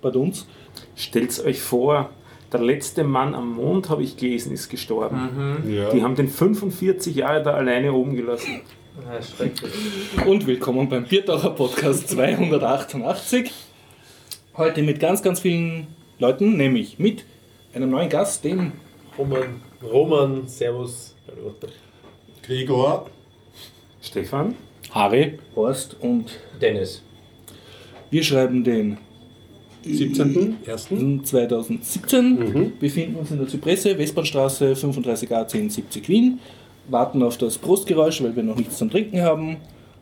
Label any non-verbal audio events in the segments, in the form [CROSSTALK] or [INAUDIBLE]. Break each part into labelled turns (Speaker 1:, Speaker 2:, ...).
Speaker 1: bei uns.
Speaker 2: Stellt euch vor, der letzte Mann am Mond, habe ich gelesen, ist gestorben.
Speaker 3: Mhm.
Speaker 4: Ja.
Speaker 2: Die haben den 45 Jahre da alleine oben gelassen.
Speaker 3: Ja, schrecklich.
Speaker 1: Und willkommen beim Biertaucher Podcast 288. Heute mit ganz, ganz vielen Leuten, nämlich mit einem neuen Gast, dem
Speaker 3: Roman, Roman, Servus. Hallo.
Speaker 4: Gregor.
Speaker 2: Stefan?
Speaker 1: Harry, Horst und
Speaker 3: Dennis.
Speaker 1: wir schreiben den
Speaker 4: 17. Ersten.
Speaker 1: 2017, befinden uns in der Zypresse, Westbahnstraße 35a 1070 Wien, warten auf das Brustgeräusch, weil wir noch nichts zum Trinken haben.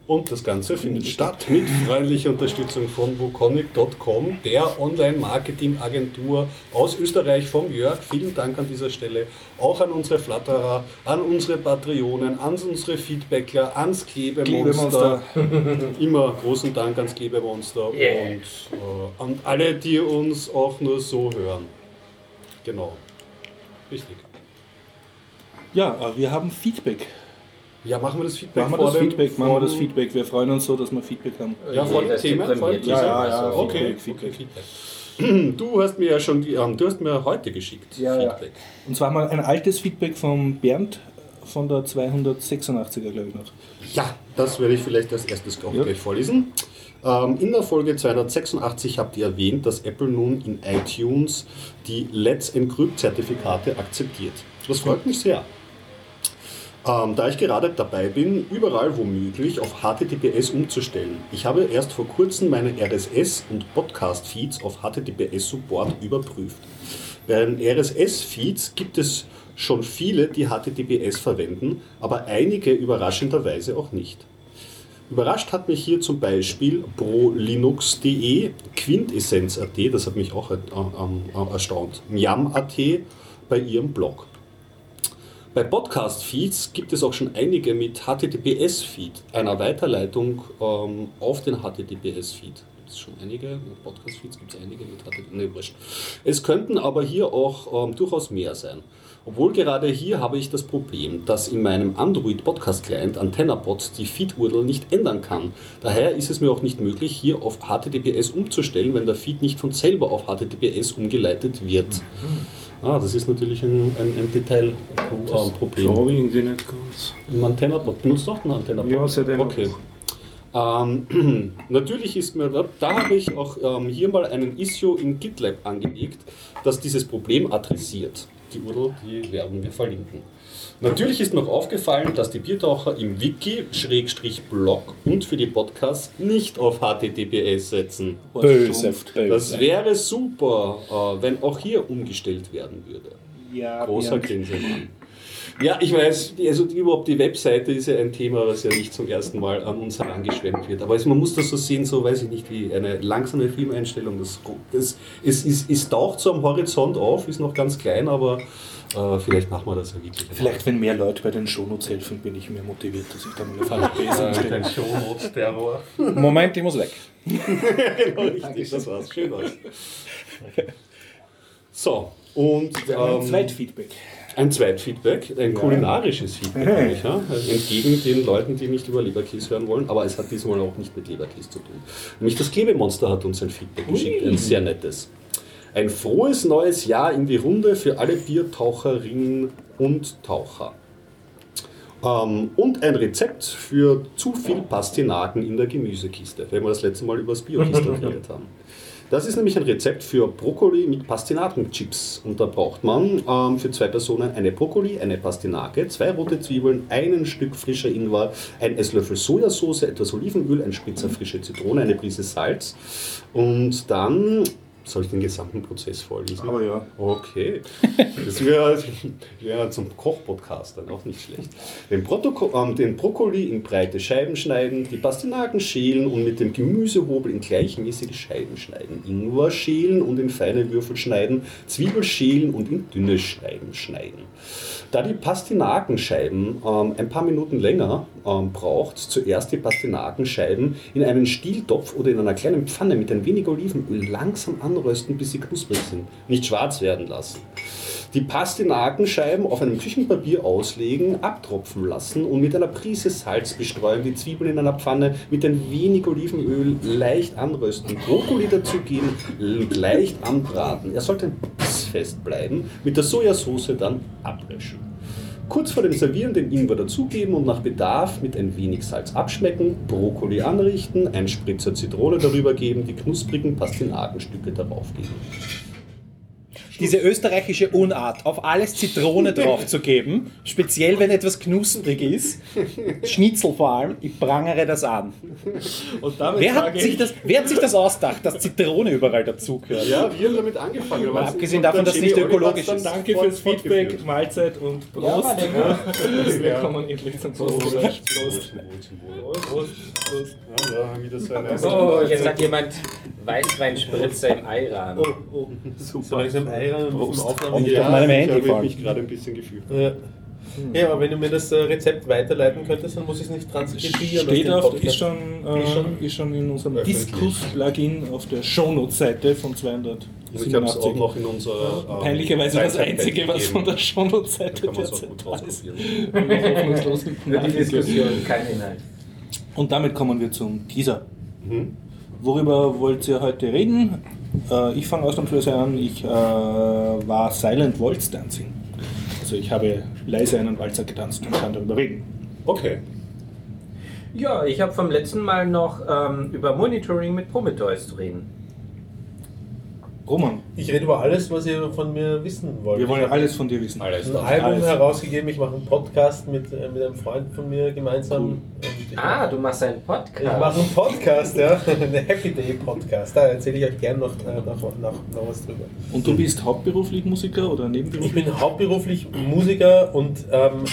Speaker 4: Und das Ganze findet statt mit freundlicher Unterstützung von wukonic.com, der Online-Marketing-Agentur aus Österreich vom Jörg. Vielen Dank an dieser Stelle. Auch an unsere Flatterer, an unsere Patreonen, an unsere Feedbackler, ans Klebemonster. Immer großen Dank ans Klebemonster
Speaker 3: Yeah.
Speaker 4: und äh, an alle, die uns auch nur so hören. Genau. Richtig.
Speaker 1: Ja, äh, wir haben Feedback.
Speaker 4: Ja, machen wir das Feedback
Speaker 1: Machen wir das
Speaker 4: dem-
Speaker 1: Feedback, machen wir das Feedback. Wir freuen uns so, dass wir Feedback haben.
Speaker 4: Ja, vor dem
Speaker 3: das
Speaker 4: Thema. Vor dem Thema.
Speaker 1: ja, ja,
Speaker 4: okay,
Speaker 1: Feedback,
Speaker 4: okay, Feedback. Du hast mir ja schon, die- ähm, du hast mir heute geschickt.
Speaker 1: Ja, ja.
Speaker 4: Feedback.
Speaker 1: Und zwar mal ein altes Feedback von Bernd von der 286er, glaube ich noch.
Speaker 4: Ja, das werde ich vielleicht als erstes auch
Speaker 1: Ja.
Speaker 4: gleich vorlesen. Ähm, in der Folge 286 habt ihr erwähnt, dass Apple nun in iTunes die Let's Encrypt-Zertifikate akzeptiert. Das freut mich sehr. Ähm, da ich gerade dabei bin, überall womöglich auf HTTPS umzustellen. Ich habe erst vor kurzem meine RSS- und Podcast-Feeds auf HTTPS-Support überprüft. Bei den RSS-Feeds gibt es schon viele, die HTTPS verwenden, aber einige überraschenderweise auch nicht. Überrascht hat mich hier zum Beispiel prolinux.de, Quintessenz.at, das hat mich auch äh, äh, erstaunt, Yam.at bei ihrem Blog. Bei Podcast-Feeds gibt es auch schon einige mit HTTPS-Feed, einer Weiterleitung ähm, auf den HTTPS-Feed. Gibt es schon einige, Podcast-Feeds gibt es einige mit HTTPS, nee, wurscht. Es könnten aber hier auch ähm, durchaus mehr sein. Obwohl gerade hier habe ich das Problem, dass in meinem Android Podcast Client AntennaPod die Feed-URL nicht ändern kann. Daher ist es mir auch nicht möglich, hier auf HTTPS umzustellen, wenn der Feed nicht von selber auf HTTPS umgeleitet wird. Ah, das ist natürlich ein, ein, ein Detailproblem.
Speaker 2: Glaube ich irgendwie nicht ganz.
Speaker 4: Im AntennaPod. Benutzt du auch einen AntennaPod?
Speaker 2: Ja, seitdem.
Speaker 4: Okay. Ähm, [CLEARS THROAT] natürlich ist mir, da habe ich auch ähm, hier mal einen Issue in GitLab angelegt, das dieses Problem adressiert. Die URL, die werden wir verlinken. Natürlich ist auch aufgefallen, dass die Biertaucher im Wiki-Blog und für die Podcasts nicht auf HTTPS setzen.
Speaker 1: Böse,
Speaker 4: Das wäre super, äh, wenn auch hier umgestellt werden würde.
Speaker 1: Ja,
Speaker 4: Großer. Grinsemann. Ja, ich weiß, die- also die- überhaupt die Webseite ist ja ein Thema, was ja nicht zum ersten Mal an uns herangeschwemmt wird. Aber es, man muss das so sehen, so weiß ich nicht, wie eine langsame Filmeinstellung. Das, das, es, es, es taucht so am Horizont auf, ist noch ganz klein, aber äh, vielleicht machen wir das ja wirklich.
Speaker 1: Vielleicht, wenn mehr Leute bei den Shownotes helfen, bin ich mehr motiviert, dass ich da mal eine VHS [LAUGHS]
Speaker 4: äh,
Speaker 1: umstelle.
Speaker 4: Shownotes-Terror.
Speaker 1: Moment, ich muss weg. [LAUGHS]
Speaker 4: genau, richtig, das war's. Schön war's. So, und
Speaker 1: Ein
Speaker 4: ähm,
Speaker 1: Zweitfeedback.
Speaker 4: Ein Zweitfeedback, ein kulinarisches Feedback, eigentlich, ja? Also entgegen den Leuten, die nicht über Leberkäse hören wollen, aber es hat diesmal auch nicht mit Leberkäse zu tun. Nämlich das Klebemonster hat uns ein Feedback geschickt, ein sehr nettes. Ein frohes neues Jahr in die Runde für alle Biertaucherinnen und Taucher. Ähm, und ein Rezept für zu viel Pastinaken in der Gemüsekiste, wenn wir das letzte Mal über das Biokiste [LAUGHS] geredet haben. Das ist nämlich ein Rezept für Brokkoli mit Pastinakenchips. Und da braucht man ähm, für zwei Personen eine Brokkoli, eine Pastinake, zwei rote Zwiebeln, ein Stück frischer Ingwer, ein Esslöffel Sojasauce, etwas Olivenöl, ein Spritzer frische Zitrone, eine Prise Salz. Und dann soll ich den gesamten Prozess vorlesen?
Speaker 1: Aber ja.
Speaker 4: Okay. Das wäre [LAUGHS] wär zum Kochpodcast dann auch nicht schlecht. Den, Protoko ähm, den Brokkoli in breite Scheiben schneiden, die Pastinaken schälen und mit dem Gemüsehobel in gleichmäßige Scheiben schneiden. Ingwer schälen und in feine Würfel schneiden, Zwiebel schälen und in dünne Scheiben schneiden. Da die Pastinakenscheiben ähm, ein paar Minuten länger ähm, braucht, zuerst die Pastinakenscheiben in einen Stieltopf oder in einer kleinen Pfanne mit ein wenig Olivenöl langsam anrösten, bis sie knusprig sind. Nicht schwarz werden lassen. Die Pastinakenscheiben auf einem Küchenpapier auslegen, abtropfen lassen und mit einer Prise Salz bestreuen, die Zwiebeln in einer Pfanne mit ein wenig Olivenöl leicht anrösten, Brokkoli dazugeben und leicht anbraten. Er sollte bissfest bleiben, mit der Sojasauce dann ablöschen. Kurz vor dem Servieren den Ingwer dazugeben und nach Bedarf mit ein wenig Salz abschmecken, Brokkoli anrichten, ein Spritzer Zitrone darüber geben, die knusprigen Pastinakenstücke darauf geben.
Speaker 5: Diese österreichische Unart, auf alles Zitrone [LAUGHS] drauf zu geben, speziell wenn etwas knusprig ist, Schnitzel vor allem, ich prangere das an.
Speaker 1: Und damit
Speaker 5: Wer hat, sich
Speaker 1: ich,
Speaker 5: das, wer hat sich das ausgedacht, dass Zitrone überall dazugehört?
Speaker 4: Ja, wir haben damit angefangen.
Speaker 5: Mal abgesehen davon, dass es nicht ökologisch ist.
Speaker 1: danke fürs Feedback, Mahlzeit und Prost. Wir kommen endlich zum Prost. Prost. Prost. Prost. Prost.
Speaker 4: Ja, wieder so eine
Speaker 6: Oh, jetzt hat jemand Weißweinspritzer im Eiran.
Speaker 3: Oh, oh. Super. So langsam Eiern Aufnahme
Speaker 5: Und auf meinem Handy
Speaker 4: ich habe mich gerade ein bisschen gefühlt.
Speaker 3: Ja. ja, aber wenn du mir das äh, Rezept weiterleiten könntest, dann muss ich es nicht transkribieren.
Speaker 1: Steht auf,
Speaker 3: Podcast.
Speaker 1: ist schon, äh,
Speaker 3: Ist schon
Speaker 1: ist schon in unserem. Diskus-Plugin auf der Shownotes-Seite von 200.
Speaker 4: Und ich habe es auch noch in unserer. ähm,
Speaker 1: Peinlicherweise das Einzige, was von der Shownotes-Seite derzeit da ist.
Speaker 6: Nur die. Diskussion, kein Inhalt.
Speaker 1: Und damit kommen wir zum Teaser.
Speaker 4: Mhm.
Speaker 1: Worüber wollt ihr heute reden? Äh, ich fange ausnahmsweise an. Ich äh, war Silent Waltz Dancing. Also ich habe leise einen Walzer getanzt und kann darüber reden.
Speaker 4: Okay.
Speaker 6: Ja, ich habe vom letzten Mal noch ähm, über Monitoring mit Prometheus zu reden.
Speaker 1: Roman,
Speaker 3: Ich rede über alles, was ihr von mir wissen wollt.
Speaker 1: wir wollen
Speaker 3: Ich hab
Speaker 1: alles von dir wissen.
Speaker 4: Alles.
Speaker 3: ein Album
Speaker 1: Alles.
Speaker 3: herausgegeben, ich mache einen Podcast mit, äh, mit einem Freund von mir gemeinsam. Ich
Speaker 6: Ah, du machst einen
Speaker 3: Ich
Speaker 6: Podcast.
Speaker 3: mache einen Podcast, ja, [LAUGHS] einen Happy Day Podcast. Da erzähle ich euch gerne noch, äh, noch, noch, noch was drüber.
Speaker 1: Und du bist hauptberuflich Musiker oder
Speaker 3: Ich
Speaker 1: nebenberuflich?
Speaker 3: bin hauptberuflich Musiker und ähm,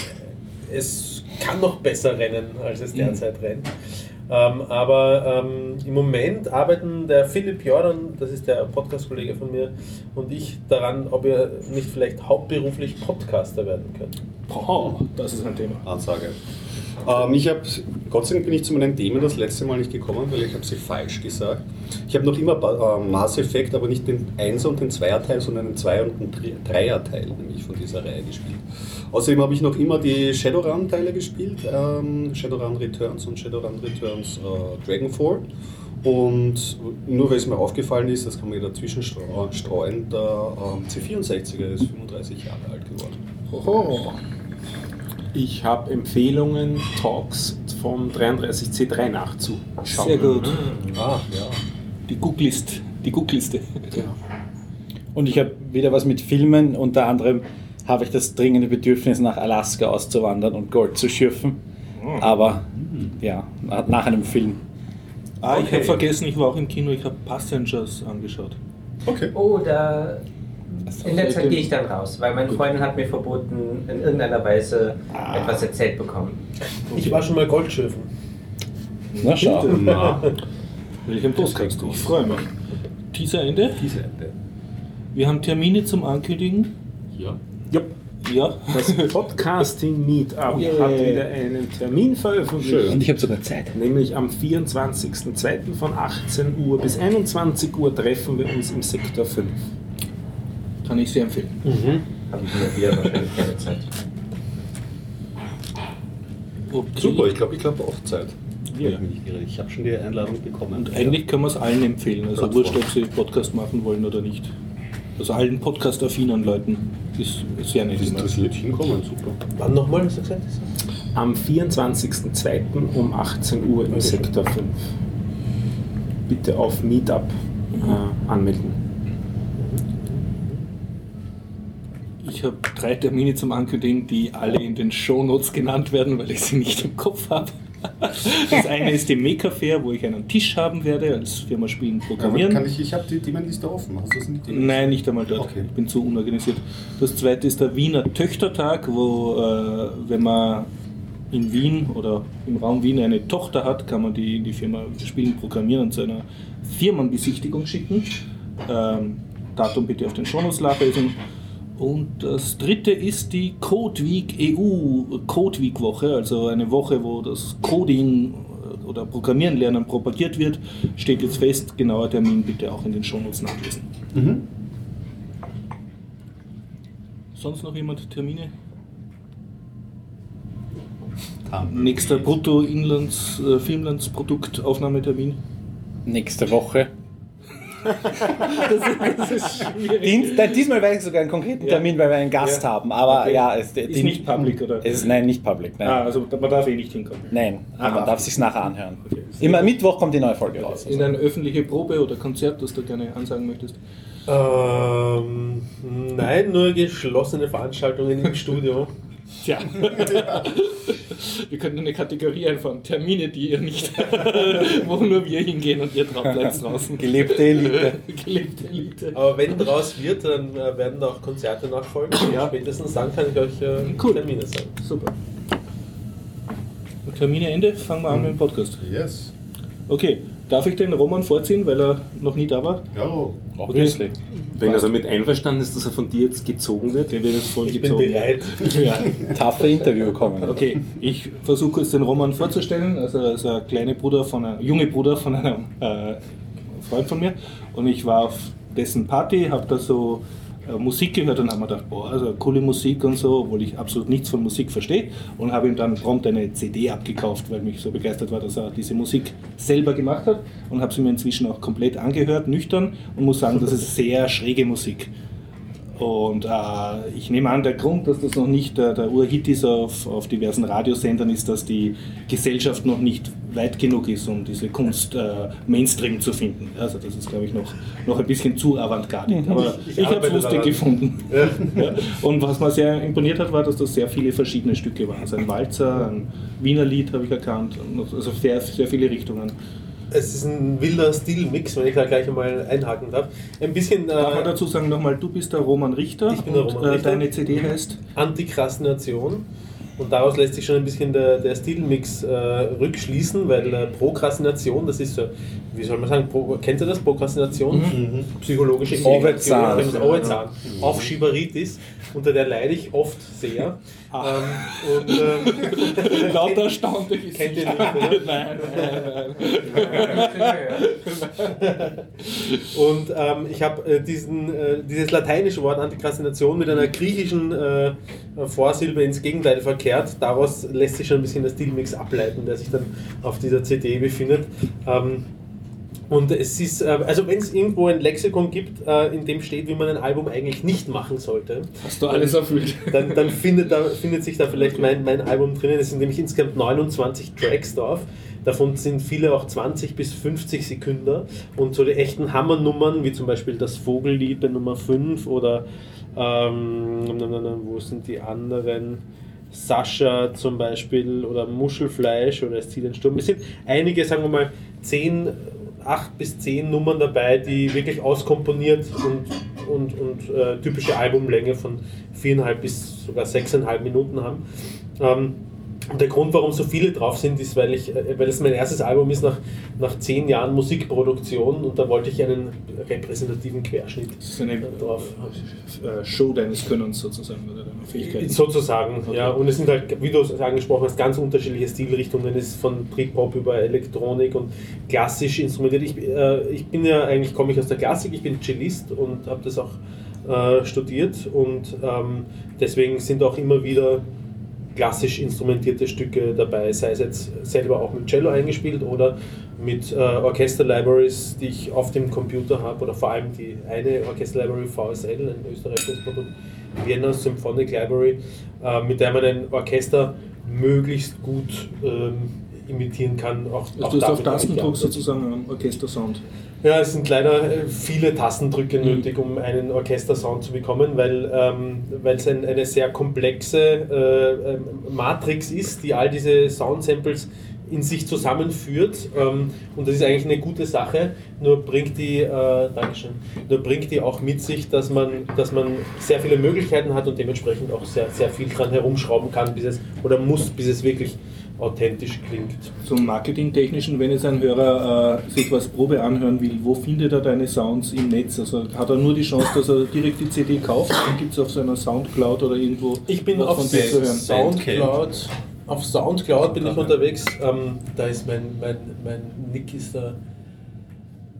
Speaker 3: es kann noch besser rennen, als es derzeit rennt. Ähm, aber ähm, im Moment arbeiten der Philipp Jordan, das ist der Podcast-Kollege von mir, und ich daran, ob wir nicht vielleicht hauptberuflich Podcaster werden können.
Speaker 1: Boah, das ist ein Thema.
Speaker 4: Ansage. Ähm, ich habe, Gott sei Dank bin ich zu meinen Themen das letzte Mal nicht gekommen, weil ich habe sie falsch gesagt. Ich habe noch immer äh, Mass Effect, aber nicht den 1er und den 2er Teil, sondern den 2er und den 3er Teil nämlich von dieser Reihe gespielt. Außerdem habe ich noch immer die Shadowrun Teile gespielt, ähm, Shadowrun Returns und Shadowrun Returns äh, Dragonfall. Und nur weil es mir aufgefallen ist, das kann man ja dazwischen stre- streuen, der ähm, C64er ist 35 Jahre alt geworden.
Speaker 1: Hoho.
Speaker 2: Ich habe Empfehlungen, Talks vom 33C3 nachzuschauen.
Speaker 1: Sehr gut.
Speaker 4: Ah, ja.
Speaker 1: Die Googlist, die Googliste.
Speaker 5: Und ich habe wieder was mit Filmen, unter anderem habe ich das dringende Bedürfnis, nach Alaska auszuwandern und Gold zu schürfen. Aber ja, nach einem Film.
Speaker 1: Ah, ich
Speaker 3: Okay.
Speaker 1: habe vergessen, ich war auch im Kino, ich habe Passengers angeschaut.
Speaker 4: Okay.
Speaker 6: Oh, da. In der Zeit gehe ich dann raus, weil meine Freundin hat mir verboten, in irgendeiner Weise etwas erzählt bekommen.
Speaker 3: Ich war schon mal Goldschürfen.
Speaker 5: Na schau.
Speaker 4: Na,
Speaker 1: Welchen Podcast? Ich freue mich. Teaser Ende.
Speaker 4: diese Ende.
Speaker 1: Wir haben Termine zum Ankündigen.
Speaker 4: Ja.
Speaker 1: Ja.
Speaker 2: Das Podcasting Meetup
Speaker 1: Yay.
Speaker 2: hat wieder einen Termin veröffentlicht.
Speaker 4: Schön.
Speaker 5: Und ich habe sogar Zeit.
Speaker 2: Nämlich am 24.02. von 18 Uhr bis 21 Uhr treffen wir uns im Sektor 5.
Speaker 1: Kann ich sehr empfehlen.
Speaker 6: Habe ich mir wieder wahrscheinlich keine Zeit.
Speaker 1: Okay.
Speaker 4: Super, ich glaube, ich glaube auch Zeit.
Speaker 1: Ja.
Speaker 4: Ich, mich nicht irre. ich habe schon die Einladung bekommen.
Speaker 1: Und eigentlich können wir es allen empfehlen. Also
Speaker 4: Plattform.
Speaker 1: wurscht, ob sie Podcast machen wollen oder nicht. Also allen Podcast-affinen Leuten ist sehr nett.
Speaker 4: Das interessiert hinkommen, super.
Speaker 3: Wann nochmal, hast du gesagt?
Speaker 2: Am 24.02. um 18 Uhr im Sektor 5. Bitte auf Meetup äh, anmelden.
Speaker 1: Ich habe drei Termine zum Ankündigen, die alle in den Shownotes genannt werden, weil ich sie nicht im Kopf habe. [LAUGHS] Das eine ist die Maker Fair, wo ich einen Tisch haben werde als Firma Spielen Programmieren.
Speaker 4: kann ich ich habe die Themenliste offen. Hast du das nicht?
Speaker 1: Nein, nicht einmal dort.
Speaker 4: Okay.
Speaker 1: Ich bin zu unorganisiert. Das zweite ist der Wiener Töchtertag, wo, äh, wenn man in Wien oder im Raum Wien eine Tochter hat, kann man die in die Firma Spielen Programmieren zu einer Firmenbesichtigung schicken. Ähm, Datum bitte auf den Shownotes nachlesen. Und das dritte ist die Code Week EU Code Week Woche, also eine Woche, wo das Coding äh, oder Programmieren lernen propagiert wird. Steht jetzt fest, genauer Termin bitte auch in den Shownotes nachlesen.
Speaker 4: Mhm.
Speaker 1: Sonst noch jemand Termine?
Speaker 4: Haben.
Speaker 1: Nächster Brutto-Inlands, äh, Filmlandsproduktaufnahmetermin?
Speaker 5: Nächste Woche. Dien- nein, diesmal weiß ich sogar einen konkreten Termin, weil wir einen Gast
Speaker 1: Ja.
Speaker 5: haben. Aber
Speaker 1: Okay.
Speaker 5: ja, es
Speaker 1: Ist nicht public, oder?
Speaker 5: Es ist, nein, nicht public. Nein,
Speaker 1: Ah, also man darf eh nicht hinkommen.
Speaker 5: nein
Speaker 1: Ah.
Speaker 5: man darf sich nachher anhören.
Speaker 1: Okay.
Speaker 5: Immer Mittwoch kommt die neue Folge raus.
Speaker 1: In eine öffentliche Probe oder Konzert, das du gerne ansagen möchtest?
Speaker 3: Ähm, nein, nur geschlossene Veranstaltungen im Studio. [LAUGHS]
Speaker 1: Tja. [LAUGHS] wir könnten eine Kategorie einfahren. Termine, die ihr nicht, [LAUGHS] wo nur wir hingehen und ihr drauf bleibt draußen. [LAUGHS]
Speaker 5: Gelebte Elite.
Speaker 1: Gelebte Elite.
Speaker 3: Aber wenn draus wird, dann äh, werden da auch Konzerte nachfolgen.
Speaker 1: Ja.
Speaker 3: Spätestens dann kann ich euch äh,
Speaker 1: Cool.
Speaker 3: Termine sagen.
Speaker 1: Super. Termine Ende, fangen wir an mit dem Podcast.
Speaker 4: Yes.
Speaker 1: Okay, darf ich den Roman vorziehen, weil er noch nie da war?
Speaker 4: Ja.
Speaker 5: Obviously.
Speaker 7: Wenn er damit einverstanden ist, dass er von dir jetzt gezogen wird,
Speaker 1: Den wird jetzt voll
Speaker 3: Ich bin
Speaker 1: gezogen.
Speaker 3: bereit. [LAUGHS]
Speaker 1: Ja.
Speaker 5: Taffe Interview kommen.
Speaker 1: Okay, ich versuche kurz den Roman vorzustellen. Also er ist ein kleiner Bruder von einem, junge Bruder von einem äh, Freund von mir. Und ich war auf dessen Party, habe da so Musik gehört und habe mir gedacht, boah, also coole Musik und so, obwohl ich absolut nichts von Musik verstehe. Und habe ihm dann prompt eine CD abgekauft, weil mich so begeistert war, dass er diese Musik selber gemacht hat. Und habe sie mir inzwischen auch komplett angehört, nüchtern. Und muss sagen, das ist sehr schräge Musik. Und äh, ich nehme an, der Grund, dass das noch nicht der, der Urhit ist auf, auf diversen Radiosendern, ist, dass die Gesellschaft noch nicht weit genug ist, um diese Kunst äh, Mainstream zu finden. Also das ist, glaube ich, noch, noch ein bisschen zu avantgardig. Aber
Speaker 3: Ich
Speaker 1: ich, habe es lustig
Speaker 3: daran.
Speaker 1: gefunden. [LAUGHS] Ja. Und was mir sehr imponiert hat, war, dass das sehr viele verschiedene Stücke waren. Also ein Walzer, ein Wiener Lied habe ich erkannt, also sehr, sehr viele Richtungen.
Speaker 3: Es ist ein wilder Stilmix, wenn ich da gleich einmal einhaken darf. Ein bisschen
Speaker 1: Darf man
Speaker 3: äh,
Speaker 1: dazu sagen nochmal, du bist der Roman Richter
Speaker 3: Ich bin der Roman
Speaker 1: äh,
Speaker 3: Richter.
Speaker 1: deine CD heißt
Speaker 3: Antikrastination. Und daraus lässt sich schon ein bisschen der, der Stilmix äh, rückschließen, weil äh, Prokrastination, das ist so, wie soll man sagen, Pro, kennt ihr das? Prokrastination? Psychologische
Speaker 5: Ovezan.
Speaker 3: Indikation, Ovezan. Aufschieberitis, unter der leide ich oft sehr.
Speaker 1: Ah.
Speaker 3: Ähm, und, ähm, [LAUGHS]
Speaker 1: Lauter
Speaker 3: kennt-
Speaker 1: staunte
Speaker 3: Kennt ihr nicht, oder?
Speaker 1: Nein, nein, nein. [LAUGHS]
Speaker 3: Und ähm, ich habe äh, diesen, äh, dieses lateinische Wort Antikrastination mit einer griechischen äh, Vorsilbe ins Gegenteil verkehrt. Daraus lässt sich schon ein bisschen der Stilmix ableiten, der sich dann auf dieser CD befindet. Ähm, und es ist, äh, also wenn es irgendwo ein Lexikon gibt, äh, in dem steht, wie man ein Album eigentlich nicht machen sollte,
Speaker 1: Hast du alles erfüllt? [LAUGHS]
Speaker 3: dann, dann findet, da, findet sich da vielleicht mein, mein Album drinnen. Es sind nämlich insgesamt 29 Tracks drauf. Davon sind viele auch 20 bis 50 Sekunden. Und so die echten Hammernummern, wie zum Beispiel das Vogellied bei Nummer 5 oder ähm, wo sind die anderen? Sascha zum Beispiel oder Muschelfleisch oder Es zieht ein Sturm. Es sind einige, sagen wir mal, 10, 8 bis 10 Nummern dabei, die wirklich auskomponiert und, und, und äh, typische Albumlänge von 4,5 bis sogar 6,5 Minuten haben. Ähm, und der Grund, warum so viele drauf sind, ist, weil, ich, äh, weil es mein erstes Album ist nach, nach 10 Jahren Musikproduktion und da wollte ich einen repräsentativen Querschnitt
Speaker 1: Das ist eine
Speaker 3: drauf
Speaker 1: äh, Show deines Könnens sozusagen oder deiner Fähigkeiten.
Speaker 3: Sozusagen,
Speaker 1: Okay.
Speaker 3: ja. Und es sind halt, wie du es angesprochen hast, ganz unterschiedliche Stilrichtungen. Es ist von Britpop über Elektronik und klassisch instrumentiert. Ich, äh, ich bin ja eigentlich, komme ich aus der Klassik, ich bin Cellist und habe das auch äh, studiert und ähm, deswegen sind auch immer wieder klassisch instrumentierte Stücke dabei, sei es jetzt selber auch mit Cello eingespielt oder mit äh, Orchester-Libraries, die ich auf dem Computer habe, oder vor allem die eine Orchester-Library VSL, ein österreichisches Produkt, Vienna Symphonic Library, äh, mit der man ein Orchester möglichst gut ähm, imitieren kann. Auch,
Speaker 1: Also
Speaker 3: auch
Speaker 1: du hast auf Tastendruck sozusagen einen Orchestersound.
Speaker 3: Ja, es sind leider äh, viele Tastendrücke
Speaker 1: Mhm.
Speaker 3: nötig, um einen Orchestersound zu bekommen, weil ähm, es ein, eine sehr komplexe äh, ähm, Matrix ist, die all diese Soundsamples in sich zusammenführt. Ähm, und das ist eigentlich eine gute Sache, nur bringt die, äh, Dankeschön, nur bringt die auch mit sich, dass man, dass man sehr viele Möglichkeiten hat und dementsprechend auch sehr, sehr viel dran herumschrauben kann, bis es, oder muss, bis es wirklich authentisch klingt.
Speaker 1: Zum Marketingtechnischen, wenn jetzt ein Hörer äh, sich was Probe anhören will, wo findet er deine Sounds im Netz? Also hat er nur die Chance, dass er direkt die CD kauft? Dann gibt es auf seiner Soundcloud oder irgendwo
Speaker 3: Ich bin auf
Speaker 1: von dir zu hören?
Speaker 3: Soundcloud. Auf Soundcloud bin ich unterwegs. Ähm, da ist mein, mein, mein Nick ist da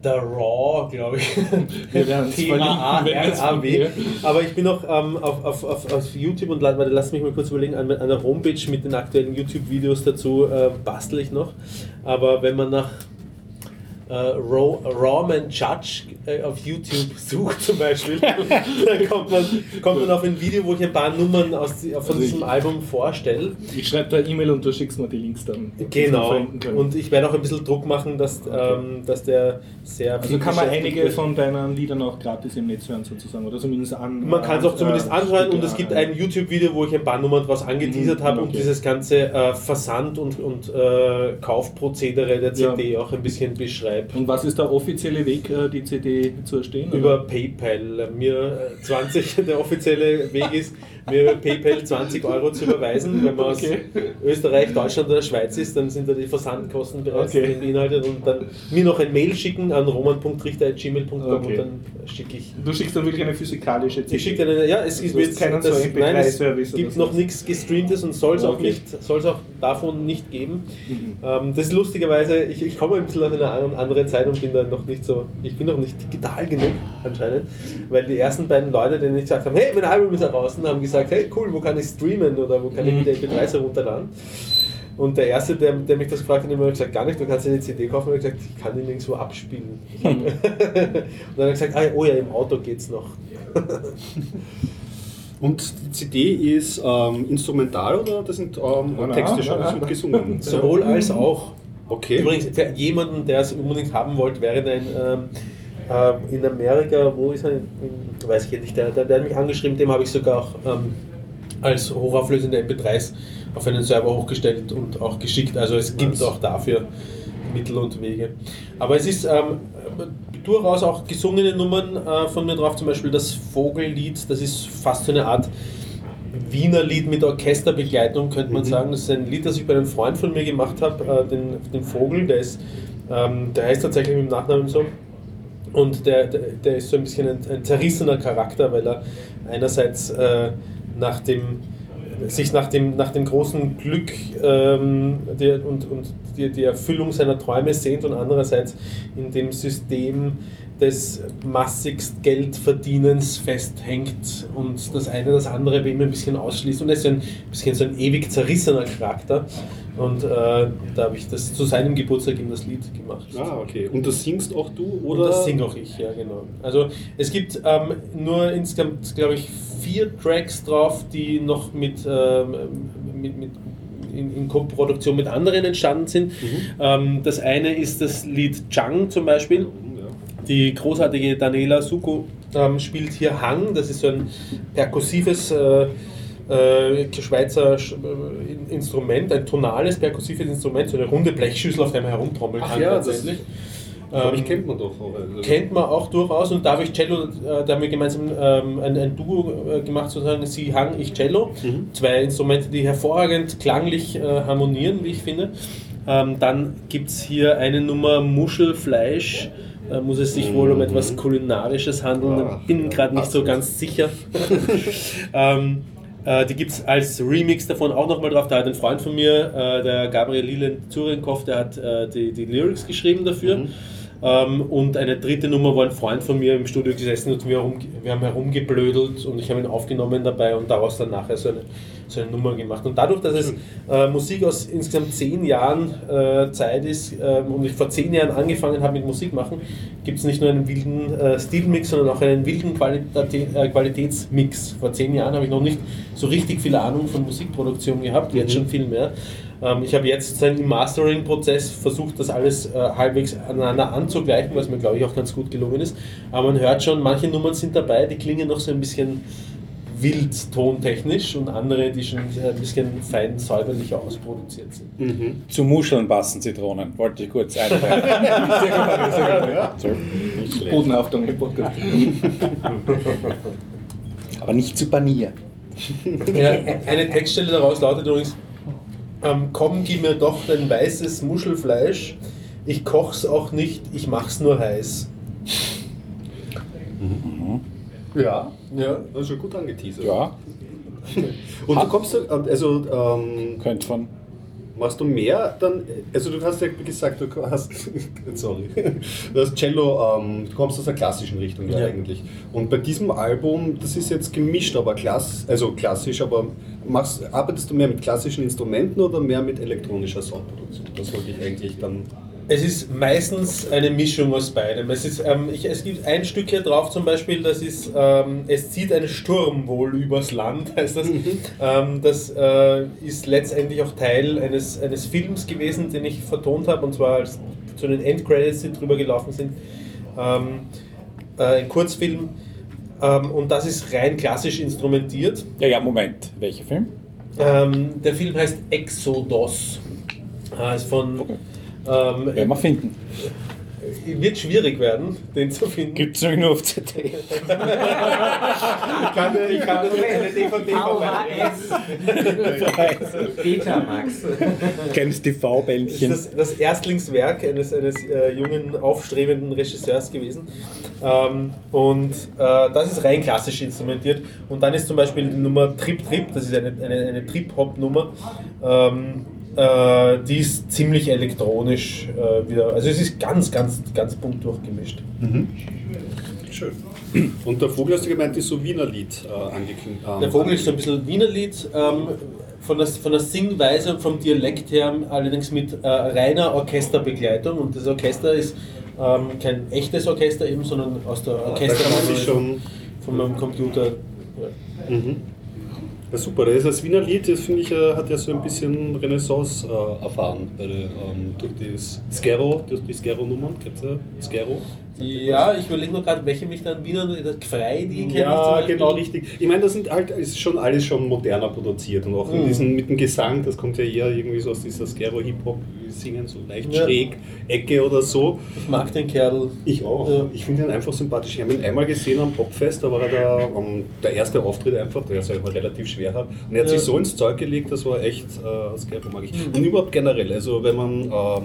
Speaker 3: der Raw, glaube ich. [LAUGHS]
Speaker 1: Wir werden
Speaker 3: Thema
Speaker 1: wenn wir es
Speaker 3: RAW.
Speaker 1: finden,
Speaker 3: Aber ich bin noch ähm, auf, auf, auf, auf YouTube und warte, lass mich mal kurz überlegen, an, an der Homepage mit den aktuellen YouTube-Videos dazu äh, bastel ich noch. Aber wenn man nach äh, Raw, Rawman Judge äh, auf YouTube [LAUGHS] sucht zum Beispiel, dann kommt man, kommt man auf ein Video, wo ich ein paar Nummern aus, von
Speaker 1: Also
Speaker 3: diesem
Speaker 1: ich-
Speaker 3: Album vorstelle.
Speaker 1: Ich schreibe da E-Mail und du schickst mir die Links dann.
Speaker 3: Genau. Und ich werde auch ein bisschen Druck machen, dass, ähm, dass der sehr
Speaker 1: also kann man einige
Speaker 3: ist.
Speaker 1: von deinen Liedern auch gratis im Netz hören sozusagen oder zumindest an.
Speaker 3: Man kann es auch zumindest
Speaker 1: äh,
Speaker 3: anhören und es gibt ein YouTube-Video, wo ich ein paar Nummern draus angeteasert
Speaker 1: Mhm,
Speaker 3: habe
Speaker 1: okay.
Speaker 3: und dieses ganze äh, Versand- und, und äh, Kaufprozedere der CD auch ein bisschen beschreibe.
Speaker 1: Und was ist der offizielle Weg, äh, die CD zu erstehen?
Speaker 3: Über PayPal. Mir äh, 20, [LAUGHS] der offizielle Weg ist, mir über PayPal 20 Euro zu überweisen. Wenn man
Speaker 1: Okay.
Speaker 3: aus Österreich, Deutschland oder Schweiz ist, dann sind da die Versandkosten bereits
Speaker 1: Okay.
Speaker 3: beinhaltet und dann mir noch ein Mail schicken an roman.richter.gmail.com
Speaker 1: Okay.
Speaker 3: und dann schicke ich
Speaker 1: Du schickst dann wirklich eine physikalische CD.
Speaker 3: Ich schicke eine, ja, es ist jetzt
Speaker 1: keinen so
Speaker 3: das,
Speaker 1: MP3
Speaker 3: nein, es gibt
Speaker 1: so.
Speaker 3: noch nichts gestreamtes und soll es auch
Speaker 1: Okay.
Speaker 3: nicht, soll es auch davon nicht geben.
Speaker 1: Mhm.
Speaker 3: Ähm, das ist lustigerweise, ich, ich komme ein bisschen aus einer anderen- anderen Zeit und bin da noch nicht so, ich bin noch nicht digital genug anscheinend, weil die ersten beiden Leute, denen ich gesagt habe, hey, mein Album ist heraus, haben gesagt, hey, cool, wo kann ich streamen oder wo kann ich
Speaker 1: Mhm.
Speaker 3: mit der MP3s herunterladen? Und der erste, der, der mich das gefragt hat, hat immer gesagt, gar nicht, du kannst eine CD kaufen. Und ich gesagt, ich kann die nirgendwo abspielen. [LAUGHS] und dann hat er gesagt, ah, oh ja, im Auto geht's noch. [LAUGHS]
Speaker 4: Und die CD ist ähm, instrumental oder das sind ähm,
Speaker 1: Na,
Speaker 4: Texte schon,
Speaker 1: na.
Speaker 4: das wird gesungen? [LAUGHS]
Speaker 3: Sowohl als auch.
Speaker 4: Okay.
Speaker 3: Übrigens, für jemanden, der es unbedingt haben wollte, wäre ein ähm, äh, in Amerika, wo ist er? In, weiß ich jetzt nicht, der, der, der hat mich angeschrieben, dem habe ich sogar auch ähm, als hochauflösende MP3s auf einen Server hochgestellt und auch geschickt. Also es gibt
Speaker 4: Was?
Speaker 3: auch dafür Mittel und Wege. Aber es ist ähm, durchaus auch gesungene Nummern äh, von mir drauf, zum Beispiel das Vogellied, das ist fast so eine Art Wiener Lied mit Orchesterbegleitung, könnte man
Speaker 4: Mhm.
Speaker 3: sagen. Das ist ein Lied, das ich bei einem Freund von mir gemacht habe, äh, den, den Vogel, der ist, ähm, der heißt tatsächlich mit dem Nachnamen so. Und der, der, ist so ein bisschen ein, ein zerrissener Charakter, weil er einerseits äh, nach dem, sich nach dem, nach dem großen Glück ähm, der, und, und die, die Erfüllung seiner Träume sehnt und andererseits in dem System des massigst Geldverdienens festhängt und das eine das andere bei ihm ein bisschen ausschließt. Und er ist ein bisschen so ein ewig zerrissener Charakter. Und äh, da habe ich das zu seinem Geburtstag ihm das Lied gemacht.
Speaker 4: Ah, okay. Und das singst auch du
Speaker 3: Und
Speaker 4: oder?
Speaker 3: das singe auch ich, ja genau. Also es gibt ähm, nur insgesamt, glaube ich, vier Tracks drauf, die noch mit, ähm, mit, mit in, in Koproduktion mit anderen entstanden sind. Ähm, das eine ist das Lied Chang zum Beispiel.
Speaker 4: Ja.
Speaker 3: Die großartige Daniela Suko ähm, spielt hier Hang, das ist so ein perkussives äh, äh, Schweizer Sch- äh, In- Instrument, ein tonales perkussives Instrument, so eine runde Blechschüssel, auf der man herumtrommeln
Speaker 4: Ach
Speaker 3: kann.
Speaker 4: ja, das-
Speaker 3: tatsächlich.
Speaker 4: Ich,
Speaker 3: Ähm,
Speaker 4: kennt man doch. auch. Also-
Speaker 3: kennt man auch durchaus und da habe ich Cello, äh, da haben wir gemeinsam ähm, ein, ein Duo äh, gemacht, sozusagen sie Hang, ich Cello.
Speaker 4: Mhm.
Speaker 3: Zwei Instrumente, die hervorragend klanglich äh, harmonieren, wie ich finde. Ähm, dann gibt es hier eine Nummer Muschelfleisch. Da muss es sich wohl um etwas Kulinarisches handeln.
Speaker 4: Ah,
Speaker 3: bin
Speaker 4: ja,
Speaker 3: gerade nicht so ganz sicher. [LAUGHS] ähm, äh, die gibt es als Remix davon auch nochmal drauf. Da hat ein Freund von mir, äh, der Gabriel Lilen Zurenkopf, der hat äh, die, die Lyrics geschrieben dafür.
Speaker 4: Mhm.
Speaker 3: Ähm, und eine dritte Nummer, wo ein Freund von mir im Studio gesessen und wir, herum, wir haben herumgeblödelt und ich habe ihn aufgenommen dabei und daraus dann nachher so eine, so eine Nummer gemacht. Und dadurch, dass es äh, Musik aus insgesamt zehn Jahren äh, Zeit ist ähm, und ich vor zehn Jahren angefangen habe mit Musik machen, gibt es nicht nur einen wilden äh, Stilmix, sondern auch einen wilden Qualitate äh, Qualitätsmix. Vor zehn Jahren habe ich noch nicht so richtig viel Ahnung von Musikproduktion gehabt, jetzt schon viel mehr. Ähm, ich habe jetzt im Mastering-Prozess versucht, das alles äh, halbwegs aneinander anzugleichen, was mir, glaube ich, auch ganz gut gelungen ist. Aber man hört schon, manche Nummern sind dabei, die klingen noch so ein bisschen wild tontechnisch und andere, die schon ein bisschen fein säuberlicher ausproduziert sind.
Speaker 4: Mhm.
Speaker 5: Zu Muscheln passen Zitronen, wollte ich kurz einwerfen. [LAUGHS] sehr gut.
Speaker 1: Bodenhaftung im Podcast.
Speaker 5: Aber nicht zu Panier.
Speaker 3: Ja, eine Textstelle daraus lautet übrigens: ähm, Komm, gib mir doch dein weißes Muschelfleisch. Ich koch's auch nicht, ich mach's nur heiß.
Speaker 4: Ja,
Speaker 3: Ja.
Speaker 4: das ist schon gut angeteasert.
Speaker 5: Ja, [LAUGHS]
Speaker 4: Und du kommst, da- also, ähm,
Speaker 5: könnte von
Speaker 4: Machst du mehr dann, also du hast ja gesagt, du hast, [LAUGHS] sorry, du hast Cello, ähm, du kommst aus der klassischen Richtung ja,
Speaker 3: Ja.
Speaker 4: eigentlich. Und bei diesem Album, das ist jetzt gemischt, aber klass, also klassisch, aber machst, arbeitest du mehr mit klassischen Instrumenten oder mehr mit elektronischer Soundproduktion? Das wollte ich eigentlich dann.
Speaker 3: Es ist meistens eine Mischung aus beidem. Es, ist, ähm, ich, es gibt ein Stück hier drauf zum Beispiel, das ist ähm, Es zieht ein Sturm wohl übers Land, [LAUGHS] heißt das. Ähm, das äh, ist letztendlich auch Teil eines, eines Films gewesen, den ich vertont habe, und zwar als zu den Endcredits, die drüber gelaufen sind. Ähm, äh, ein Kurzfilm. Ähm, und das ist rein klassisch instrumentiert.
Speaker 5: Ja, ja, Moment. Welcher Film?
Speaker 3: Ähm, der Film heißt Exodus. Äh, ist von. Ähm,
Speaker 5: Werden wir finden.
Speaker 3: wird schwierig werden, den zu finden.
Speaker 5: Gibt es nämlich nur auf CD.
Speaker 3: Ich kann, ich kann das eine DVD
Speaker 6: VHS. Betamax.
Speaker 5: Kleines
Speaker 3: Das
Speaker 5: TV-Bändchen.
Speaker 3: ist das, das Erstlingswerk eines, eines äh, jungen, aufstrebenden Regisseurs gewesen. Ähm, und äh, das ist rein klassisch instrumentiert. Und dann ist zum Beispiel die Nummer Trip Trip, das ist eine, eine, eine Trip-Hop-Nummer. Ähm, äh, die ist ziemlich elektronisch äh, wieder. Also es ist ganz, ganz, ganz bunt durchgemischt.
Speaker 4: Schön. Und der Vogel hast du gemeint, ist so Wiener Lied äh, angekündigt. ähm,
Speaker 3: Der Vogel ist so ein bisschen Wienerlied, ähm, von, der, von der Singweise und vom Dialekt her allerdings mit äh, reiner Orchesterbegleitung. Und das Orchester ist ähm, kein echtes Orchester eben, sondern aus der Orchester
Speaker 4: schon.
Speaker 3: von meinem Computer. Ja.
Speaker 4: Mhm. Ja, super, das, das Wiener Lied, das finde ich, äh, hat ja so ein bisschen Renaissance äh, erfahren der, ähm, durch das Skero, durch die Skero-Nummern, kennst du Skero?
Speaker 3: Ja, ich überlege nur gerade, welche mich dann wieder, Frei, die kenne
Speaker 4: Ja, genau, richtig. Ich meine, das sind halt, ist schon alles schon moderner produziert und auch in
Speaker 3: Mhm.
Speaker 4: diesen, mit dem Gesang, das kommt ja eher irgendwie so aus dieser Skero-Hip-Hop, die singen so leicht
Speaker 3: Ja.
Speaker 4: schräg, Ecke oder so.
Speaker 3: Ich mag den Kerl.
Speaker 4: Ich auch.
Speaker 3: Ja.
Speaker 4: Ich finde ihn einfach sympathisch. Ich habe ihn einmal gesehen am Popfest, da war er der, ähm, der erste Auftritt einfach, der es immer relativ schwer hat. Und er hat
Speaker 3: Ja.
Speaker 4: sich so ins Zeug gelegt, das war echt, äh, Skero mag ich. Und überhaupt generell, also wenn man ähm,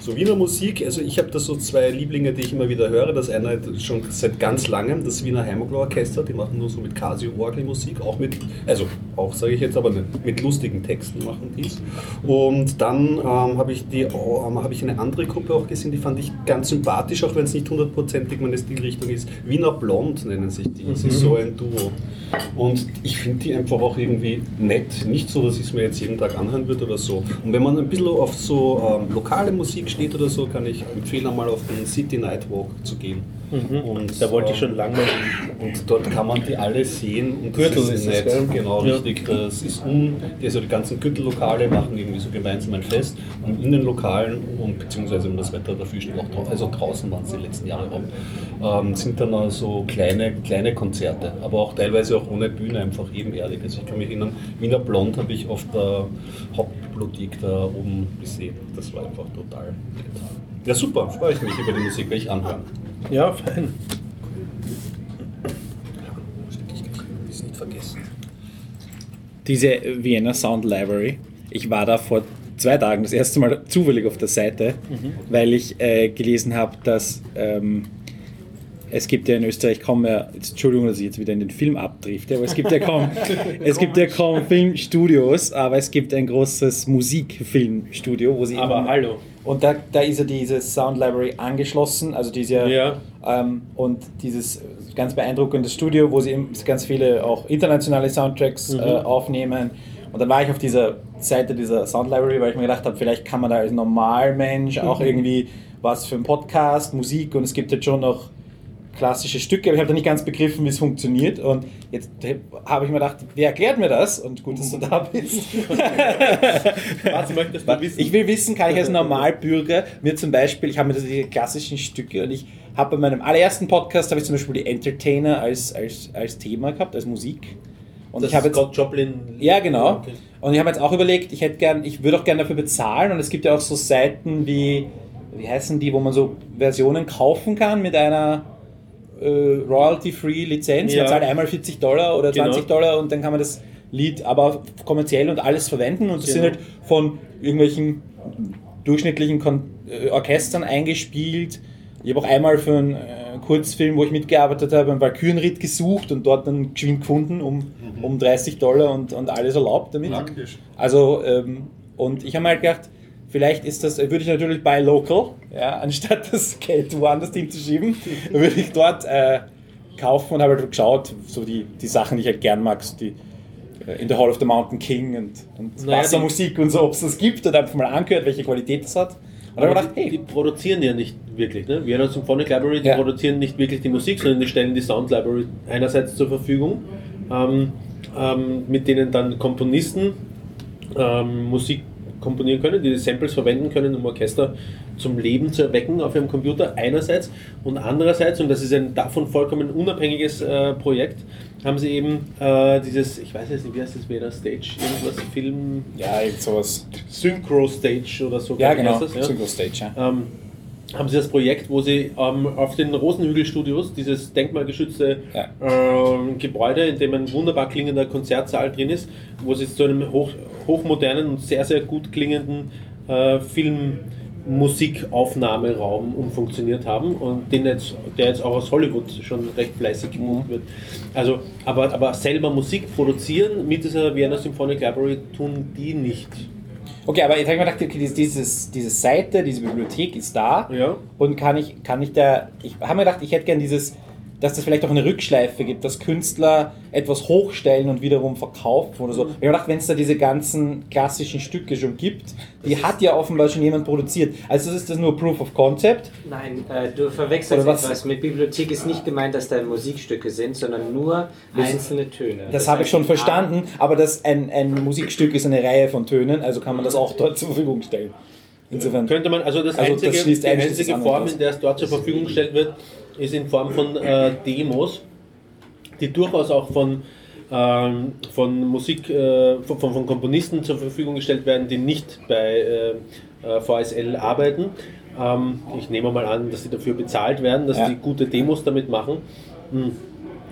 Speaker 4: so Wiener Musik, also ich habe da so zwei Lieblinge, die ich immer wieder höre. Das eine schon seit ganz langem, das Wiener Heimatler Orchester, die machen nur so mit Casio-Orgelmusik, auch mit, also auch sage ich jetzt, aber nicht, mit lustigen Texten machen dies. Und dann ähm, habe ich, die, ähm, habe ich eine andere Gruppe auch gesehen, die fand ich ganz sympathisch, auch wenn es nicht hundertprozentig meine Stilrichtung ist. Wiener Blond nennen sich die. Das ist so ein Duo. Und ich finde die einfach auch irgendwie nett. Nicht so, dass ich es mir jetzt jeden Tag anhören würde oder so. Und wenn man ein bisschen auf so ähm, lokale Musik steht oder so, kann ich empfehlen, einmal auf den City Nightwalk zu gehen. Und,
Speaker 3: Da wollte ich
Speaker 4: ähm,
Speaker 3: schon lange.
Speaker 4: und dort kann man die alle sehen. Und
Speaker 3: Gürtel
Speaker 4: das
Speaker 3: ist
Speaker 4: ist
Speaker 3: es,
Speaker 4: nett.
Speaker 3: gell?
Speaker 4: Genau,
Speaker 3: Ja.
Speaker 4: richtig. Das ist un, also die ganzen Gürtellokale machen irgendwie so gemeinsam ein Fest. Und in den Lokalen und beziehungsweise wenn das Wetter dafür steht, auch drau- also draußen waren es die letzten Jahre auch, ähm, sind dann so kleine, kleine Konzerte. Aber auch teilweise auch ohne Bühne, einfach ebenerdig. Also ich kann mich erinnern, Wiener Blond habe ich auf der Hauptbibliothek da oben gesehen. Das war einfach total nett. Ja, super, freue ich mich über die Musik, werde ich anhören.
Speaker 3: Ja, fein.
Speaker 4: Ist nicht vergessen.
Speaker 5: Diese Vienna Sound Library. Ich war da vor zwei Tagen das erste Mal zufällig auf der Seite, weil ich äh, gelesen habe, dass ähm, es gibt ja in Österreich kaum mehr, jetzt, Entschuldigung, dass ich jetzt wieder in den Film abdrifte, aber es gibt ja kaum, [LAUGHS] es gibt ja kaum Filmstudios, aber es gibt ein großes Musikfilmstudio, wo sie
Speaker 3: Aber
Speaker 5: immer-
Speaker 3: hallo.
Speaker 5: Und da, da ist ja diese Sound Library angeschlossen, also diese
Speaker 3: Ja.
Speaker 5: ähm, und dieses ganz beeindruckende Studio, wo sie ganz viele auch internationale Soundtracks
Speaker 3: Mhm.
Speaker 5: äh, aufnehmen. Und dann war ich auf dieser Seite dieser Sound Library, weil ich mir gedacht habe, vielleicht kann man da als Normalmensch auch
Speaker 3: Mhm.
Speaker 5: irgendwie was für einen Podcast, Musik und es gibt jetzt schon noch klassische Stücke, aber ich habe da nicht ganz begriffen, wie es funktioniert. Und jetzt habe ich mir gedacht, wer erklärt mir das? Und gut, dass du da bist. [LAUGHS]
Speaker 3: Was möchtest du wissen?
Speaker 5: Ich will wissen, kann ich als Normalbürger mir zum Beispiel, ich habe mir diese klassischen Stücke und ich habe bei meinem allerersten Podcast habe ich zum Beispiel die Entertainer als, als, als Thema gehabt, als Musik. Und
Speaker 3: das
Speaker 5: ich habe jetzt
Speaker 3: Scott Joplin.
Speaker 5: ja, genau. Und ich habe jetzt auch überlegt, ich hätte gern, ich würde auch gerne dafür bezahlen und es gibt ja auch so Seiten wie, wie heißen die, wo man so Versionen kaufen kann mit einer äh, royalty-free Lizenz.
Speaker 3: Ja.
Speaker 5: Man zahlt einmal 40 Dollar oder
Speaker 3: Genau.
Speaker 5: 20 Dollar und dann kann man das Lied aber kommerziell und alles verwenden und das sind
Speaker 3: Genau.
Speaker 5: halt von irgendwelchen durchschnittlichen Kon äh, Orchestern eingespielt. Ich habe auch einmal für einen äh, Kurzfilm, wo ich mitgearbeitet habe, einen Valkyrenritt gesucht und dort dann geschwind gefunden um, um 30 Dollar und, und alles erlaubt damit.
Speaker 4: Praktisch.
Speaker 5: Also ähm, Und ich habe mal gedacht, vielleicht ist das, würde ich natürlich bei Local, ja, anstatt das Geld woanders hinzuschieben, würde ich dort äh, kaufen und habe halt geschaut, so die, die Sachen, die ich halt gern mag, so die äh, in the Hall of the Mountain King und, und
Speaker 3: Naja,
Speaker 5: Wassermusik und so, ob es das gibt und einfach mal angehört, welche Qualität das hat. Und
Speaker 3: die,
Speaker 5: gedacht,
Speaker 3: die
Speaker 5: hey,
Speaker 3: produzieren ja nicht wirklich. Ne? Vienna Symphonic Library, die
Speaker 5: Ja.
Speaker 3: produzieren nicht wirklich die Musik, sondern die stellen die Sound Library einerseits zur Verfügung, ähm, ähm, mit denen dann Komponisten ähm, Musik komponieren können, die die Samples verwenden können, um Orchester zum Leben zu erwecken auf ihrem Computer einerseits und andererseits, und das ist ein davon vollkommen unabhängiges äh, Projekt, haben sie eben äh, dieses, ich weiß jetzt nicht, wie heißt das wieder, Stage, irgendwas, Film,
Speaker 5: ja, irgend sowas.
Speaker 3: Synchro Stage oder so.
Speaker 5: Ja, genau,
Speaker 3: das, ja?
Speaker 5: Synchro Stage, ja.
Speaker 3: ähm, haben sie das Projekt, wo sie ähm, auf den Rosenhügel-Studios, dieses denkmalgeschützte
Speaker 5: Ja.
Speaker 3: ähm, Gebäude, in dem ein wunderbar klingender Konzertsaal drin ist, wo sie zu einem hoch, hochmodernen und sehr, sehr gut klingenden äh, Filmmusikaufnahmeraum umfunktioniert haben und den jetzt, der jetzt auch aus Hollywood schon recht fleißig gebucht wird. Also, aber, aber selber Musik produzieren mit dieser Vienna Symphonic Library tun die nicht.
Speaker 5: Okay, aber jetzt habe ich mir gedacht, okay, dieses- dieses, diese Seite, diese Bibliothek ist da
Speaker 3: Ja.
Speaker 5: und kann ich, kann ich da, ich habe mir gedacht, ich hätte gern dieses, dass das vielleicht auch eine Rückschleife gibt, dass Künstler etwas hochstellen und wiederum verkaufen oder so. Ich habe mir gedacht, wenn es da diese ganzen klassischen Stücke schon gibt, die hat ja offenbar schon jemand produziert. Also ist das nur Proof of Concept.
Speaker 6: Nein, äh, du verwechselst
Speaker 5: Oder was?
Speaker 6: etwas. Mit Bibliothek ist nicht gemeint, dass da Musikstücke sind, sondern nur einzelne Töne.
Speaker 5: Das, habe ich schon verstanden, aber das ein, ein Musikstück ist eine Reihe von Tönen, also kann man das auch dort [LAUGHS] zur Verfügung stellen. Insofern.
Speaker 3: Könnte man, also das
Speaker 5: Also das
Speaker 3: einzige,
Speaker 5: schließt
Speaker 3: die einzige
Speaker 5: das
Speaker 3: Form, in der es dort zur Verfügung gestellt wird, ist in Form von äh, Demos, die durchaus auch von, ähm, von Musik, äh, von, von, Komponisten zur Verfügung gestellt werden, die nicht bei äh, äh, VSL arbeiten. Ähm, ich nehme mal an, dass sie dafür bezahlt werden, dass
Speaker 5: Ja.
Speaker 3: sie gute Demos damit machen. Hm.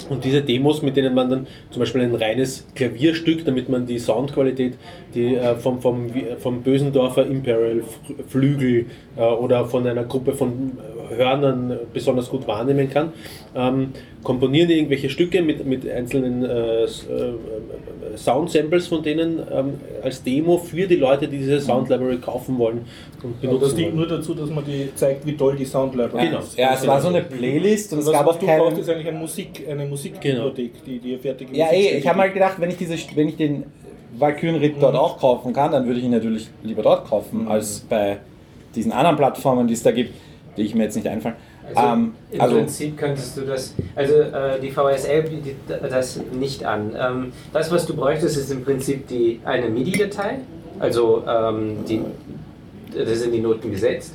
Speaker 3: Und diese Demos, mit denen man dann zum Beispiel ein reines Klavierstück, damit man die Soundqualität die, äh, vom, vom, vom Bösendorfer Imperial Flügel äh, oder von einer Gruppe von Hörnern besonders gut wahrnehmen kann, ähm, komponieren die irgendwelche Stücke mit, mit einzelnen äh, S- äh, Sound-Samples von denen ähm, als Demo für die Leute, die diese Sound Library kaufen wollen und
Speaker 1: Aber das
Speaker 3: benutzen
Speaker 1: dient nur dazu, dass man die zeigt, wie toll die Sound Library
Speaker 3: Genau.
Speaker 1: ist.
Speaker 5: Ja, es war so eine Playlist und es
Speaker 1: was,
Speaker 5: gab
Speaker 1: was
Speaker 5: auch
Speaker 1: du brauchst,
Speaker 5: keine.
Speaker 1: ist eigentlich eine, Musik, eine Musikbibliothek, die dir fertige
Speaker 5: Ja,
Speaker 1: Musik
Speaker 5: ey, ich habe mal gedacht, wenn ich, diese, wenn ich den Valkyrenritt dort auch kaufen kann, dann würde ich ihn natürlich lieber dort kaufen, als bei diesen anderen Plattformen, die es da gibt, die ich mir jetzt nicht einfallen.
Speaker 6: Also,
Speaker 5: ähm,
Speaker 6: Im
Speaker 5: also
Speaker 6: Prinzip könntest du das, also äh, die VSL bietet das nicht an. Ähm, das, was du bräuchtest, ist im Prinzip die, eine MIDI-Datei, also ähm, die, da sind die Noten gesetzt,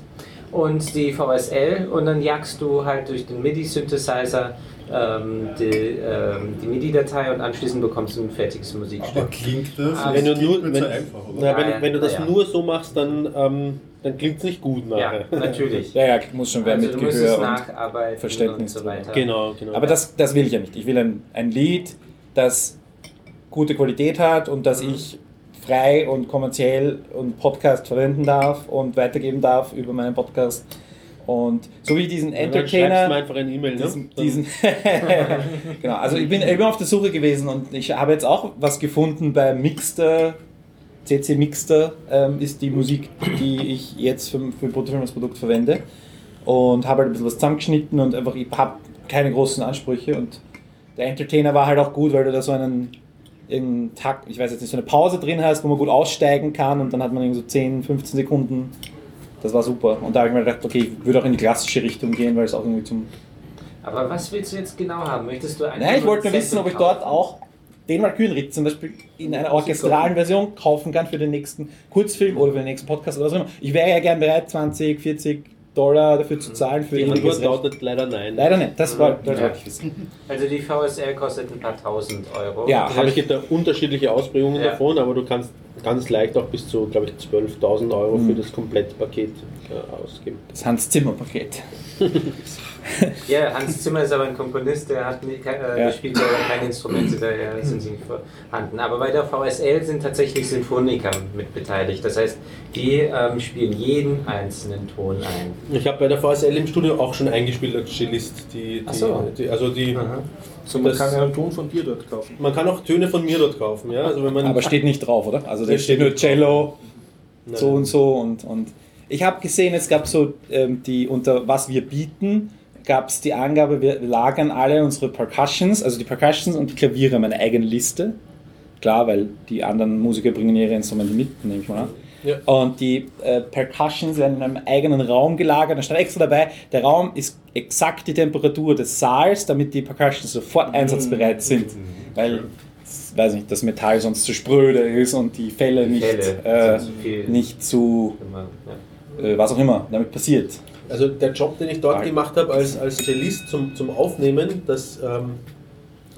Speaker 6: und die VSL und dann jagst du halt durch den MIDI-Synthesizer ähm, die, ähm, die MIDI-Datei und anschließend bekommst du ein fertiges Musikstück.
Speaker 4: Aber klingt das?
Speaker 6: Ah,
Speaker 3: wenn du
Speaker 4: klingt
Speaker 3: nur,
Speaker 4: mir
Speaker 3: wenn,
Speaker 4: zu einfach, oder?
Speaker 3: Na, wenn,
Speaker 6: Ja, ja,
Speaker 3: wenn du das
Speaker 6: ja.
Speaker 3: nur so machst, dann, ähm, dann klingt es nicht gut
Speaker 6: Ja,
Speaker 3: nachher. [LAUGHS]
Speaker 6: natürlich.
Speaker 5: ja, ja, muss schon wer
Speaker 6: Also
Speaker 5: mit Gehör und Verständnis
Speaker 6: und so weiter.
Speaker 3: Genau, genau.
Speaker 5: Aber das, das will ich ja nicht. Ich will ein, ein Lied, das gute Qualität hat und das ich frei und kommerziell und Podcast verwenden darf und weitergeben darf über meinen Podcast. Und so wie diesen
Speaker 3: dann
Speaker 5: Entertainer.
Speaker 3: mir einfach eine E-Mail, ne?
Speaker 5: diesen,
Speaker 3: Dann-
Speaker 5: diesen [LAUGHS] genau, also ich bin, ich bin auf der Suche gewesen und ich habe jetzt auch was gefunden bei Mixter, CC Mixter ähm, ist die Musik, die ich jetzt für, für Protofilm als Produkt verwende und habe halt ein bisschen was zusammengeschnitten und einfach, ich habe keine großen Ansprüche und der Entertainer war halt auch gut, weil du da so einen irgendeinen Takt, ich weiß jetzt nicht, so eine Pause drin hast, wo man gut aussteigen kann und dann hat man irgendwie so 10, 15 Sekunden. Das war super. Und da habe ich mir gedacht, okay, ich würde auch in die klassische Richtung gehen, weil es auch irgendwie zum
Speaker 6: Aber was willst du jetzt genau haben? Möchtest du einfach
Speaker 5: Nein, ich wollte nur wissen, ob ich dort auch den Valkyrenritt zum Beispiel in einer orchestralen Version kaufen kann für den nächsten Kurzfilm oder für den nächsten Podcast oder was auch immer. Ich wäre ja gern bereit, 20, 40 Dollar dafür zu zahlen für
Speaker 3: Die Antwort lautet leider nein.
Speaker 5: Leider nicht, das, war, das
Speaker 6: Ja.
Speaker 5: wollte ich wissen.
Speaker 6: Also die VSL kostet ein paar tausend Euro.
Speaker 5: Ja,
Speaker 3: Das
Speaker 5: habe
Speaker 3: heißt, es
Speaker 5: ich.
Speaker 3: gibt da unterschiedliche Ausprägungen
Speaker 6: Ja.
Speaker 3: davon, aber du kannst ganz leicht auch bis zu, glaube ich, 12.000 Euro
Speaker 5: Mhm.
Speaker 3: für das Komplettpaket äh, ausgeben.
Speaker 5: Das Hans Zimmer Paket. [LAUGHS]
Speaker 6: Ja, Hans Zimmer ist aber ein Komponist, der, hat nie, kein- äh,
Speaker 5: Ja.
Speaker 6: der spielt ja keine Instrumente, daher sind sie nicht vorhanden. Aber bei der VSL sind tatsächlich Sinfoniker mit beteiligt. Das heißt, die ähm, spielen jeden einzelnen Ton ein.
Speaker 3: Ich habe bei der VSL im Studio auch schon eingespielt als Cellist. Die, die,
Speaker 6: so.
Speaker 3: die, also die,
Speaker 1: So, man
Speaker 3: Das-
Speaker 1: kann einen Ton von dir dort kaufen.
Speaker 3: man kann auch Töne von mir dort kaufen. Ja? Also wenn man,
Speaker 5: Aber steht nicht drauf, oder? Also da
Speaker 3: Das
Speaker 5: steht nur Cello
Speaker 3: Nein.
Speaker 5: so und so und, und ich habe gesehen, es gab so ähm, die unter was wir bieten, gab es die Angabe, wir lagern alle unsere Percussions, also die Percussions und die Klaviere in meine eigene Liste. Klar, weil die anderen Musiker bringen ihre Instrumente mit, nehme ich mal an.
Speaker 3: Ja.
Speaker 5: Und die äh, Percussions werden in einem eigenen Raum gelagert. Da stand extra dabei, der Raum ist exakt die Temperatur des Saals, damit die Percussions sofort einsatzbereit sind. Weil, weiß nicht, das Metall sonst zu spröde ist und die Fälle nicht,
Speaker 6: Fälle,
Speaker 5: äh,
Speaker 6: zu
Speaker 5: nicht zu,
Speaker 6: ja.
Speaker 5: äh, was auch immer damit passiert.
Speaker 3: Also der Job, den ich dort gemacht habe als, als Cellist zum, zum Aufnehmen, das ähm,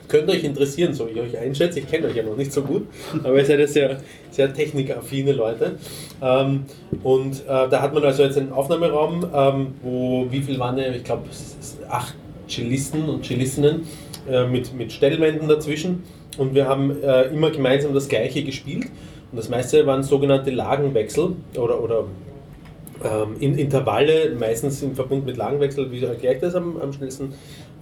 Speaker 3: könnte euch interessieren, so wie ich euch einschätze. Ich kenne euch ja noch nicht so gut, aber ihr seid ja sehr, sehr technikaffine Leute. Ähm, und äh, da hat man also jetzt einen Aufnahmeraum, ähm, wo, wie viel waren ja, ich glaube, acht Cellisten und Cellistinnen äh, mit, mit Stellwänden dazwischen. Und wir haben äh, immer gemeinsam das Gleiche gespielt. Und das meiste waren sogenannte Lagenwechsel oder, oder ähm, in Intervalle, meistens im Verbund mit Lagenwechsel, wie erkläre ich das am, am schnellsten?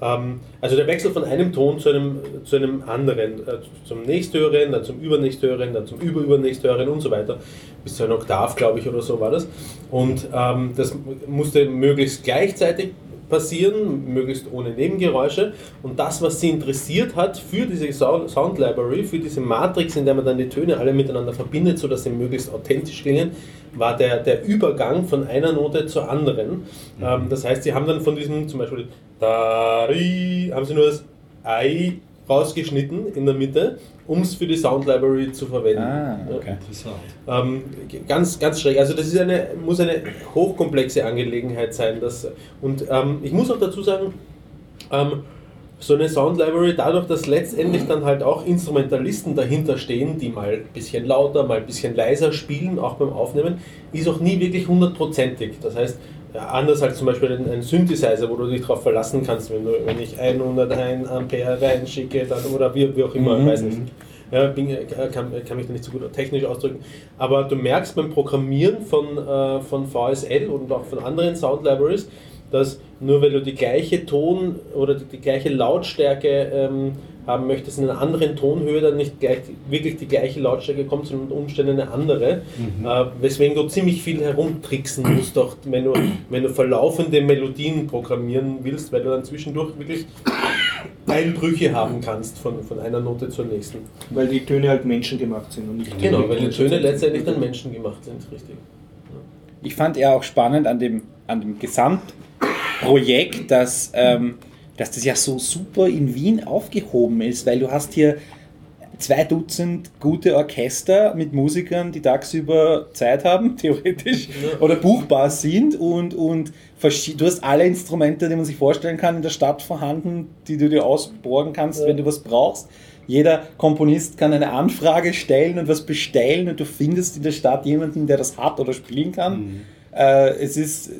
Speaker 3: Ähm, also der Wechsel von einem Ton zu einem, zu einem anderen, äh, zum nächsthöheren, dann zum übernächsthöheren, dann zum überübernächsthöheren und so weiter. Bis zu einer Oktav, glaube ich, oder so war das. Und ähm, das musste möglichst gleichzeitig passieren, möglichst ohne Nebengeräusche. Und das, was sie interessiert hat für diese Sound Sound Library, für diese Matrix, in der man dann die Töne alle miteinander verbindet, sodass sie möglichst authentisch klingen, war der, der Übergang von einer Note zur anderen. Ähm, das heißt, sie haben dann von diesem zum Beispiel Dari, haben sie nur das Ei rausgeschnitten in der Mitte, um es für die Sound Library zu verwenden.
Speaker 5: Ah, okay.
Speaker 4: Interessant.
Speaker 3: Ähm, ganz, ganz schräg. Also das ist eine, muss eine hochkomplexe Angelegenheit sein. Das, und ähm, ich muss auch dazu sagen, ähm, so eine Sound Library, dadurch, dass letztendlich dann halt auch Instrumentalisten dahinter stehen, die mal ein bisschen lauter, mal ein bisschen leiser spielen, auch beim Aufnehmen, ist auch nie wirklich hundertprozentig. Das heißt, anders als zum Beispiel ein, Synthesizer, wo du dich darauf verlassen kannst, wenn, du, wenn ich 101 Ampere reinschicke dann, oder wie, wie auch immer,
Speaker 5: Mhm.
Speaker 3: weiß nicht. Ja, bin, kann, kann mich da nicht so gut technisch ausdrücken. Aber du merkst beim Programmieren von, äh, von VSL und auch von anderen Sound Libraries, dass nur weil du die gleiche Ton oder die, die gleiche Lautstärke ähm, haben möchtest in einer anderen Tonhöhe, dann nicht gleich, wirklich die gleiche Lautstärke kommt, sondern unter Umständen eine andere. Äh, weswegen du ziemlich viel herumtricksen musst, doch, wenn, du, wenn du verlaufende Melodien programmieren willst, weil du dann zwischendurch wirklich Einbrüche haben kannst von, von einer Note zur nächsten.
Speaker 1: Weil die Töne halt menschengemacht sind und nicht
Speaker 3: Genau, weil die Töne letztendlich dann menschengemacht sind, richtig.
Speaker 5: Ich fand ja auch spannend an dem, an dem Gesamtprojekt, dass, ähm, dass das ja so super in Wien aufgehoben ist, weil du hast hier zwei Dutzend gute Orchester mit Musikern, die tagsüber Zeit haben, [LAUGHS] theoretisch, oder buchbar sind und, und du hast alle Instrumente, die man sich vorstellen kann, in der Stadt vorhanden, die du dir ausborgen kannst, wenn du was brauchst. Jeder Komponist kann eine Anfrage stellen und was bestellen und du findest in der Stadt jemanden, der das hat oder spielen kann. Äh, es ist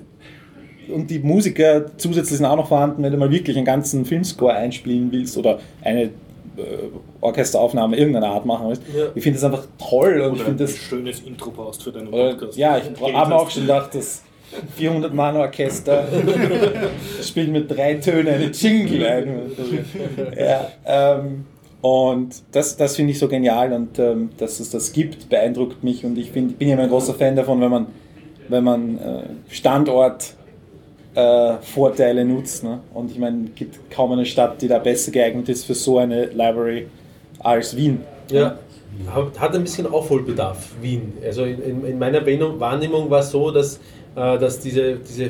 Speaker 5: und die Musiker zusätzlich sind auch noch vorhanden, wenn du mal wirklich einen ganzen Filmscore einspielen willst oder eine äh, Orchesteraufnahme irgendeiner Art machen willst.
Speaker 3: Ja.
Speaker 5: Ich finde das einfach toll und ich
Speaker 1: Oder ein
Speaker 5: finde das
Speaker 1: schönes Intro brauchst für deinen
Speaker 5: oder,
Speaker 1: Podcast.
Speaker 5: ja, ich habe auch schon gedacht, das 400 Mann Orchester [LAUGHS] spielt mit drei Tönen eine Jingle ein. ja, ähm, und das, das finde ich so genial und ähm, dass es das gibt, beeindruckt mich und ich find, bin ja immer ein großer Fan davon, wenn man, wenn man äh, Standort äh, Vorteile nutzt. Ne? Und ich meine, es gibt kaum eine Stadt, die da besser geeignet ist für so eine Library als Wien.
Speaker 3: Ja, hat, hat ein bisschen Aufholbedarf, Wien. Also in, in, in meiner Wahrnehmung- war es so, dass, äh, dass diese, diese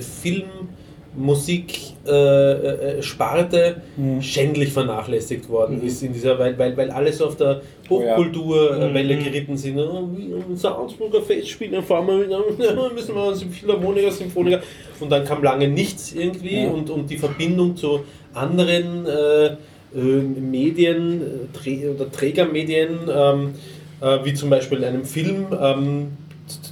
Speaker 3: Filmmusik-Sparte äh, Sparte
Speaker 5: Mhm.
Speaker 3: schändlich vernachlässigt worden ist, in dieser, weil, weil, weil alles auf der
Speaker 5: Oh ja.
Speaker 3: Hochkulturwelle geritten sind. Oh, wie ein Salzburger Festspiel, dann fahren wir [LAUGHS] müssen wir uns Philharmoniker, Symphoniker. Und dann kam lange nichts irgendwie
Speaker 5: Ja.
Speaker 3: und, und die Verbindung zu anderen äh, äh, Medien äh, Trä oder Trägermedien, ähm, äh, wie zum Beispiel einem Film, ähm,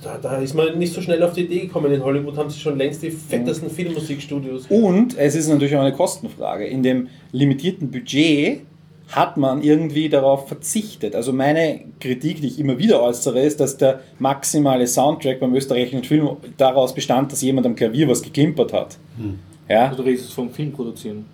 Speaker 3: da, da ist man nicht so schnell auf die Idee gekommen. In Hollywood haben sie schon längst die fettesten Filmmusikstudios.
Speaker 5: Und es ist natürlich auch eine Kostenfrage. In dem limitierten Budget hat man irgendwie darauf verzichtet. Also meine Kritik, die ich immer wieder äußere, ist, dass der maximale Soundtrack beim österreichischen Film daraus bestand, dass jemand am Klavier was geklimpert hat. Ja,
Speaker 1: Also du redest vom Film produzieren.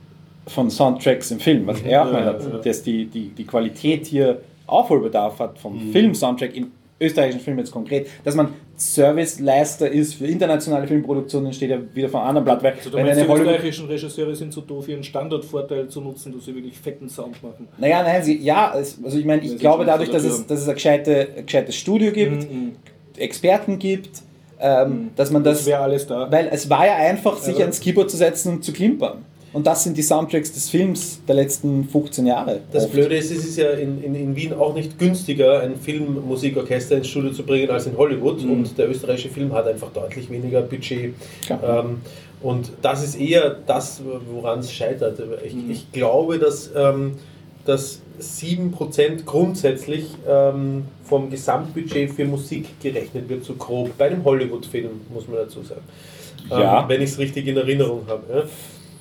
Speaker 5: von Soundtracks im Film, was er auch
Speaker 1: Ja,
Speaker 5: mal hat,
Speaker 1: ja.
Speaker 5: dass die, die, die Qualität hier Aufholbedarf hat vom Film-Soundtrack in österreichischen Film jetzt konkret, dass man Serviceleister ist für internationale Filmproduktionen, steht ja wieder von anderen Blatt, weil
Speaker 1: Also du
Speaker 5: wenn
Speaker 1: meinst, die österreichischen Regisseure sind so doof, ihren Standardvorteil zu nutzen, dass sie wirklich fetten Sound machen.
Speaker 5: Naja, nein, sie, ja, also ich meine, ich glaube dadurch, dass es, dass es ein, gescheite, ein gescheites Studio gibt,
Speaker 1: Mhm.
Speaker 5: Experten gibt, ähm, dass man
Speaker 1: Das
Speaker 5: das,
Speaker 1: wäre alles da.
Speaker 5: weil es war ja einfach, sich
Speaker 1: Aber-
Speaker 5: ans Keyboard zu setzen und zu klimpern. Und das sind die Soundtracks des Films der letzten 15 Jahre.
Speaker 3: Das
Speaker 5: Oft.
Speaker 3: Blöde ist, es ist ja in, in, in Wien auch nicht günstiger, ein Filmmusikorchester ins Studio zu bringen als in Hollywood.
Speaker 1: Mhm.
Speaker 3: Und der österreichische Film hat einfach deutlich weniger Budget.
Speaker 5: Ja.
Speaker 3: Ähm, und das ist eher das, woran es scheitert. Ich,
Speaker 1: Mhm.
Speaker 3: ich glaube, dass, ähm, dass 7% grundsätzlich ähm, vom Gesamtbudget für Musik gerechnet wird, so grob. Bei einem Hollywood-Film, muss man dazu sagen. Ähm,
Speaker 5: Ja.
Speaker 3: Wenn ich es richtig in Erinnerung habe. Ja.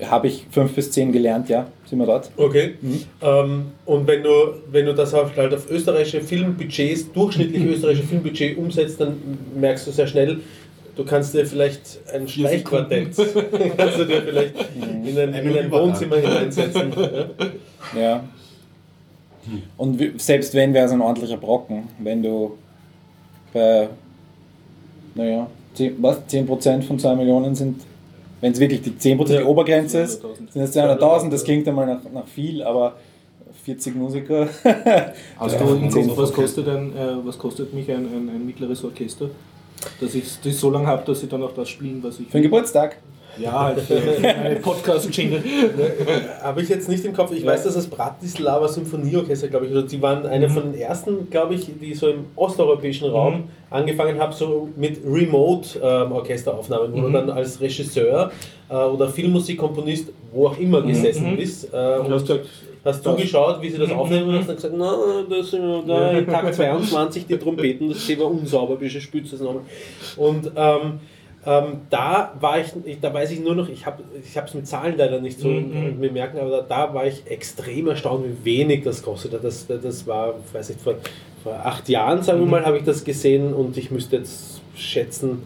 Speaker 5: Habe ich 5 bis 10 gelernt, ja, sind wir dort.
Speaker 3: Okay. Ähm, und wenn du, wenn du das auf, halt auf österreichische Filmbudgets, durchschnittliche [CLEARS THROAT] österreichische Filmbudget umsetzt, dann merkst du sehr schnell, du kannst dir vielleicht ein Streichquartett, [LAUGHS] kannst du dir vielleicht in ein, in ein Wohnzimmer hineinsetzen. [LAUGHS] Ja.
Speaker 5: Ja. Und selbst wenn, wäre es ein ordentlicher Brocken, wenn du bei, naja, 10, was, 10% von 2 Millionen sind, wenn es wirklich die 10% die
Speaker 3: Ja.
Speaker 5: Obergrenze ist,
Speaker 1: 200.000.
Speaker 5: sind es 200.000, das klingt einmal nach, nach viel, aber 40 Musiker. [LAUGHS]
Speaker 1: Hast
Speaker 5: Ja,
Speaker 1: du im
Speaker 5: zehn
Speaker 1: Kopf, was kostet, ein, äh, was kostet mich ein, ein, ein mittleres Orchester? Dass ich das so lange habe, dass sie dann auch das spielen, was ich
Speaker 5: Für den Geburtstag.
Speaker 1: Ja, halt für eine Podcast-Jingle.
Speaker 3: Habe ich jetzt nicht im Kopf. Ich weiß, dass das Bratislava Symphonieorchester, glaube ich, oder die waren eine von den ersten, glaube ich, die so im osteuropäischen Raum
Speaker 1: Mhm.
Speaker 3: angefangen haben, so mit Remote-Orchesteraufnahmen, wo
Speaker 1: Mhm.
Speaker 3: du dann als Regisseur äh, oder Filmmusikkomponist, wo auch immer gesessen
Speaker 1: mhm.
Speaker 3: bist. Äh,
Speaker 1: Und hast gesagt,
Speaker 3: Hast du geschaut, wie sie das
Speaker 1: Mhm.
Speaker 3: aufnehmen und hast dann gesagt, na, das sind ja da Takt 22 die Trompeten, das war unsauber, wie spült das nochmal. Und ähm, ähm, da war ich, da weiß ich nur noch, ich habe es mit Zahlen leider nicht so
Speaker 1: Mhm.
Speaker 3: mir merken, aber da, da war ich extrem erstaunt, wie wenig das kostet. Das, das war, weiß ich, vor, vor acht Jahren, sagen wir
Speaker 1: Mhm.
Speaker 3: mal, habe ich das gesehen und ich müsste jetzt schätzen,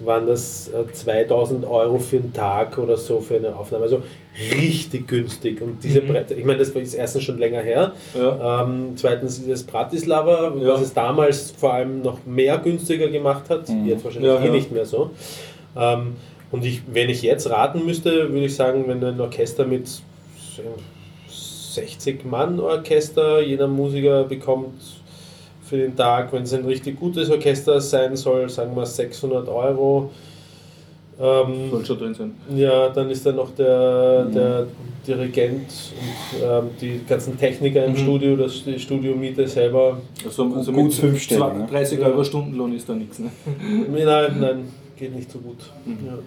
Speaker 3: waren das äh, 2000 Euro für einen Tag oder so für eine Aufnahme. Also richtig günstig. Und diese
Speaker 1: Mhm.
Speaker 3: Bretter, ich meine, das jetzt erstens schon länger her.
Speaker 1: Ja.
Speaker 3: Ähm, zweitens ist das Bratislava,
Speaker 1: Ja.
Speaker 3: was es damals vor allem noch mehr günstiger gemacht hat.
Speaker 5: Mhm.
Speaker 3: Jetzt wahrscheinlich
Speaker 1: Ja,
Speaker 3: eh nicht mehr so. Ähm, und ich, wenn ich jetzt raten müsste, würde ich sagen, wenn ein Orchester mit 60 Mann Orchester, jeder Musiker bekommt für den Tag, wenn es ein richtig gutes Orchester sein soll, sagen wir 600 Euro. Ähm,
Speaker 1: soll schon drin sein.
Speaker 3: ja, dann ist da noch der, der Dirigent und ähm, die ganzen Techniker im
Speaker 1: Mhm.
Speaker 3: Studio, das die Studiomiete selber.
Speaker 1: Also, also
Speaker 5: Gut
Speaker 1: mit
Speaker 5: fünfstellig,
Speaker 1: zwei-
Speaker 5: ne?
Speaker 1: 30
Speaker 3: Ja.
Speaker 1: Euro Stundenlohn ist da nichts. Ne? [LAUGHS]
Speaker 3: Nein, nein, geht nicht so gut. Ja.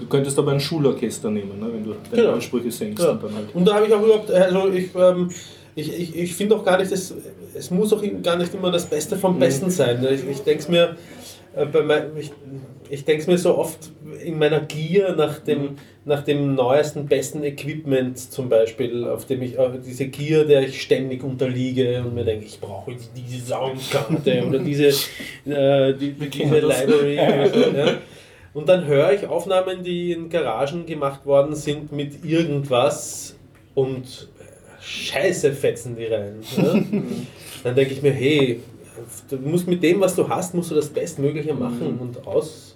Speaker 1: Du könntest aber ein Schulorchester nehmen, ne? wenn du deine
Speaker 3: Genau.
Speaker 1: Ansprüche senkst.
Speaker 3: Ja.
Speaker 1: Und dann halt.
Speaker 3: Und da habe ich auch überhaupt, also ich, ähm, ich, ich, ich finde auch gar nicht, das, es muss auch gar nicht immer das Beste vom Besten sein. Ich, ich denke es mir, äh, bei mein, ich, ich denke mir so oft in meiner Gier nach dem, nach dem neuesten, besten Equipment zum Beispiel, auf dem ich, diese Gier, der ich ständig unterliege und mir denke, ich brauche jetzt diese Soundkarte oder diese, äh, die, diese. Library. ja. Und dann höre ich Aufnahmen, die in Garagen gemacht worden sind mit irgendwas und äh, scheiße fetzen die rein. Ja? [LAUGHS] dann denke ich mir, hey, du musst mit dem, was du hast, musst du das Bestmögliche machen und aus.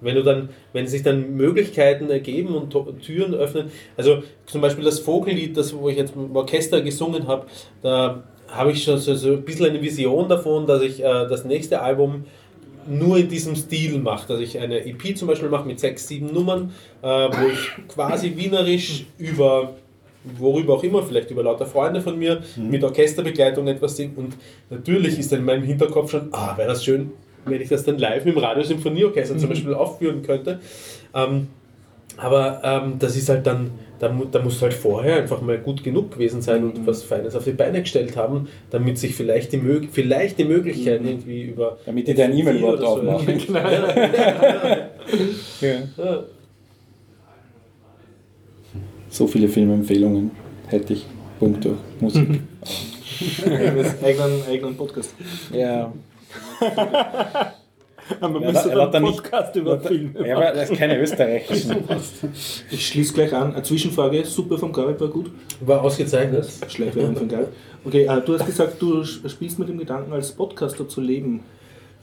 Speaker 3: Wenn du dann, wenn sich dann Möglichkeiten ergeben und Türen öffnen, also zum Beispiel das Vogellied, das wo ich jetzt dem Orchester gesungen habe, da habe ich schon so, so ein bisschen eine Vision davon, dass ich äh, das nächste Album nur in diesem Stil mache, dass ich eine EP zum Beispiel mache mit sechs, sieben Nummern, äh, wo ich quasi wienerisch über worüber auch immer, vielleicht über lauter Freunde von mir, mit Orchesterbegleitung etwas singe. Und natürlich ist dann in meinem Hinterkopf schon, ah, wäre das schön, wenn ich das dann live mit dem Radiosymphonieorchester zum Beispiel aufführen könnte. Ähm, aber ähm, das ist halt dann, da, da muss halt vorher einfach mal gut genug gewesen sein und was Feines auf die Beine gestellt haben, damit sich vielleicht die, Mög vielleicht die Möglichkeit irgendwie über.
Speaker 5: Damit die dein E-Mail überhaupt
Speaker 3: oder so
Speaker 5: aufmachen. [LAUGHS] [LAUGHS]
Speaker 3: Ja, ja,
Speaker 5: Ja.
Speaker 3: Ja.
Speaker 5: So viele Filmempfehlungen hätte ich. Punkte. Musik. [LAUGHS]
Speaker 1: eigenen, eigenen Podcast.
Speaker 5: ja.
Speaker 1: Aber
Speaker 5: Ja, er hat da
Speaker 1: einen Podcast über Filme
Speaker 5: Ja, aber das ist keine österreichischen. [LAUGHS]
Speaker 1: Ich schließe gleich an. Eine Zwischenfrage. Super vom Garib war gut.
Speaker 3: War ausgezeichnet.
Speaker 1: Schlecht von Garib. Okay, äh, du hast gesagt, du spielst mit dem Gedanken, als Podcaster zu leben.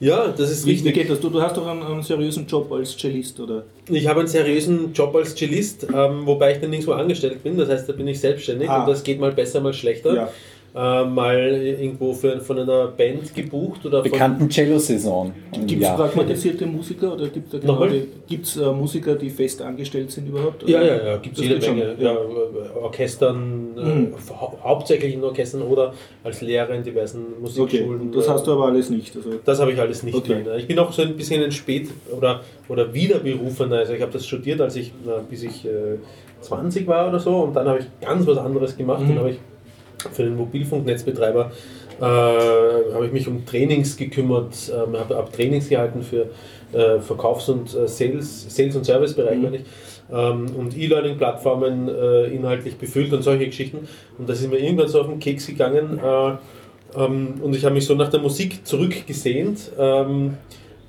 Speaker 3: Ja, das ist
Speaker 1: Wie, wie
Speaker 3: wichtig.
Speaker 1: geht das? Du, du hast doch einen, einen seriösen Job als Cellist, oder?
Speaker 3: Ich habe einen seriösen Job als Cellist, ähm, wobei ich dann nirgendwo angestellt bin. Das heißt, da bin ich selbstständig
Speaker 1: Ah.
Speaker 3: und das geht mal besser, mal schlechter.
Speaker 1: Ja.
Speaker 3: Äh, mal irgendwo für, von einer Band gebucht oder von,
Speaker 5: Bekannten Cello-Saison.
Speaker 1: Gibt es
Speaker 5: Jahr.
Speaker 1: pragmatisierte Musiker oder gibt es genau gibt's, äh, Musiker, die fest angestellt sind überhaupt?
Speaker 3: Ja,
Speaker 1: oder?
Speaker 3: ja, ja, gibt es jede Menge.
Speaker 1: ja.
Speaker 3: Ja, äh, Orchestern,
Speaker 1: Mhm.
Speaker 3: äh, hau hauptsächlich in Orchestern oder als Lehrer in diversen
Speaker 1: Okay,
Speaker 3: Musikschulen.
Speaker 1: das hast du aber alles nicht. Also,
Speaker 3: Das habe ich alles nicht.
Speaker 1: Okay.
Speaker 3: Ich bin auch so ein bisschen ein Spät- oder, oder Wiederberufener. Also ich habe das studiert, als ich, na, bis ich äh, 20 war oder so und dann habe ich ganz was anderes gemacht.
Speaker 1: Mhm.
Speaker 3: Dann habe ich für den Mobilfunknetzbetreiber äh, habe ich mich um Trainings gekümmert, ähm, habe hab Trainings gehalten für äh, Verkaufs- und äh, Sales, Sales- und Servicebereich,
Speaker 1: Mhm.
Speaker 3: meine ich. Ähm, und E-Learning-Plattformen äh, inhaltlich befüllt und solche Geschichten. Und das ist mir irgendwann so auf den Keks gegangen. Äh, ähm, und ich habe mich so nach der Musik zurückgesehnt, ähm,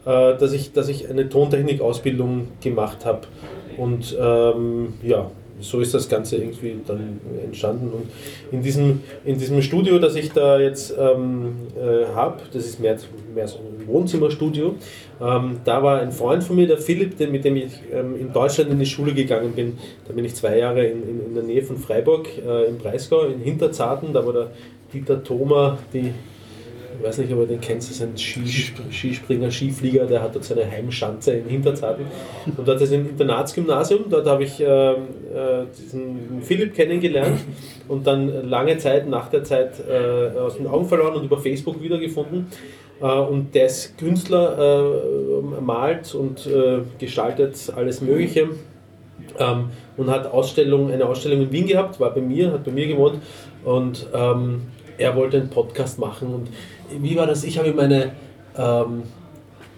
Speaker 3: äh, dass, ich, dass ich eine Tontechnik-Ausbildung gemacht habe. Und ähm, ja, so ist das Ganze irgendwie dann entstanden. Und in diesem, in diesem Studio, das ich da jetzt ähm, äh, habe, das ist mehr, mehr so ein Wohnzimmerstudio, ähm, da war ein Freund von mir, der Philipp, den, mit dem ich ähm, in Deutschland in die Schule gegangen bin. Da bin ich zwei Jahre in, in, in der Nähe von Freiburg äh, im Breisgau, in Hinterzarten. Da war der Dieter Thoma, die, ich weiß nicht, ob ihr den kennst, das ist ein Skisp Skispringer, Skiflieger, der hat dort seine Heimschanze in Hinterzarten. Und dort ist ein Internatsgymnasium, dort habe ich ähm, äh, diesen Philipp kennengelernt und dann lange Zeit nach der Zeit äh, aus den Augen verloren und über Facebook wiedergefunden. Äh, und der ist Künstler, äh, malt und äh, gestaltet alles Mögliche. Ähm, und hat Ausstellung, eine Ausstellung in Wien gehabt, war bei mir, hat bei mir gewohnt und ähm, er wollte einen Podcast machen. Und wie war das? Ich habe ihm eine, ähm,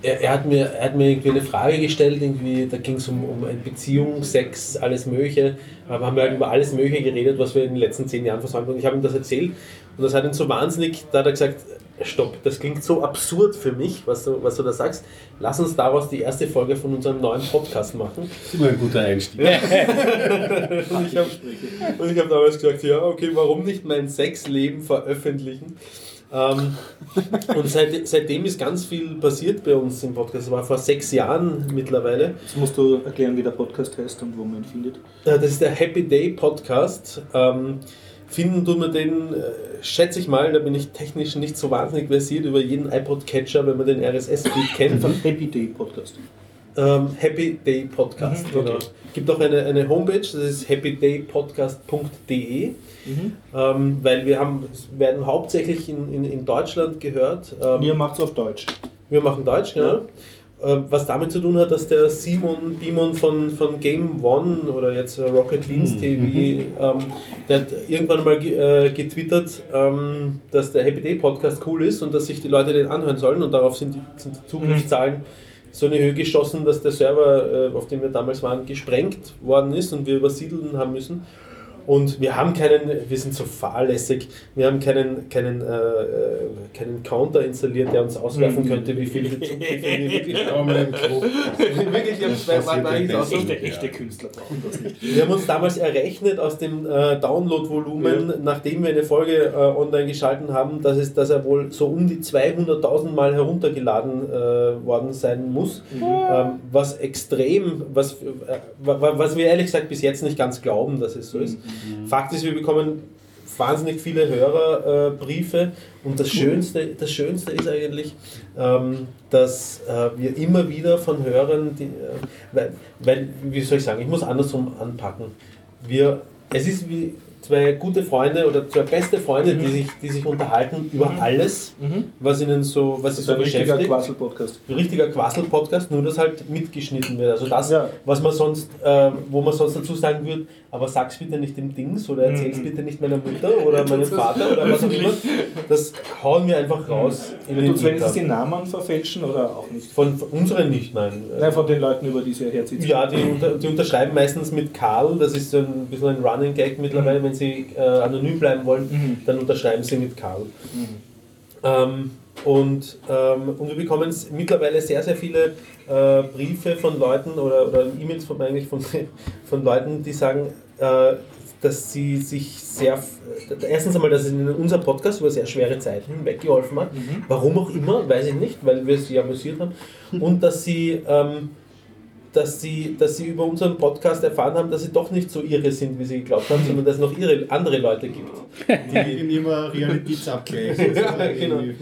Speaker 3: er, er, hat mir, er hat mir irgendwie eine Frage gestellt, irgendwie, da ging es um, um eine Beziehung, Sex, alles Mögliche. Aber haben wir halt über alles Mögliche geredet, was wir in den letzten zehn Jahren versäumt haben. Und ich habe ihm das erzählt und das hat ihn so wahnsinnig, da hat er gesagt, stopp, das klingt so absurd für mich, was du, was du da sagst. Lass uns daraus die erste Folge von unserem neuen Podcast machen.
Speaker 4: Das ist immer ein guter Einstieg.
Speaker 3: Und ich habe hab damals gesagt, ja, okay, warum nicht mein Sexleben veröffentlichen? Ähm, und seit, seitdem ist ganz viel passiert bei uns im Podcast. Das war vor sechs Jahren mittlerweile.
Speaker 1: Jetzt musst du erklären, wie der Podcast heißt und wo man ihn findet.
Speaker 3: Äh, Das ist der Happy Day Podcast. Ähm, finden tut man den, äh, schätze ich mal, da bin ich technisch nicht so wahnsinnig versiert über jeden iPod-Catcher, wenn man den RSS-Feed kennt.
Speaker 1: Von Happy Day Podcast.
Speaker 3: Ähm, Happy Day Podcast.
Speaker 1: Mhm,
Speaker 3: genau. Gibt auch eine, eine Homepage, das ist happydaypodcast.de,
Speaker 1: Mhm.
Speaker 3: ähm, weil wir haben, werden hauptsächlich in, in, in Deutschland gehört. Ähm,
Speaker 1: Ihr macht es auf Deutsch.
Speaker 3: wir machen Deutsch, genau. Ähm, Was damit zu tun hat, dass der Simon Bimon von, von Game One oder jetzt Rocket Leans TV, ähm, der hat irgendwann mal äh, getwittert, ähm, dass der Happy Day Podcast cool ist und dass sich die Leute den anhören sollen und darauf sind die, sind die Zugriffszahlen so in die Höhe geschossen, dass der Server, äh, auf dem wir damals waren, gesprengt worden ist und wir übersiedeln haben müssen. Und wir haben keinen, wir sind so fahrlässig, wir haben keinen, keinen, äh, äh, keinen Counter installiert, der uns auswerfen könnte, wie viel wir, wirklich [LAUGHS] haben. Zwei
Speaker 1: echte Künstler brauchen das nicht.
Speaker 3: Wir haben uns damals errechnet aus dem äh, Download-Volumen, nachdem wir eine Folge äh, online geschalten haben, dass, es, dass er wohl so um die 200.000 Mal heruntergeladen äh, worden sein muss. Ähm, was extrem, was, äh, wa- was wir ehrlich gesagt bis jetzt nicht ganz glauben, dass es so ist. Fakt ist, wir bekommen wahnsinnig viele Hörerbriefe und das Schönste, das Schönste ist eigentlich, ähm, dass äh, wir immer wieder von Hörern, die, äh, weil, weil, wie soll ich sagen, ich muss andersrum anpacken. Wir, es ist wie zwei gute Freunde oder zwei beste Freunde, die, sich, die sich unterhalten über alles, was ihnen so, was sie so
Speaker 1: ein richtiger
Speaker 3: beschäftigt
Speaker 1: Quassel-Podcast.
Speaker 3: ein richtiger Quassel-Podcast, nur dass halt mitgeschnitten wird. Also das,
Speaker 1: Ja.
Speaker 3: was man sonst, äh, wo man sonst dazu sagen würde, aber sag's bitte nicht dem Dings oder erzähl's bitte nicht meiner Mutter oder [LAUGHS] meinem Vater oder was auch immer. Das hauen wir einfach raus in den
Speaker 1: Tut wenigstens die. Namen verfälschen oder auch nicht?
Speaker 3: Von, von unseren nicht, nein.
Speaker 1: Nein, von den Leuten, über die sie herziehen.
Speaker 3: Ja, die, unter, die unterschreiben meistens mit Karl, das ist so ein bisschen ein Running Gag mittlerweile, wenn sie äh, anonym bleiben wollen,
Speaker 1: Mhm.
Speaker 3: dann unterschreiben sie mit Karl. Ähm, Und, ähm, und wir bekommen mittlerweile sehr, sehr viele äh, Briefe von Leuten oder, oder E-Mails von, eigentlich von, [LAUGHS] von Leuten, die sagen, dass sie sich sehr, erstens einmal, dass es in unserem Podcast über sehr schwere Zeiten hinweg geholfen hat, warum auch immer, weiß ich nicht, weil wir sie amüsiert haben, und dass sie, ähm, dass, sie, dass sie über unseren Podcast erfahren haben, dass sie doch nicht so irre sind, wie sie geglaubt haben, sondern dass es noch irre andere Leute gibt.
Speaker 4: Die immer Realitätsabgleich. [LAUGHS]
Speaker 3: Ja, genau.
Speaker 4: Dem,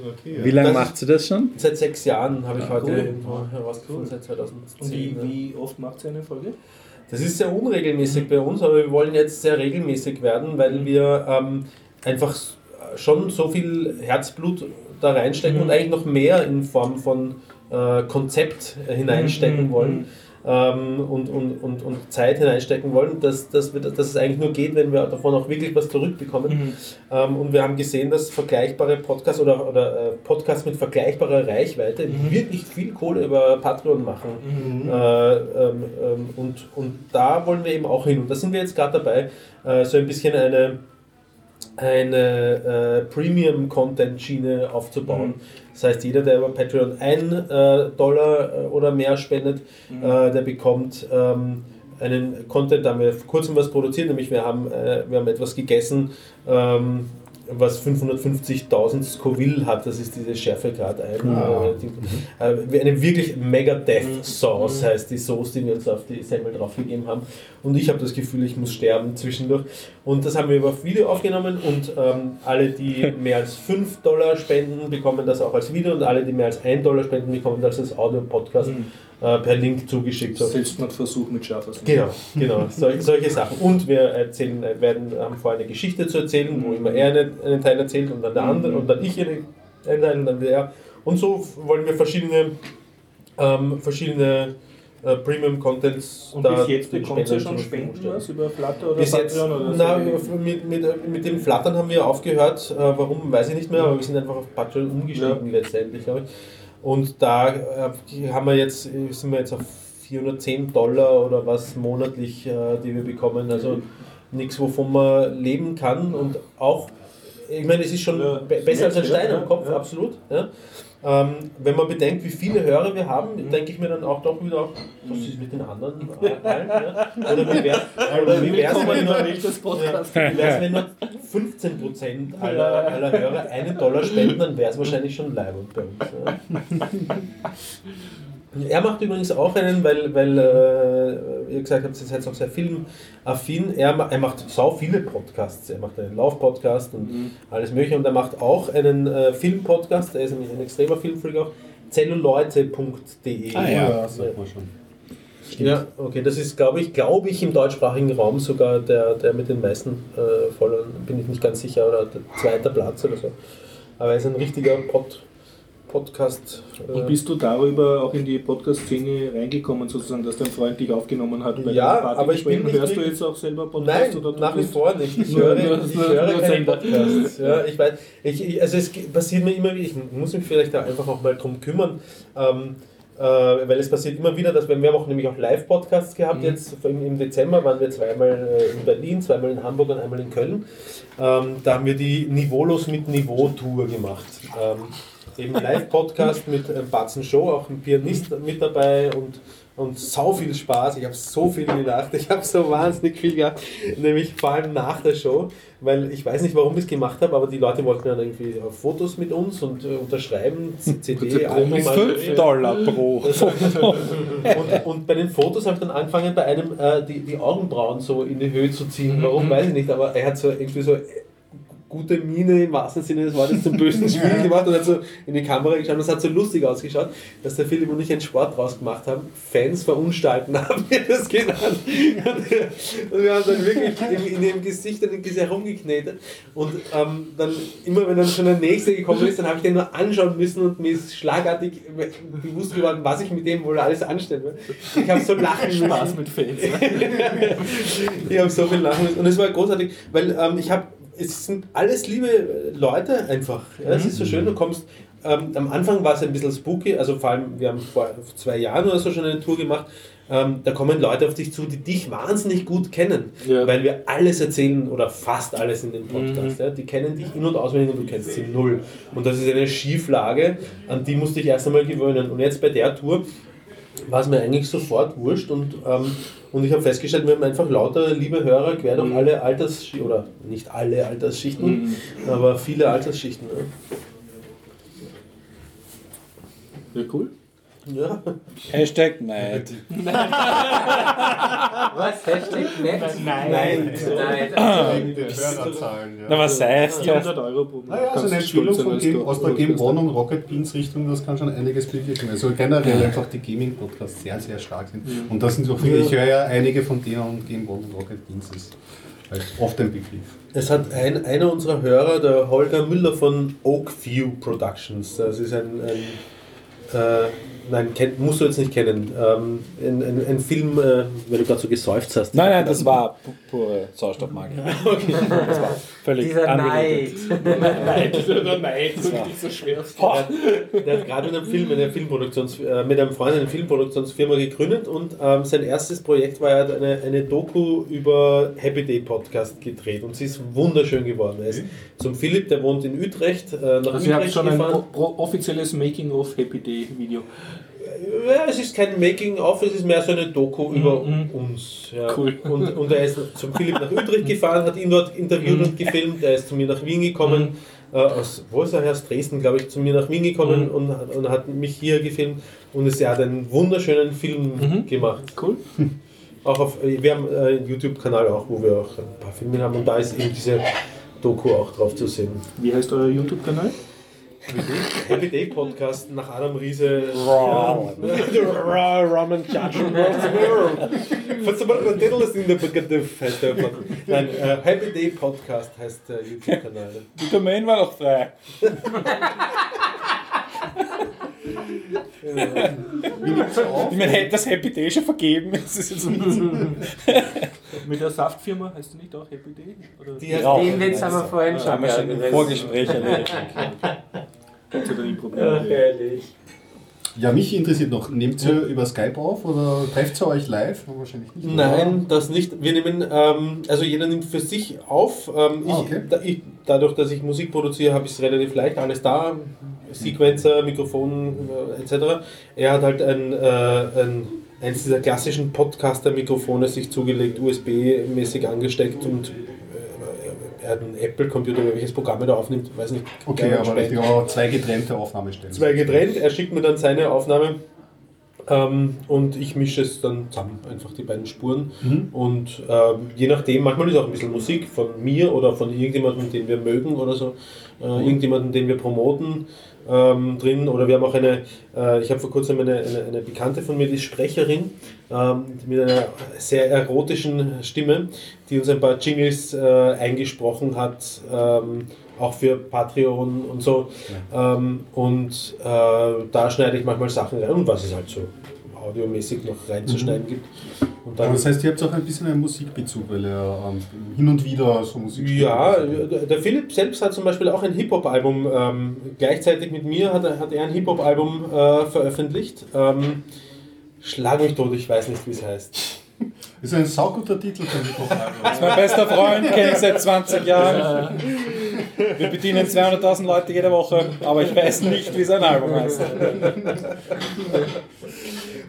Speaker 4: okay, ja.
Speaker 5: Wie lange macht sie das schon?
Speaker 3: Seit sechs Jahren habe ich heute
Speaker 1: cool.
Speaker 3: herausgefunden, seit 2010.
Speaker 1: Und wie,
Speaker 3: ja.
Speaker 1: wie oft macht sie eine Folge?
Speaker 3: Das ist sehr unregelmäßig bei uns, aber wir wollen jetzt sehr regelmäßig werden, weil wir ähm, einfach schon so viel Herzblut da reinstecken und eigentlich noch mehr in Form von äh, Konzept äh, hineinstecken
Speaker 1: Mhm,
Speaker 3: wollen. Ähm, und, und, und, und Zeit hineinstecken wollen, dass, dass, wir, dass es eigentlich nur geht, wenn wir davon auch wirklich was zurückbekommen. Ähm, und wir haben gesehen, dass vergleichbare Podcasts oder, oder äh, Podcasts mit vergleichbarer Reichweite wirklich viel Kohle über Patreon machen. Äh, ähm, ähm, und, und da wollen wir eben auch hin. Und da sind wir jetzt gerade dabei, äh, so ein bisschen eine, eine äh, Premium-Content-Schiene aufzubauen. Das heißt, jeder, der über Patreon 1 äh, Dollar äh, oder mehr spendet, äh, der bekommt ähm, einen Content, da haben wir vor kurzem was produziert, nämlich wir haben, äh, wir haben etwas gegessen, ähm, was 550.000 Scoville hat, das ist diese Schärfegrad ein.
Speaker 5: Ah.
Speaker 3: Äh, äh, eine wirklich mega Death Sauce heißt die Sauce, die wir uns auf die Semmel draufgegeben haben. Und ich habe das Gefühl, ich muss sterben zwischendurch. Und das haben wir über Video aufgenommen und ähm, alle, die mehr als 5 Dollar spenden, bekommen das auch als Video und alle, die mehr als 1 Dollar spenden, bekommen das als Audio-Podcast äh, per Link zugeschickt. So.
Speaker 1: Selbstmordversuch mit scharfer
Speaker 3: Genau, genau, sol solche Sachen. Und wir erzählen, äh, werden, haben vor, eine Geschichte zu erzählen, wo immer er einen, einen Teil erzählt und dann der andere und dann ich einen, Teil und dann wieder er. Und so wollen wir verschiedene, ähm, verschiedene äh, Premium-Contents
Speaker 1: Und bis jetzt bekommt ihr schon Spenden was über Flutter oder
Speaker 3: Bis jetzt,
Speaker 1: Patreon oder
Speaker 3: na,
Speaker 1: so?
Speaker 3: mit, mit, mit dem Flattern haben wir aufgehört. Äh, warum, weiß ich nicht mehr, aber wir sind einfach auf Patreon umgestiegen letztendlich, glaube ich. Und da äh, haben wir jetzt, sind wir jetzt auf 410 Dollar oder was monatlich, äh, die wir bekommen. Also nichts, wovon man leben kann und auch, ich meine, es ist schon
Speaker 1: Ja.
Speaker 3: be besser als ein Stein am Kopf,
Speaker 1: ja.
Speaker 3: absolut. Ja. Ähm, wenn man bedenkt, wie viele Hörer wir haben, denke ich mir dann auch doch wieder, was ist mit den anderen allen? Ja? Oder wie wäre oder wie wär's, wenn nur,
Speaker 1: das
Speaker 3: ja, wie wär's, wenn nur [LAUGHS] 15% aller, aller Hörer einen Dollar spenden, dann wäre es wahrscheinlich schon live bei uns. Ja. [LAUGHS] Er macht übrigens auch einen, weil, weil äh, ihr gesagt habt, ihr seid auch sehr filmaffin. Er, er macht sau viele Podcasts. Er macht einen Lauf-Podcast und alles Mögliche. Und er macht auch einen äh, Film-Podcast. Er ist nämlich ein extremer Filmfreak auch. Zelluleute.de.
Speaker 5: Ah, ja.
Speaker 4: Ja, sagt man schon.
Speaker 3: Ja, okay, das ist, glaube ich, glaube ich, im deutschsprachigen Raum sogar der, der mit den meisten äh, Followern, bin ich nicht ganz sicher, oder der zweite Platz oder so. Aber er ist ein richtiger Pod, Podcast. Äh,
Speaker 1: Und bist du darüber auch in die Podcast-Szene reingekommen, sozusagen, dass dein Freund dich aufgenommen hat bei
Speaker 3: Ja, aber ich bin
Speaker 1: Hörst du jetzt auch selber
Speaker 3: Nein,
Speaker 1: Podcasts? oder
Speaker 3: nach wie vor nicht. Ich [LAUGHS] höre, ich höre keine. Podcasts. Ja, ich weiß, ich, also es passiert mir immer wieder, ich muss mich vielleicht da einfach auch mal drum kümmern, ähm, äh, weil es passiert immer wieder, dass wir, wir haben auch nämlich auch Live-Podcasts gehabt, jetzt im, im Dezember waren wir zweimal äh, in Berlin, zweimal in Hamburg und einmal in Köln. Ähm, da haben wir die Niveaulos mit Niveau-Tour gemacht. Ähm, eben Live-Podcast mit ähm, Batzen Show, auch ein Pianist mit dabei und, und sau viel Spaß. Ich habe so viel gelacht, ich habe so wahnsinnig viel gehabt, nämlich vor allem nach der Show, weil ich weiß nicht, warum ich es gemacht habe, aber die Leute wollten dann irgendwie äh, Fotos mit uns und äh, unterschreiben, CD, Album, Album.
Speaker 5: 5 Dollar pro.
Speaker 3: Und, und bei den Fotos habe ich dann angefangen, bei einem äh, die, die Augenbrauen so in die Höhe zu ziehen. Warum, weiß ich nicht, aber er hat so irgendwie so äh, gute Miene im wahrsten Sinne des Wortes zum bösen [LAUGHS] Spiel gemacht und hat so in die Kamera geschaut und es hat so lustig ausgeschaut, dass der Philipp und ich einen Sport draus gemacht haben. Fans verunstalten [LAUGHS] haben wir das genannt. Und wir haben dann wirklich in, dem Gesicht dann herumgeknetet und ähm, dann immer wenn dann schon der nächste gekommen ist, dann habe ich den nur anschauen müssen und mir ist schlagartig bewusst geworden, was ich mit dem wohl alles anstellen will. Ich habe so lachen.
Speaker 1: Spaß mit Fans. [LAUGHS]
Speaker 3: Ich habe so viel lachen müssen. Und es war großartig, weil ähm, ich habe, es sind alles liebe Leute einfach. Ja, es ist so schön, du kommst ähm, am Anfang war es ein bisschen spooky, also vor allem, wir haben vor zwei Jahren oder so schon eine Tour gemacht. Ähm, da kommen Leute auf dich zu, die dich wahnsinnig gut kennen,
Speaker 1: Ja.
Speaker 3: weil wir alles erzählen oder fast alles in dem Podcast.
Speaker 1: Mhm.
Speaker 3: Ja? Die kennen dich in- und auswendig und du kennst sie null. Und das ist eine Schieflage, an die musst du dich erst einmal gewöhnen. Und jetzt bei der Tour war es mir eigentlich sofort wurscht und, ähm, und ich habe festgestellt, wir haben einfach lauter liebe Hörer quer durch alle Altersschichten, oder nicht alle Altersschichten, aber viele Altersschichten.
Speaker 1: Ja, cool.
Speaker 3: Ja.
Speaker 5: Hashtag Neid. [LAUGHS]
Speaker 6: Was? Hashtag nett?
Speaker 3: Nein.
Speaker 6: Nein.
Speaker 4: Hörerzahlen, ja.
Speaker 5: Na, was heißt das?
Speaker 1: 400 Euro pro Monat.
Speaker 4: Naja, also eine
Speaker 1: sein
Speaker 4: von Game, aus der Game. One und Rocket Beans Richtung, das kann schon einiges bewirken. Also generell einfach die Gaming-Podcasts sehr, sehr stark sind. Und das sind auch viele, ich höre ja einige von denen und Game One und Rocket Beans ist halt oft ein Begriff.
Speaker 3: Es hat ein, einer unserer Hörer, der Holger Müller von Oakview Productions, das ist ein, ein äh, nein, musst du jetzt nicht kennen, ähm, ein, ein, ein Film, äh, weil du gerade so gesäuft hast.
Speaker 5: Nein, nein, das war pu- pure Sauerstoffmagie. [LAUGHS] Das war völlig
Speaker 6: Dieser
Speaker 5: unrelated.
Speaker 6: Neid.
Speaker 1: Oder [LAUGHS] [LAUGHS] nein, das ist nicht so schwer.
Speaker 3: Der hat gerade mit einem Film, eine Filmproduktions, äh, mit einem Freund eine Filmproduktionsfirma gegründet und ähm, sein erstes Projekt war, er hat eine, eine Doku über Happy Day Podcast gedreht und sie ist wunderschön geworden. Er ist zum Philipp, der wohnt in Utrecht, äh, nach
Speaker 1: Also ihr habt
Speaker 3: Utrecht
Speaker 1: schon ein
Speaker 3: gefahren.
Speaker 1: pro- offizielles Making-of Happy Day Video.
Speaker 3: Ja, es ist kein Making-of, es ist mehr so eine Doku über
Speaker 1: Mhm.
Speaker 3: uns. Ja.
Speaker 1: Cool.
Speaker 3: Und, und er ist zum Philipp nach Utrecht gefahren, hat ihn dort interviewt und gefilmt. Er ist zu mir nach Wien gekommen, äh, aus, wo ist er, her? aus Dresden, glaube ich, zu mir nach Wien gekommen
Speaker 1: Mhm.
Speaker 3: und, hat- und hat mich hier gefilmt. Und es, er hat einen wunderschönen Film
Speaker 1: Mhm.
Speaker 3: gemacht.
Speaker 1: Cool.
Speaker 3: Auch auf, wir haben einen YouTube-Kanal auch, wo wir auch ein paar Filme haben und da ist eben diese Doku auch drauf zu sehen.
Speaker 1: Wie heißt euer YouTube-Kanal?
Speaker 3: Happy Day Podcast nach Adam Riese.
Speaker 5: Raw. [LAUGHS]
Speaker 3: Raw Ramen Judgment of the World. What's about the title is in the Begriff heißt der. Nein, äh, Happy Day Podcast heißt der YouTube-Kanal.
Speaker 5: Die Domain war doch frei. Ich meine, das Happy Day schon vergeben. Ist
Speaker 1: Mit der Saftfirma heißt die nicht auch Happy Day? Oder
Speaker 3: Die
Speaker 5: Ja.
Speaker 3: heißt
Speaker 6: Den Witz haben wir vorhin schon
Speaker 5: haben wir schon im. Vorgespräch erledigt.
Speaker 1: Ja da nie
Speaker 6: Ach, herrlich.
Speaker 4: Ja, mich interessiert noch, nehmt ihr über Skype auf oder trefft ihr euch live? Wahrscheinlich nicht.
Speaker 3: Nein, das nicht. Wir nehmen, ähm, also jeder nimmt für sich auf. Ähm, ich,
Speaker 4: Ah, okay.
Speaker 3: da, ich, dadurch, dass ich Musik produziere, habe ich es relativ leicht, alles da. Sequencer, Mikrofon äh, etc. Er hat halt ein, äh, ein, eins dieser klassischen Podcaster-Mikrofone sich zugelegt, USB-mäßig angesteckt und hat einen Apple-Computer, welches Programm er da aufnimmt, weiß nicht.
Speaker 4: Okay, aber
Speaker 3: spät.
Speaker 4: aber zwei getrennte Aufnahmestellen.
Speaker 3: Zwei getrennt, er schickt mir dann seine Aufnahme ähm, und ich mische es dann zusammen, einfach die beiden Spuren.
Speaker 4: Mhm.
Speaker 3: Und ähm, je nachdem, manchmal ist auch ein bisschen Musik von mir oder von irgendjemandem, den wir mögen oder so, äh, irgendjemanden, den wir promoten ähm, drin. Oder wir haben auch eine, äh, ich habe vor kurzem eine, eine, eine Bekannte von mir, die ist Sprecherin ähm, mit einer sehr erotischen Stimme, die uns ein paar Jingles äh, eingesprochen hat. Ähm, auch für Patreon und so. Ähm, und äh, da schneide ich manchmal Sachen rein und was es halt so audiomäßig noch reinzuschneiden gibt. Und
Speaker 4: Aber
Speaker 3: dann,
Speaker 4: das heißt, ihr habt auch ein bisschen einen Musikbezug, weil ihr ähm, hin und wieder so Musik spielt.
Speaker 3: ja, der Philipp selbst hat zum Beispiel auch ein Hip-Hop-Album, ähm, gleichzeitig mit mir hat er, hat er ein Hip-Hop-Album äh, veröffentlicht. Ähm, Schlag mich tot, ich weiß nicht, wie es heißt.
Speaker 4: Das ist ein sauguter Titel für mich. [LAUGHS]
Speaker 5: Mein bester Freund, kenne ich seit 20 Jahren. Wir bedienen 200.000 Leute jede Woche, aber ich weiß nicht, wie sein Album heißt.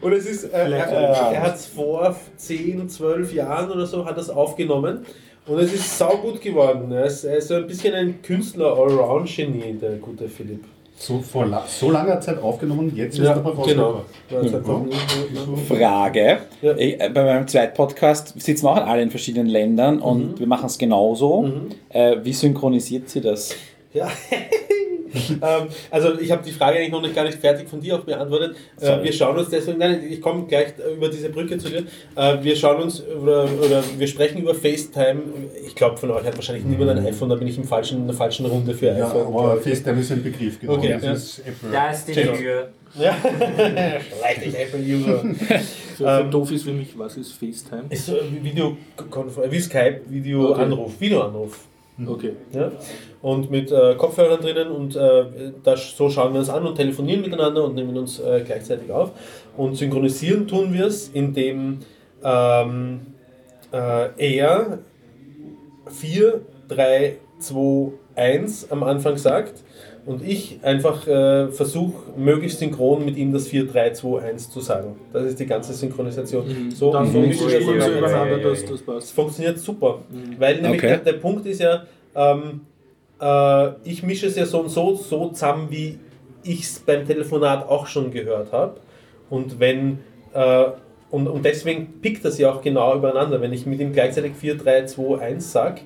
Speaker 3: Und es ist, äh, er, er hat es vor 10, 12 Jahren oder so hat das aufgenommen und es ist saugut geworden. Er ist, er ist so ein bisschen ein Künstler-Allround-Genie, der gute Philipp.
Speaker 4: So, vor la so langer Zeit aufgenommen, jetzt ist
Speaker 3: Ja,
Speaker 4: er aber
Speaker 3: genau. einfach-
Speaker 5: Frage.
Speaker 3: Ja.
Speaker 5: Ich, äh, bei meinem zweiten Podcast sitzen wir auch alle in verschiedenen Ländern und wir machen es genauso. Äh, wie synchronisiert sie das?
Speaker 3: Ja. [LAUGHS] ähm, also ich habe die Frage eigentlich noch nicht gar nicht fertig von dir auch beantwortet. Äh, wir schauen uns deswegen, nein, ich komme gleich über diese Brücke zu dir. Äh, wir schauen uns oder, oder wir sprechen über FaceTime. Ich glaube von euch hat wahrscheinlich niemand ein iPhone, da bin ich im falschen, in der falschen Runde für
Speaker 4: Ja,
Speaker 3: iPhone.
Speaker 4: aber FaceTime ist ein Begriff, genau.
Speaker 3: Okay,
Speaker 4: das
Speaker 3: ja.
Speaker 4: ist Apple.
Speaker 6: Da ist die
Speaker 3: Genau.
Speaker 6: Mühe. [LAUGHS]
Speaker 3: Ja, vielleicht ich Apple-User. [LAUGHS]
Speaker 1: Für, für
Speaker 3: Ähm,
Speaker 1: Dofis wie mich, was ist FaceTime?
Speaker 3: Ist so wie Video wie Skype, Videoanruf, Videoanruf.
Speaker 1: Okay.
Speaker 3: Ja? Und mit äh, Kopfhörern drinnen und äh, das, so schauen wir uns an und telefonieren miteinander und nehmen uns äh, gleichzeitig auf. Und synchronisieren tun wir es, indem ähm, äh, er 4, 3, 2, 1 am Anfang sagt und ich einfach äh, versuche, möglichst synchron mit ihm das 4, 3, 2, 1 zu sagen. Das ist die ganze Synchronisation. So,
Speaker 1: Dann
Speaker 3: so
Speaker 1: wir so übereinander, dass das
Speaker 3: Das
Speaker 1: passt.
Speaker 3: funktioniert super. Weil nämlich
Speaker 5: Okay.
Speaker 3: der, der Punkt ist ja, ähm, äh, ich mische es ja so und so, so zusammen, wie ich es beim Telefonat auch schon gehört habe. Und wenn äh, und, und deswegen pickt das ja auch genau übereinander. Wenn ich mit ihm gleichzeitig 4, 3, 2, 1 sage,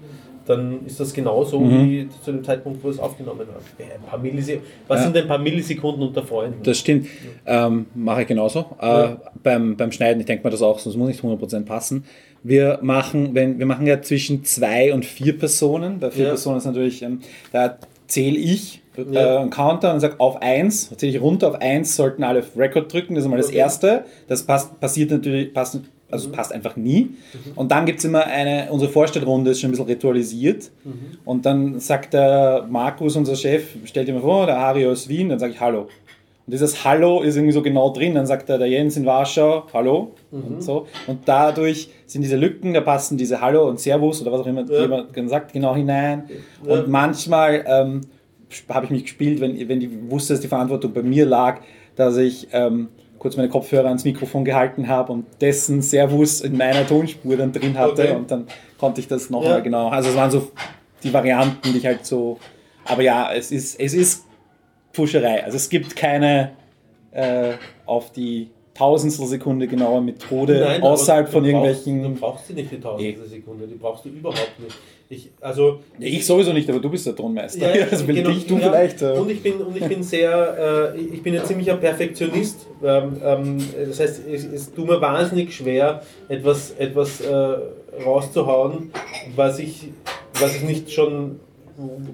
Speaker 3: dann ist das genauso wie zu dem Zeitpunkt, wo es aufgenommen. Ja, ein paar Millisekunden. Was
Speaker 5: Ja.
Speaker 3: sind ein paar Millisekunden unter Freunden?
Speaker 5: Das stimmt. Ähm, Mache ich genauso. Äh, beim, beim Schneiden, ich denke mal das auch, sonst muss nicht 100% passen. Wir machen, wenn, wir machen ja zwischen zwei und vier Personen. Bei vier
Speaker 3: Ja.
Speaker 5: Personen ist natürlich, ähm, da zähle ich äh,
Speaker 3: Ja.
Speaker 5: einen Counter und sage auf eins, zähle ich runter, auf eins sollten alle auf Record drücken, das ist mal das
Speaker 3: Okay.
Speaker 5: Erste. Das passt, passiert natürlich, passt, also passt einfach nie. Und dann gibt es immer eine, unsere Vorstellrunde ist schon ein bisschen ritualisiert. Und dann sagt der Markus, unser Chef, stellt dir mal vor, der Harry aus Wien, dann sage ich Hallo. Und dieses Hallo ist irgendwie so genau drin. Dann sagt er, der Jens in Warschau, Hallo und so. Und dadurch sind diese Lücken, da passen diese Hallo und Servus oder was auch immer
Speaker 3: Ja.
Speaker 5: jemand sagt, genau hinein.
Speaker 3: Ja.
Speaker 5: Und manchmal ähm, habe ich mich gespielt, wenn, wenn die wusste, dass die Verantwortung bei mir lag, dass ich ähm, kurz meine Kopfhörer ans Mikrofon gehalten habe und dessen Servus in meiner Tonspur dann drin hatte
Speaker 3: Okay.
Speaker 5: und dann konnte ich das nochmal
Speaker 3: Ja.
Speaker 5: genau. Also es waren so die Varianten, die ich halt so. Aber ja, es ist, es ist Puscherei. Also es gibt keine äh, auf die Tausendstel Sekunde genaue Methode
Speaker 3: Nein,
Speaker 5: außerhalb von
Speaker 3: du
Speaker 5: irgendwelchen.
Speaker 3: Brauchst, du brauchst sie nicht die tausendste
Speaker 5: Nee.
Speaker 3: Sekunde, die brauchst du überhaupt nicht. Ich, also,
Speaker 5: Ja, ich sowieso nicht, aber du bist der Tonmeister.
Speaker 3: Ja, [LAUGHS]
Speaker 5: also
Speaker 3: genau.
Speaker 5: dich du
Speaker 3: Ja,
Speaker 5: vielleicht. Äh,
Speaker 3: Und ich bin, und ich bin sehr, äh, ich bin ein ziemlicher Perfektionist. Ähm, ähm, das heißt, es, es tut mir wahnsinnig schwer, etwas, etwas äh, rauszuhauen, was ich, was ich nicht schon,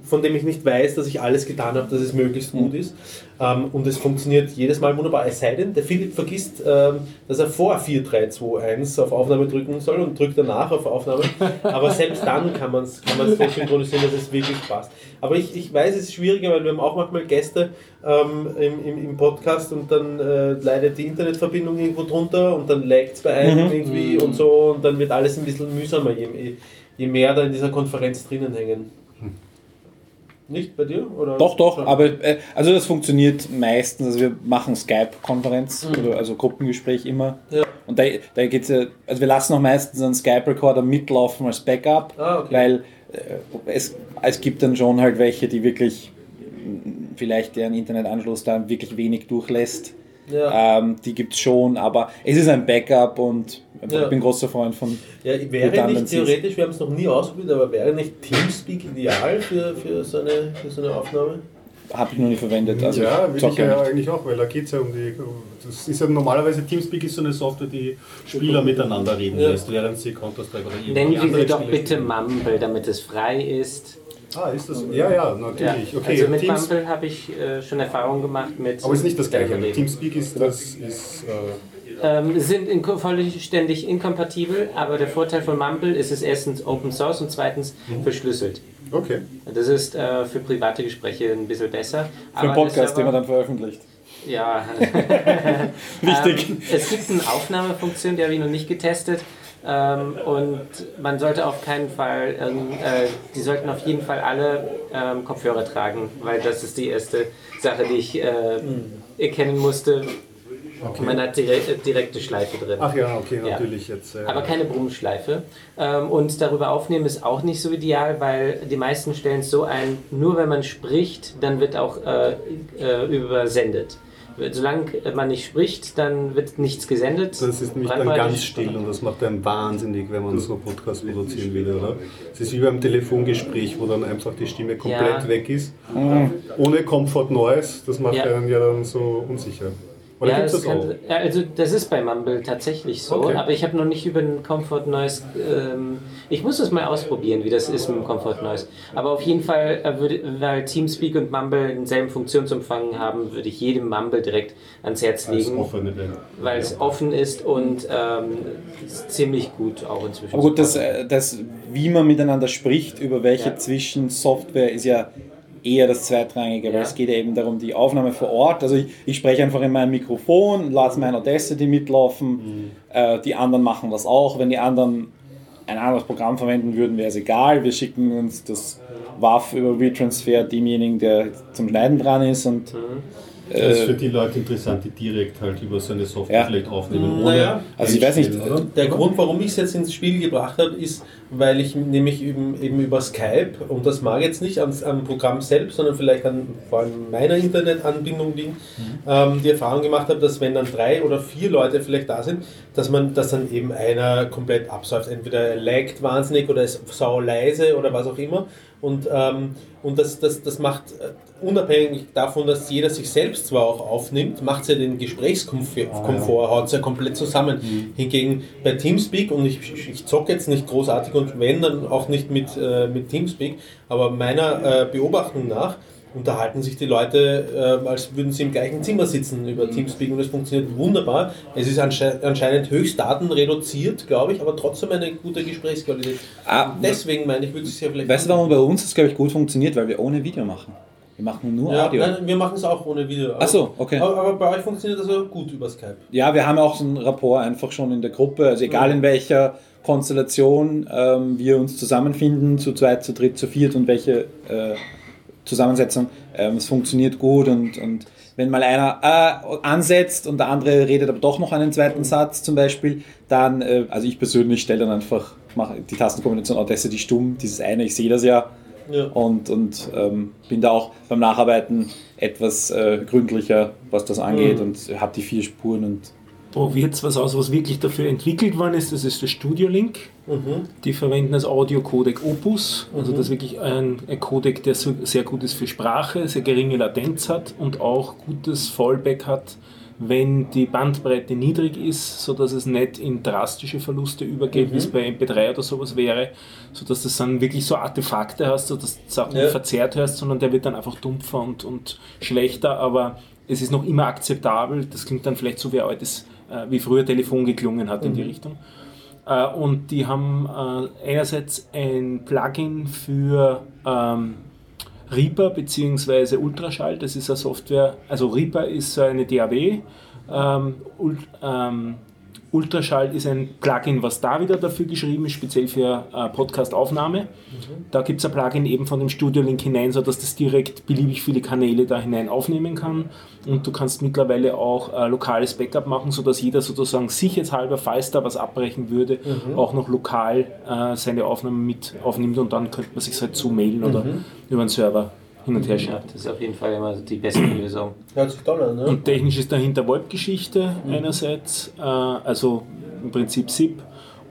Speaker 3: von dem ich nicht weiß, dass ich alles getan habe, dass es möglichst gut ist. Ähm, und es funktioniert jedes Mal wunderbar. Es sei denn, der Philipp vergisst, ähm, dass er vor 4, 3, 2, 1 auf Aufnahme drücken soll und drückt danach auf Aufnahme. [LAUGHS] Aber selbst dann kann man es kann man's so synchronisieren, dass es wirklich passt. Aber ich, ich weiß, es ist schwieriger, weil wir haben auch manchmal Gäste ähm, im, im, im Podcast und dann äh, leidet die Internetverbindung irgendwo drunter und dann laggt es bei einem irgendwie und so und dann wird alles ein bisschen mühsamer, je, je mehr da in dieser Konferenz drinnen hängen. Nicht bei dir? Oder
Speaker 5: Doch, doch, aber äh, also das funktioniert meistens. Also wir machen Skype-Konferenz
Speaker 3: Mhm.
Speaker 5: also Gruppengespräch immer.
Speaker 3: Ja.
Speaker 5: Und da, da geht's ja, also wir lassen auch meistens einen Skype-Recorder mitlaufen als Backup,
Speaker 3: Ah, okay.
Speaker 5: weil äh, es, es gibt dann schon halt welche, die wirklich mh, vielleicht deren Internetanschluss da wirklich wenig durchlässt.
Speaker 3: Ja.
Speaker 5: Ähm, die gibt es schon, aber es ist ein Backup und
Speaker 3: Ja.
Speaker 5: ich bin großer Freund von
Speaker 3: Ja, wäre nicht theoretisch, wir haben es noch nie ausprobiert, aber wäre nicht Teamspeak ideal für, für, so, eine, für so eine Aufnahme?
Speaker 5: habe ich noch nie verwendet. Also
Speaker 4: ja,
Speaker 5: ich
Speaker 4: will ich ja
Speaker 5: nicht.
Speaker 4: eigentlich auch, weil da geht es ja um die. Das ist ja normalerweise Teamspeak ist so eine Software, die Spieler miteinander reden
Speaker 3: Ja.
Speaker 4: lässt, während sie Counter-Strike oder
Speaker 6: Nennen
Speaker 4: irgendwelche
Speaker 6: wir sie doch
Speaker 4: Spiele
Speaker 6: bitte
Speaker 4: spielen.
Speaker 6: Mumble, damit es frei ist.
Speaker 4: Ah, ist das? Ja, ja, natürlich.
Speaker 6: Ja,
Speaker 4: Okay,
Speaker 6: also mit
Speaker 4: Teams,
Speaker 6: Mumble habe ich äh, schon Erfahrungen gemacht mit.
Speaker 4: aber ist nicht das gleiche. Teamspeak ist das ist. Äh,
Speaker 6: Ähm, sind in, vollständig inkompatibel, aber der Vorteil von Mumble ist es erstens Open Source und zweitens
Speaker 4: Mhm.
Speaker 6: verschlüsselt.
Speaker 4: okay.
Speaker 6: Das ist äh, für private Gespräche ein bisschen besser.
Speaker 5: Für einen Podcast, den man dann veröffentlicht.
Speaker 6: Ja. [LAUGHS]
Speaker 5: Wichtig.
Speaker 6: Ähm, es gibt eine Aufnahmefunktion, die habe ich noch nicht getestet. Ähm, und man sollte auf keinen Fall, ähm, äh, die sollten auf jeden Fall alle ähm, Kopfhörer tragen, weil das ist die erste Sache, die ich äh, erkennen musste. Man hat dire direkte Schleife drin.
Speaker 4: Ach ja, okay,
Speaker 6: Ja.
Speaker 4: natürlich jetzt. Äh,
Speaker 6: Aber keine Brummschleife. Ähm, und darüber aufnehmen ist auch nicht so ideal, weil die meisten stellen es so ein, nur wenn man spricht, dann wird auch äh, äh, übersendet. Solange man nicht spricht, dann wird nichts gesendet.
Speaker 4: das ist nämlich dann ganz still und das macht einem wahnsinnig, wenn man so Podcast produzieren will, oder? Es ist wie beim Telefongespräch, wo dann einfach die Stimme komplett
Speaker 6: Ja.
Speaker 4: weg ist. Ohne Comfort Noise, das macht
Speaker 6: Ja.
Speaker 4: einen ja dann so unsicher. Oder
Speaker 6: ja,
Speaker 4: gibt's
Speaker 6: das
Speaker 4: das
Speaker 6: kann, also das ist bei Mumble tatsächlich so,
Speaker 4: Okay.
Speaker 6: aber ich habe noch nicht über den Comfort Noise. Ähm, ich muss das mal ausprobieren, wie das ist mit dem Comfort Noise. Aber auf jeden Fall, äh, würde, weil Teamspeak und Mumble denselben Funktionsumfang haben, würde ich jedem Mumble direkt ans Herz legen, weil es offen ist und ähm, ist ziemlich gut auch inzwischen.
Speaker 5: Aber gut, das, äh, das, wie man miteinander spricht, über welche
Speaker 6: Ja.
Speaker 5: Zwischensoftware, ist ja eher das Zweitrangige, weil
Speaker 6: Ja.
Speaker 5: es geht ja eben darum, die Aufnahme vor Ort. Also ich, ich spreche einfach in mein Mikrofon, lasse meine Audacity mitlaufen, äh, die anderen machen das auch. Wenn die anderen ein anderes Programm verwenden würden, wäre es egal. Wir schicken uns das WAV über WeTransfer demjenigen, der zum Schneiden dran ist und
Speaker 4: Das ist für
Speaker 5: äh,
Speaker 4: die Leute interessant, die direkt halt über so eine Software
Speaker 5: Ja.
Speaker 4: vielleicht aufnehmen.
Speaker 3: Naja.
Speaker 5: Also ich weiß nicht,
Speaker 4: oder?
Speaker 3: Der Grund, warum ich es jetzt ins Spiel gebracht habe, ist, weil ich nämlich eben, eben über Skype, und das mag jetzt nicht ans, am Programm selbst, sondern vielleicht an vor allem meiner Internetanbindung liegen, ähm, die Erfahrung gemacht habe, dass wenn dann drei oder vier Leute vielleicht da sind, dass man, dass dann eben einer komplett absäuft. Entweder er laggt wahnsinnig oder ist sau leise oder was auch immer. Und, ähm, und das, das, das macht äh, unabhängig davon, dass jeder sich selbst zwar auch aufnimmt, macht es ja den Gesprächskomfort, haut es ja komplett zusammen. Hingegen bei Teamspeak, und ich, ich, ich zocke jetzt nicht großartig und wenn, dann auch nicht mit, äh, mit Teamspeak, aber meiner äh, Beobachtung nach unterhalten sich die Leute, äh, als würden sie im gleichen Zimmer sitzen über Teamspeak und es funktioniert wunderbar. Es ist ansche anscheinend höchst datenreduziert, glaube ich, aber trotzdem eine gute Gesprächsqualität.
Speaker 5: Ah,
Speaker 3: Deswegen meine ich, würde es ja vielleicht...
Speaker 5: weißt du, warum bei uns das, glaube ich, gut funktioniert? Weil wir ohne Video machen. Wir machen nur
Speaker 3: Ja,
Speaker 5: Audio.
Speaker 3: nein, wir machen es auch ohne Video.
Speaker 5: Ach so, okay.
Speaker 3: Aber, aber bei euch funktioniert das ja gut über Skype.
Speaker 5: Ja, wir haben auch so einen Rapport einfach schon in der Gruppe. Also egal in welcher Konstellation ähm, wir uns zusammenfinden, zu zweit, zu dritt, zu viert und welche äh, Zusammensetzung, ähm, es funktioniert gut und, und wenn mal einer äh, ansetzt und der andere redet aber doch noch einen zweiten Satz zum Beispiel, dann, äh, also ich persönlich stelle dann einfach, mache die Tastenkombination Audacity stumm, dieses eine, ich sehe das ja,
Speaker 3: Ja.
Speaker 5: und, und ähm, bin da auch beim Nacharbeiten etwas äh, gründlicher, was das angeht
Speaker 3: Mhm.
Speaker 5: und habe die vier Spuren und
Speaker 7: Probiert was aus, was wirklich dafür entwickelt worden ist. Das ist der Studio Link.
Speaker 3: Mhm.
Speaker 7: Die verwenden das Audio-Codec Opus. Also das ist wirklich ein, ein Codec, der so, sehr gut ist für Sprache, sehr geringe Latenz hat und auch gutes Fallback hat, wenn die Bandbreite niedrig ist, sodass es nicht in drastische Verluste übergeht, wie es bei MP3 oder sowas wäre, sodass du dann wirklich so Artefakte hast, sodass du Sachen
Speaker 3: Ja.
Speaker 7: nicht verzerrt hörst, sondern der wird dann einfach dumpfer und, und schlechter, aber es ist noch immer akzeptabel. Das klingt dann vielleicht so wie ein altes, wie früher Telefon geklungen hat in die Richtung. Äh, und die haben äh, einerseits ein Plugin für ähm, Reaper bzw. Ultraschall. Das ist eine Software, also Reaper ist so eine DAW. Ähm, ähm, Ultraschall ist ein Plugin, was da wieder dafür geschrieben ist, speziell für äh, Podcast-Aufnahme. Da gibt es ein Plugin eben von dem Studio Link hinein, sodass das direkt beliebig viele Kanäle da hinein aufnehmen kann. Und du kannst mittlerweile auch äh, lokales Backup machen, sodass jeder sozusagen sicherheitshalber, falls da was abbrechen würde, auch noch lokal äh, seine Aufnahme mit aufnimmt und dann könnte man sich halt zumailen oder über einen Server hin und her
Speaker 6: Ja,
Speaker 7: schicken.
Speaker 6: das ist auf jeden Fall immer die beste Lösung.
Speaker 3: Hört sich toll an, ne?
Speaker 7: Und technisch ist dahinter VoIP-Geschichte einerseits, äh, also im Prinzip SIP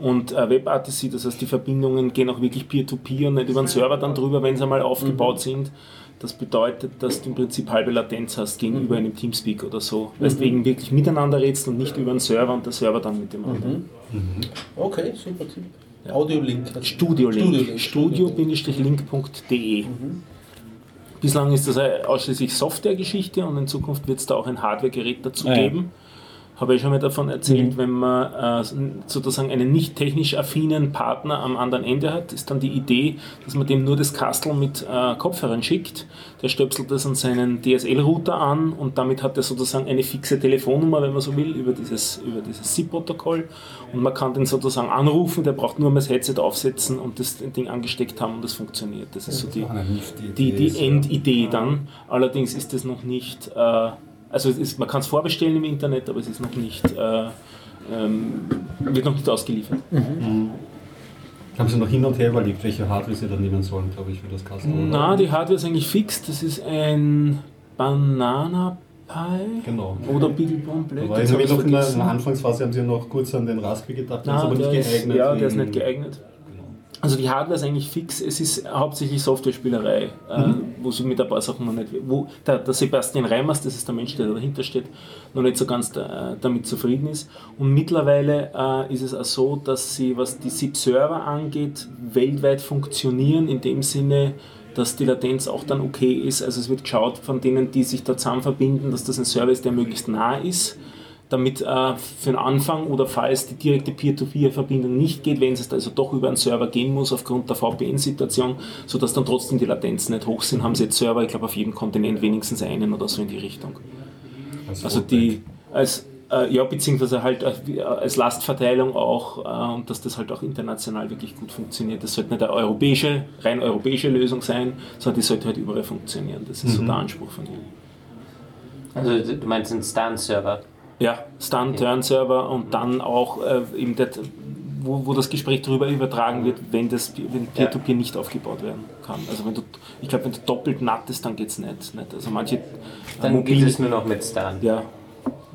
Speaker 7: und äh, WebRTC, das heißt die Verbindungen gehen auch wirklich Peer-to-Peer und nicht über den Server dann drüber, wenn sie einmal aufgebaut sind. Das bedeutet, dass du im Prinzip halbe Latenz hast gegenüber einem Teamspeak oder so. Deswegen wirklich miteinander redst und nicht über den Server und der Server dann mit dem anderen.
Speaker 3: Okay, super Tipp. Audio-Link.
Speaker 7: Studio Link.
Speaker 3: Studio-Link.
Speaker 7: Studio-link.de. Bislang ist das ausschließlich Software-Geschichte und in Zukunft wird es da auch ein Hardware-Gerät dazu
Speaker 5: ja.
Speaker 7: geben. Habe ich schon mal davon erzählt, wenn man äh, sozusagen einen nicht technisch affinen Partner am anderen Ende hat, ist dann die Idee, dass man dem nur das Kastel mit äh, Kopfhörern schickt. Der stöpselt das an seinen DSL-Router an und damit hat er sozusagen eine fixe Telefonnummer, wenn man so will, über dieses, über dieses SIP-Protokoll. Und man kann den sozusagen anrufen, der braucht nur mal das Headset aufsetzen und das Ding angesteckt haben und das funktioniert. Das ist so die, die, die Endidee dann. Allerdings ist es noch nicht, äh, also es ist, man kann es vorbestellen im Internet, aber es ist noch nicht, äh, ähm, wird noch nicht ausgeliefert.
Speaker 4: Haben Sie noch hin und her überlegt, welche Hardware Sie dann nehmen sollen, glaube ich, für das Kasten?
Speaker 7: Na, die Hardware ist eigentlich fix. Das ist ein Banana Pi
Speaker 4: Genau.
Speaker 7: oder Beaglebone Black.
Speaker 4: Noch in der, Anfangsphase, haben Sie noch kurz an den Raspberry gedacht, der ist aber nicht
Speaker 7: ist,
Speaker 4: geeignet.
Speaker 7: ja, der ist nicht geeignet. Also die Hardware ist eigentlich fix, es ist hauptsächlich Software-Spielerei, äh, wo sie mit ein paar Sachen noch nicht, wo der, der Sebastian Reimers, das ist der Mensch, der dahinter steht, noch nicht so ganz da, damit zufrieden ist. Und mittlerweile äh, ist es auch so, dass sie, was die SIP-Server angeht, weltweit funktionieren, in dem Sinne, dass die Latenz auch dann okay ist. Also es wird geschaut von denen, die sich da zusammen verbinden, dass das ein Server ist, der möglichst nah ist damit äh, für den Anfang oder falls die direkte Peer-to-Peer-Verbindung nicht geht, wenn es also doch über einen Server gehen muss aufgrund der VPN-Situation, sodass dann trotzdem die Latenzen nicht hoch sind, haben sie jetzt Server, ich glaube auf jedem Kontinent wenigstens einen oder so in die Richtung. Also die als äh, ja, beziehungsweise halt äh, als Lastverteilung auch äh, und dass das halt auch international wirklich gut funktioniert. Das sollte nicht eine europäische, rein europäische Lösung sein, sondern die sollte halt überall funktionieren. Das ist so der Anspruch von ihnen.
Speaker 6: Also du meinst einen Stan-Server?
Speaker 7: Ja, Stun-Turn-Server und dann auch äh, eben das, wo, wo das Gespräch darüber übertragen wird, wenn das wenn Peer-to-Peer nicht aufgebaut werden kann. Also wenn du, ich glaube, wenn du doppelt nattest, dann geht es nicht, nicht. Also manche
Speaker 6: Dann
Speaker 7: mobil,
Speaker 6: geht es nur noch mit Stan.
Speaker 7: ja,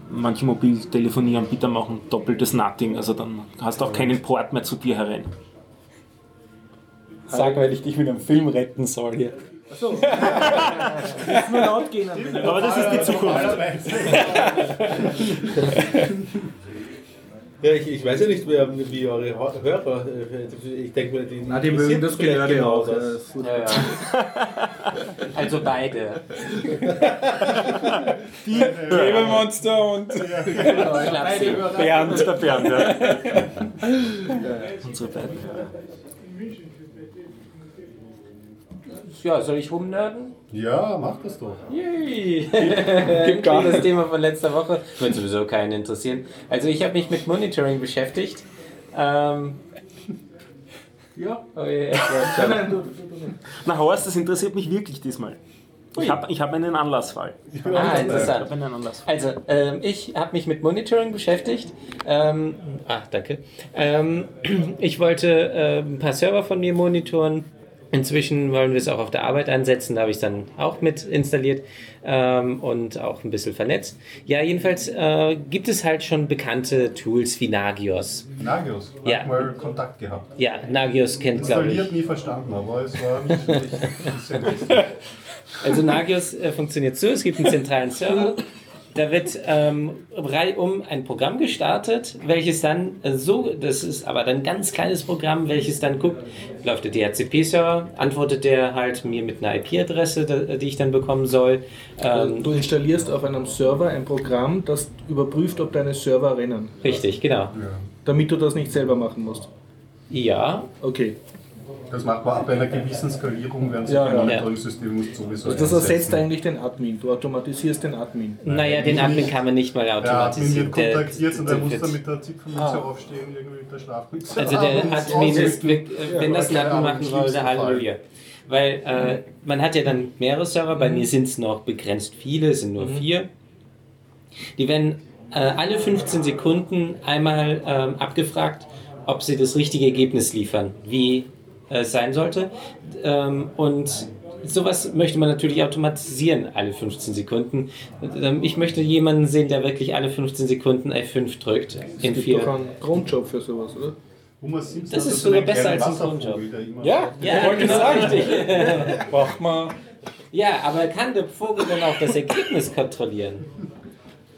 Speaker 7: manche Mobiltelefonieanbieter machen doppeltes Nutting, also dann hast du auch keinen Port mehr zu dir herein.
Speaker 5: Sag, weil ich dich mit einem Film retten soll hier. [LAUGHS]
Speaker 1: Nur laut gehen am Ende. [LAUGHS]
Speaker 7: Aber das ist die Zukunft.
Speaker 3: Ja, ich, ich weiß ja nicht, wer, wie eure Hörer, äh, ich denke mir, die,
Speaker 1: Na, die mögen das Gelörde
Speaker 3: genau
Speaker 1: auch.
Speaker 3: das.
Speaker 6: Ja, ja. [LAUGHS] Also beide.
Speaker 5: Lebemonster und
Speaker 6: Schlapsi.
Speaker 5: Bernd.
Speaker 7: Der Bernd, ja. Unsere beiden Hörer.
Speaker 6: Ja, soll ich rumnerden?
Speaker 4: Ja, mach das doch.
Speaker 6: Yay! [LAUGHS]
Speaker 5: Gibt gar
Speaker 6: das Thema von letzter Woche. Wird sowieso keinen interessieren. Also ich habe mich mit Monitoring beschäftigt. Ähm,
Speaker 1: Ja.
Speaker 6: oh
Speaker 1: du. [LAUGHS]
Speaker 7: Na Horst, das interessiert mich wirklich diesmal. Ich habe ich hab einen Anlassfall. Ich
Speaker 6: ah, interessant.
Speaker 7: habe einen Anlassfall.
Speaker 6: Also, ähm, ich habe mich mit Monitoring beschäftigt. Ähm, ah, danke. Ähm, [CLEARS THROAT] ich wollte äh, ein paar Server von mir monitoren. Inzwischen wollen wir es auch auf der Arbeit einsetzen. Da habe ich es dann auch mit installiert ähm, und auch ein bisschen vernetzt. Ja, jedenfalls äh, gibt es halt schon bekannte Tools wie Nagios.
Speaker 4: Nagios,
Speaker 6: Ja.
Speaker 4: mal Kontakt gehabt.
Speaker 6: Ja, Nagios kennt, glaube ich.
Speaker 4: Installiert, nie verstanden, aber es war nicht wirklich [LAUGHS] sehr lustig.
Speaker 6: Also Nagios äh, funktioniert so, es gibt einen zentralen Server, da wird ähm, reihum ein Programm gestartet, welches dann äh, so, das ist aber dann ein ganz kleines Programm, welches dann guckt, läuft der DHCP-Server, antwortet der halt mir mit einer IP-Adresse, die ich dann bekommen soll. Ähm,
Speaker 1: Du installierst auf einem Server ein Programm, das überprüft, ob deine Server rennen.
Speaker 6: richtig, genau.
Speaker 1: Damit du das nicht selber machen musst.
Speaker 6: Ja,
Speaker 1: Okay.
Speaker 4: Das macht man ab einer gewissen Skalierung, während
Speaker 1: Ja,
Speaker 4: ein
Speaker 1: ja.
Speaker 4: Monitoring-System muss sowieso
Speaker 1: Also das ersetzt eigentlich den Admin. Du automatisierst den Admin.
Speaker 6: naja, den Admin kann man nicht mal
Speaker 4: Der Admin
Speaker 6: automatisieren.
Speaker 4: wird kontaktiert und er muss dann mit der Zipfelmütze
Speaker 1: Ah.
Speaker 4: aufstehen, irgendwie mit der Schlafmütze.
Speaker 6: Also der [LAUGHS] Admin ist, äh, wenn das ein Admin machen würde, Halleluja. Weil äh, man hat ja dann mehrere Server, bei mir sind es noch begrenzt viele, es sind nur vier. Die werden äh, alle 15 Sekunden einmal ähm, abgefragt, ob sie das richtige Ergebnis liefern, wie äh, sein sollte. Ähm, und sowas möchte man natürlich automatisieren, alle 15 Sekunden. Ähm, ich möchte jemanden sehen, der wirklich alle 15 Sekunden F5 drückt. In
Speaker 1: Es gibt
Speaker 6: vier.
Speaker 1: doch einen Grundjob für sowas, oder?
Speaker 6: Das
Speaker 4: hat
Speaker 6: ist sogar besser als ein
Speaker 4: immer-
Speaker 5: Ja,
Speaker 6: Ja,
Speaker 5: wollte
Speaker 6: genau,
Speaker 5: sagen.
Speaker 6: richtig. [LAUGHS]
Speaker 5: Braucht man.
Speaker 6: Ja, aber kann der Vogel dann auch das Ergebnis kontrollieren?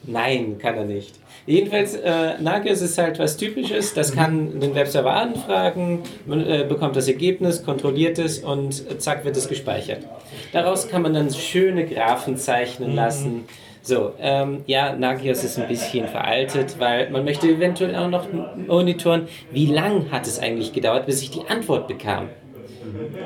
Speaker 6: Nein, kann er nicht. Jedenfalls, äh, Nagios ist halt was Typisches. Das kann den Webserver anfragen, man äh, bekommt das Ergebnis, kontrolliert es und zack wird es gespeichert. Daraus kann man dann schöne Graphen zeichnen lassen. So, ähm, ja, Nagios ist ein bisschen veraltet, weil man möchte eventuell auch noch monitoren, wie lang hat es eigentlich gedauert, bis ich die Antwort bekam.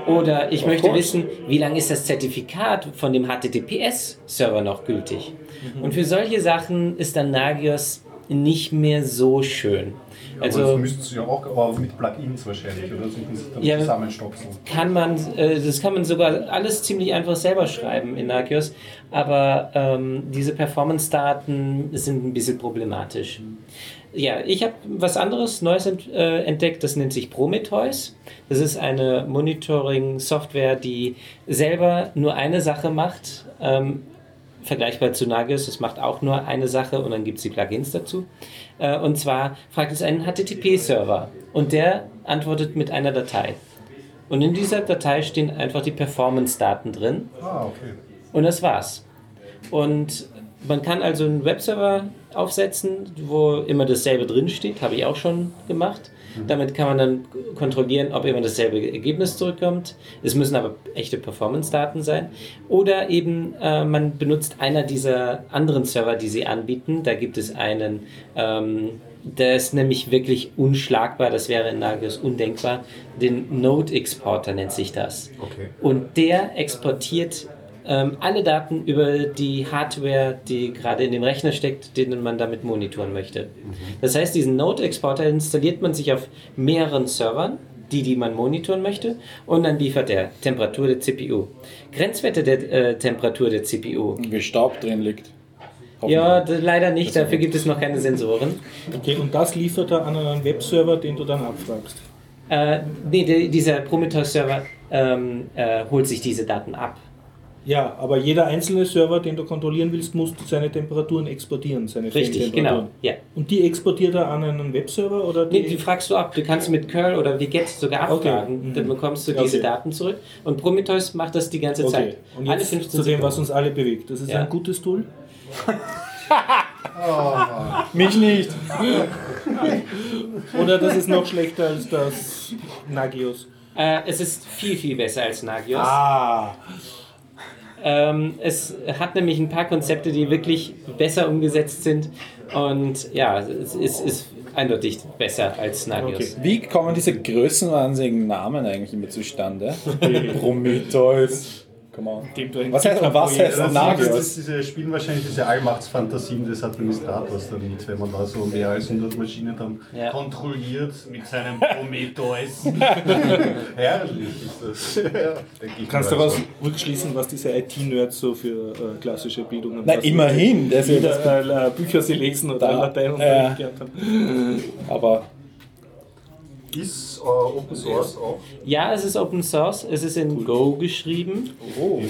Speaker 6: Oder ich möchte wissen, wie lange ist das Zertifikat von dem HTTPS-Server noch gültig? Und für solche Sachen ist dann Nagios nicht mehr so schön.
Speaker 4: aber das
Speaker 6: Also
Speaker 4: müssten sie ja auch, aber mit Plugins wahrscheinlich, oder? Müssen sie dann
Speaker 6: Ja.
Speaker 4: zusammenstopfen.
Speaker 6: kann man, äh, das kann man sogar alles ziemlich einfach selber schreiben in Nagios, aber ähm, diese Performance-Daten sind ein bisschen problematisch. Ja, ich habe was anderes Neues ent, äh, entdeckt, das nennt sich Prometheus. Das ist eine Monitoring-Software, die selber nur eine Sache macht. Ähm, vergleichbar zu Nagios, es macht auch nur eine Sache und dann gibt es die Plugins dazu. Äh, und zwar fragt es einen HTTP-Server und der antwortet mit einer Datei. Und in dieser Datei stehen einfach die Performance-Daten drin.
Speaker 4: Ah, okay.
Speaker 6: Und das war's. Und man kann also einen Webserver aufsetzen, wo immer dasselbe drin steht, habe ich auch schon gemacht. Damit kann man dann kontrollieren, ob immer dasselbe Ergebnis zurückkommt. Es müssen aber echte Performance-Daten sein. Oder eben äh, man benutzt einer dieser anderen Server, die sie anbieten. Da gibt es einen, ähm, der ist nämlich wirklich unschlagbar, das wäre in Nagios undenkbar. Den Node Exporter nennt sich das.
Speaker 4: Okay.
Speaker 6: Und der exportiert ähm, alle Daten über die Hardware, die gerade in dem Rechner steckt, den man damit monitoren möchte. Das heißt, diesen Node-Exporter installiert man sich auf mehreren Servern, die, die man monitoren möchte, und dann liefert er Temperatur der CPU. Grenzwerte der äh, Temperatur der CPU.
Speaker 5: Wie Staub drin liegt.
Speaker 6: Ja, leider nicht, dafür gibt es noch keine Sensoren.
Speaker 1: Okay, und das liefert er an einen Webserver, den du dann abfragst.
Speaker 6: Äh, nee, der, dieser Prometheus-Server ähm, äh, holt sich diese Daten ab.
Speaker 1: Ja, aber jeder einzelne Server, den du kontrollieren willst, muss seine Temperaturen exportieren. Seine
Speaker 6: Richtig, genau. Ja.
Speaker 1: Und die exportiert er an einen Webserver oder die?
Speaker 6: Nee, die fragst du ab. Du kannst mit curl oder wget sogar
Speaker 1: Okay.
Speaker 6: abfragen.
Speaker 1: Mhm.
Speaker 6: Dann bekommst du
Speaker 1: Okay.
Speaker 6: diese Daten zurück. Und Prometheus macht das die ganze
Speaker 1: okay.
Speaker 6: Zeit.
Speaker 1: Und
Speaker 6: Alle
Speaker 1: jetzt
Speaker 6: 15
Speaker 1: zu dem, was uns alle bewegt. Das ist
Speaker 6: Ja.
Speaker 1: ein gutes Tool. [LAUGHS]
Speaker 5: Mich nicht.
Speaker 1: Oder das ist noch schlechter als das Nagios.
Speaker 6: Äh, es ist viel, viel besser als Nagios.
Speaker 1: Ah.
Speaker 6: Ähm, es hat nämlich ein paar Konzepte, die wirklich besser umgesetzt sind. Und ja, es ist, ist eindeutig besser als Nagios.
Speaker 1: Okay.
Speaker 5: Wie kommen diese größenwahnsinnigen Namen eigentlich immer zustande? [LAUGHS] Prometheus.
Speaker 1: Ein
Speaker 5: Was heißt, was heißt
Speaker 4: Das,
Speaker 5: Nagios?
Speaker 4: das, das, diese spielen wahrscheinlich diese Allmachtsfantasien des Administrators damit, wenn man da so mehr als 100 Maschinen dann
Speaker 6: Ja.
Speaker 4: kontrolliert mit seinem [LAUGHS] Prometheus. [LAUGHS] Herrlich ist das. ja, ich
Speaker 1: Du kannst
Speaker 4: mal.
Speaker 1: daraus rückschließen, was diese IT-Nerds so für äh, klassische Bildung haben.
Speaker 5: Na,
Speaker 1: Was
Speaker 5: immerhin. Das ist
Speaker 1: Wieder äh, Bücher sie lesen oder
Speaker 5: Da,
Speaker 1: Latein und
Speaker 5: ja.
Speaker 1: gelernt haben.
Speaker 5: aber
Speaker 4: Ist äh, Open Source auch?
Speaker 6: Ja, es ist Open Source. Es ist in Go geschrieben.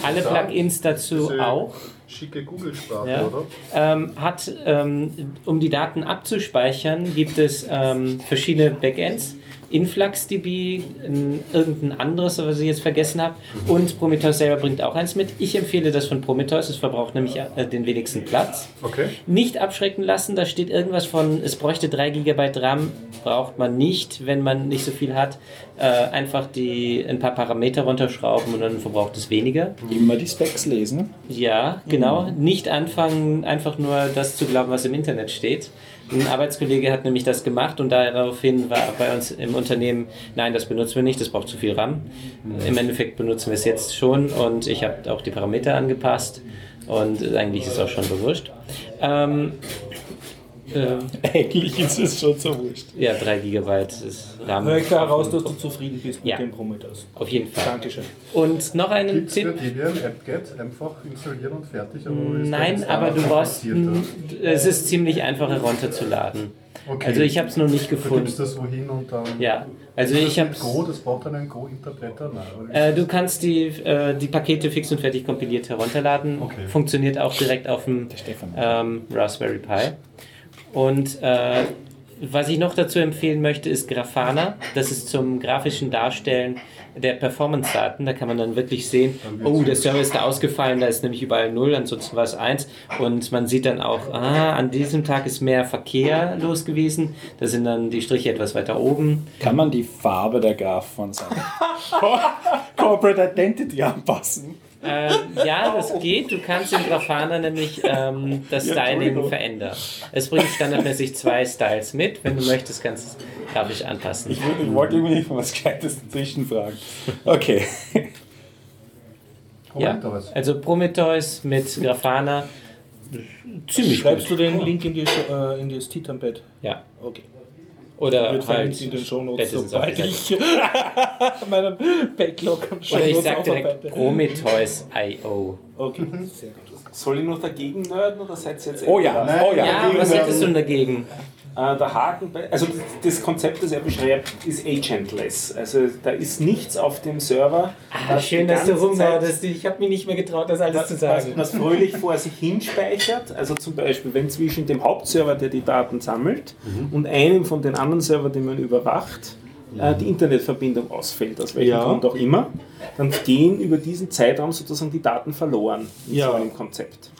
Speaker 6: Alle Plugins dazu
Speaker 4: Diese
Speaker 6: auch.
Speaker 4: Schicke Google-Sprache,
Speaker 6: Ja.
Speaker 4: oder?
Speaker 6: Ähm, hat, ähm, um die Daten abzuspeichern, gibt es ähm, verschiedene Backends. InfluxDB, ein- irgendein anderes, was ich jetzt vergessen habe. Und Prometheus selber bringt auch eins mit. Ich empfehle das von Prometheus, es verbraucht nämlich äh, den wenigsten Platz.
Speaker 4: Okay.
Speaker 6: Nicht abschrecken lassen, da steht irgendwas von, es bräuchte 3 GB RAM, braucht man nicht, wenn man nicht so viel hat. Äh, einfach die, ein paar Parameter runterschrauben und dann verbraucht es weniger.
Speaker 5: immer die Specs lesen.
Speaker 6: Ja, genau. Nicht anfangen, einfach nur das zu glauben, was im Internet steht. Ein Arbeitskollege hat nämlich das gemacht und daraufhin war bei uns im Unternehmen, nein, das benutzen wir nicht, das braucht zu viel RAM. Im Endeffekt benutzen wir es jetzt schon und ich habe auch die Parameter angepasst und eigentlich ist es auch schon bewusst. Ähm, äh,
Speaker 5: Eigentlich ist es schon so wurscht.
Speaker 6: ja, 3 GB ist RAM.
Speaker 1: Hör ich heraus, dass du zufrieden bist mit
Speaker 6: Ja.
Speaker 1: dem Prometheus.
Speaker 6: Auf jeden Fall.
Speaker 1: Dankeschön.
Speaker 6: Und noch einen
Speaker 4: Gibt es für
Speaker 6: Tipp.
Speaker 4: Apt-get einfach installieren und fertig?
Speaker 6: Nein, aber du brauchst, es ist ziemlich einfach herunterzuladen.
Speaker 4: Okay.
Speaker 6: Also ich habe es noch nicht
Speaker 4: Du
Speaker 6: gefunden.
Speaker 4: gibst das wohin und dann.
Speaker 6: Ja, also
Speaker 4: Ist
Speaker 6: ich habe
Speaker 4: Go, das braucht dann einen Go-Interpreter?
Speaker 6: Äh, du kannst die, äh, die Pakete fix und fertig kompiliert herunterladen.
Speaker 4: Okay.
Speaker 6: Funktioniert auch direkt auf dem ähm, Raspberry Pi. Und äh, was ich noch dazu empfehlen möchte, ist Grafana. Das ist zum grafischen Darstellen der Performance-Daten. Da kann man dann wirklich sehen, oh, der Server ist da ausgefallen, da ist nämlich überall 0, ansonsten war es 1. Und man sieht dann auch, ah, an diesem Tag ist mehr Verkehr los gewesen. Da sind dann die Striche etwas weiter oben.
Speaker 5: Kann man die Farbe der Graph von seinem [LAUGHS] Corporate Identity anpassen?
Speaker 6: Äh, ja, das geht. Du kannst im Grafana nämlich ähm, das Styling verändern. Es bringt standardmäßig zwei Styles mit. Wenn du möchtest, kannst du es grafisch anpassen.
Speaker 5: Ich, wollte- ich wollte irgendwie von was Gescheites zwischenfragen. Okay.
Speaker 6: Ja, also Prometheus mit Grafana. Ziemlich
Speaker 1: Schreibst
Speaker 6: gut.
Speaker 1: du den Link in, die, äh, in das Titanpad?
Speaker 6: Ja.
Speaker 1: Okay.
Speaker 6: Oder halt
Speaker 1: in den Shownotes, sobald ich [LAUGHS] meinen Backlog an
Speaker 6: Oder ich sag direkt. Prometheus.io.
Speaker 1: Okay, sehr gut.
Speaker 7: Soll ich noch dagegen nerden oder seid ihr jetzt
Speaker 5: Oh ja,
Speaker 7: Nein,
Speaker 5: oh ja.
Speaker 6: Ja, was hättest du dagegen?
Speaker 7: Äh, der Haken, bei, also das, das Konzept, das er beschreibt, ist agentless. Also da ist nichts auf dem Server.
Speaker 6: Ah,
Speaker 7: das
Speaker 6: schön, dass du rumhaudest. Ich habe mich nicht mehr getraut, das alles
Speaker 7: was,
Speaker 6: zu
Speaker 7: was,
Speaker 6: sagen.
Speaker 7: was fröhlich vor sich hinspeichert. Also zum Beispiel, wenn zwischen dem Hauptserver, der die Daten sammelt, und einem von den anderen Server, den man überwacht, äh, die Internetverbindung ausfällt, aus welchem
Speaker 1: Ja.
Speaker 7: Grund auch immer, dann gehen über diesen Zeitraum sozusagen die Daten verloren in
Speaker 1: Ja.
Speaker 7: so einem Konzept.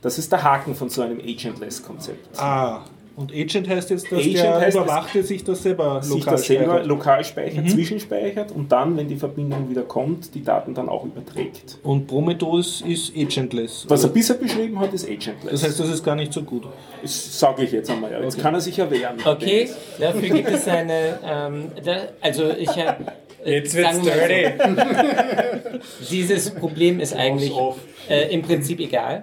Speaker 7: Das ist der Haken von so einem Agentless-Konzept.
Speaker 1: Ah, und Agent heißt jetzt, dass
Speaker 7: Agent
Speaker 1: der
Speaker 7: heißt,
Speaker 1: überwacht, der sich das selber
Speaker 7: sich
Speaker 1: lokal
Speaker 7: das selber
Speaker 1: speichert.
Speaker 7: lokal speichert,
Speaker 1: Mhm.
Speaker 7: zwischenspeichert und dann, wenn die Verbindung wieder kommt, die Daten dann auch überträgt.
Speaker 1: Und Prometheus ist agentless.
Speaker 7: Was er bisher beschrieben hat, ist Agentless.
Speaker 1: das heißt, das ist gar nicht so gut.
Speaker 7: das sage ich jetzt einmal. Ja. Jetzt
Speaker 1: Okay.
Speaker 7: kann er sich ja wehren.
Speaker 6: Okay, dafür gibt es eine. Ähm, da, also ich habe.
Speaker 5: Jetzt wird's dirty. [LAUGHS]
Speaker 6: Dieses Problem ist eigentlich äh, im Prinzip egal,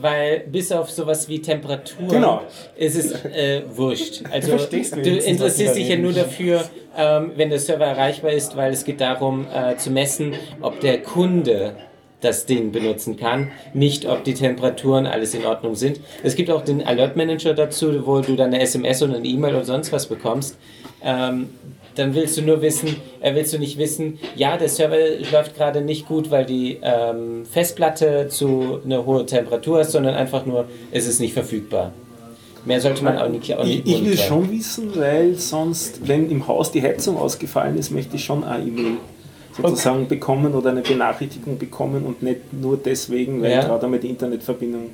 Speaker 6: weil bis auf sowas wie Temperatur
Speaker 7: Genau.
Speaker 6: ist es äh, wurscht. [LAUGHS] Also
Speaker 5: verstehst
Speaker 6: du
Speaker 5: was
Speaker 6: interessierst
Speaker 5: sie
Speaker 6: dich ja nur dafür, ähm, wenn der Server erreichbar ist, weil es geht darum äh, zu messen, ob der Kunde das Ding benutzen kann, nicht ob die Temperaturen alles in Ordnung sind. Es gibt auch den Alert Manager dazu, wo du dann eine SMS oder eine E-Mail oder sonst was bekommst. Ähm, dann willst du nur wissen, äh, willst du nicht wissen, ja, der Server läuft gerade nicht gut, weil die ähm, Festplatte zu eine hohe Temperatur ist, sondern einfach nur, es ist nicht verfügbar. Mehr sollte man auch nicht, auch
Speaker 7: Ich,
Speaker 6: nicht
Speaker 7: ich will
Speaker 6: monitoren.
Speaker 7: schon wissen, weil sonst, wenn im Haus die Heizung ausgefallen ist, möchte ich schon eine E-Mail sozusagen bekommen oder eine Benachrichtigung bekommen und nicht nur deswegen, weil
Speaker 6: Ja.
Speaker 7: gerade einmal die Internetverbindung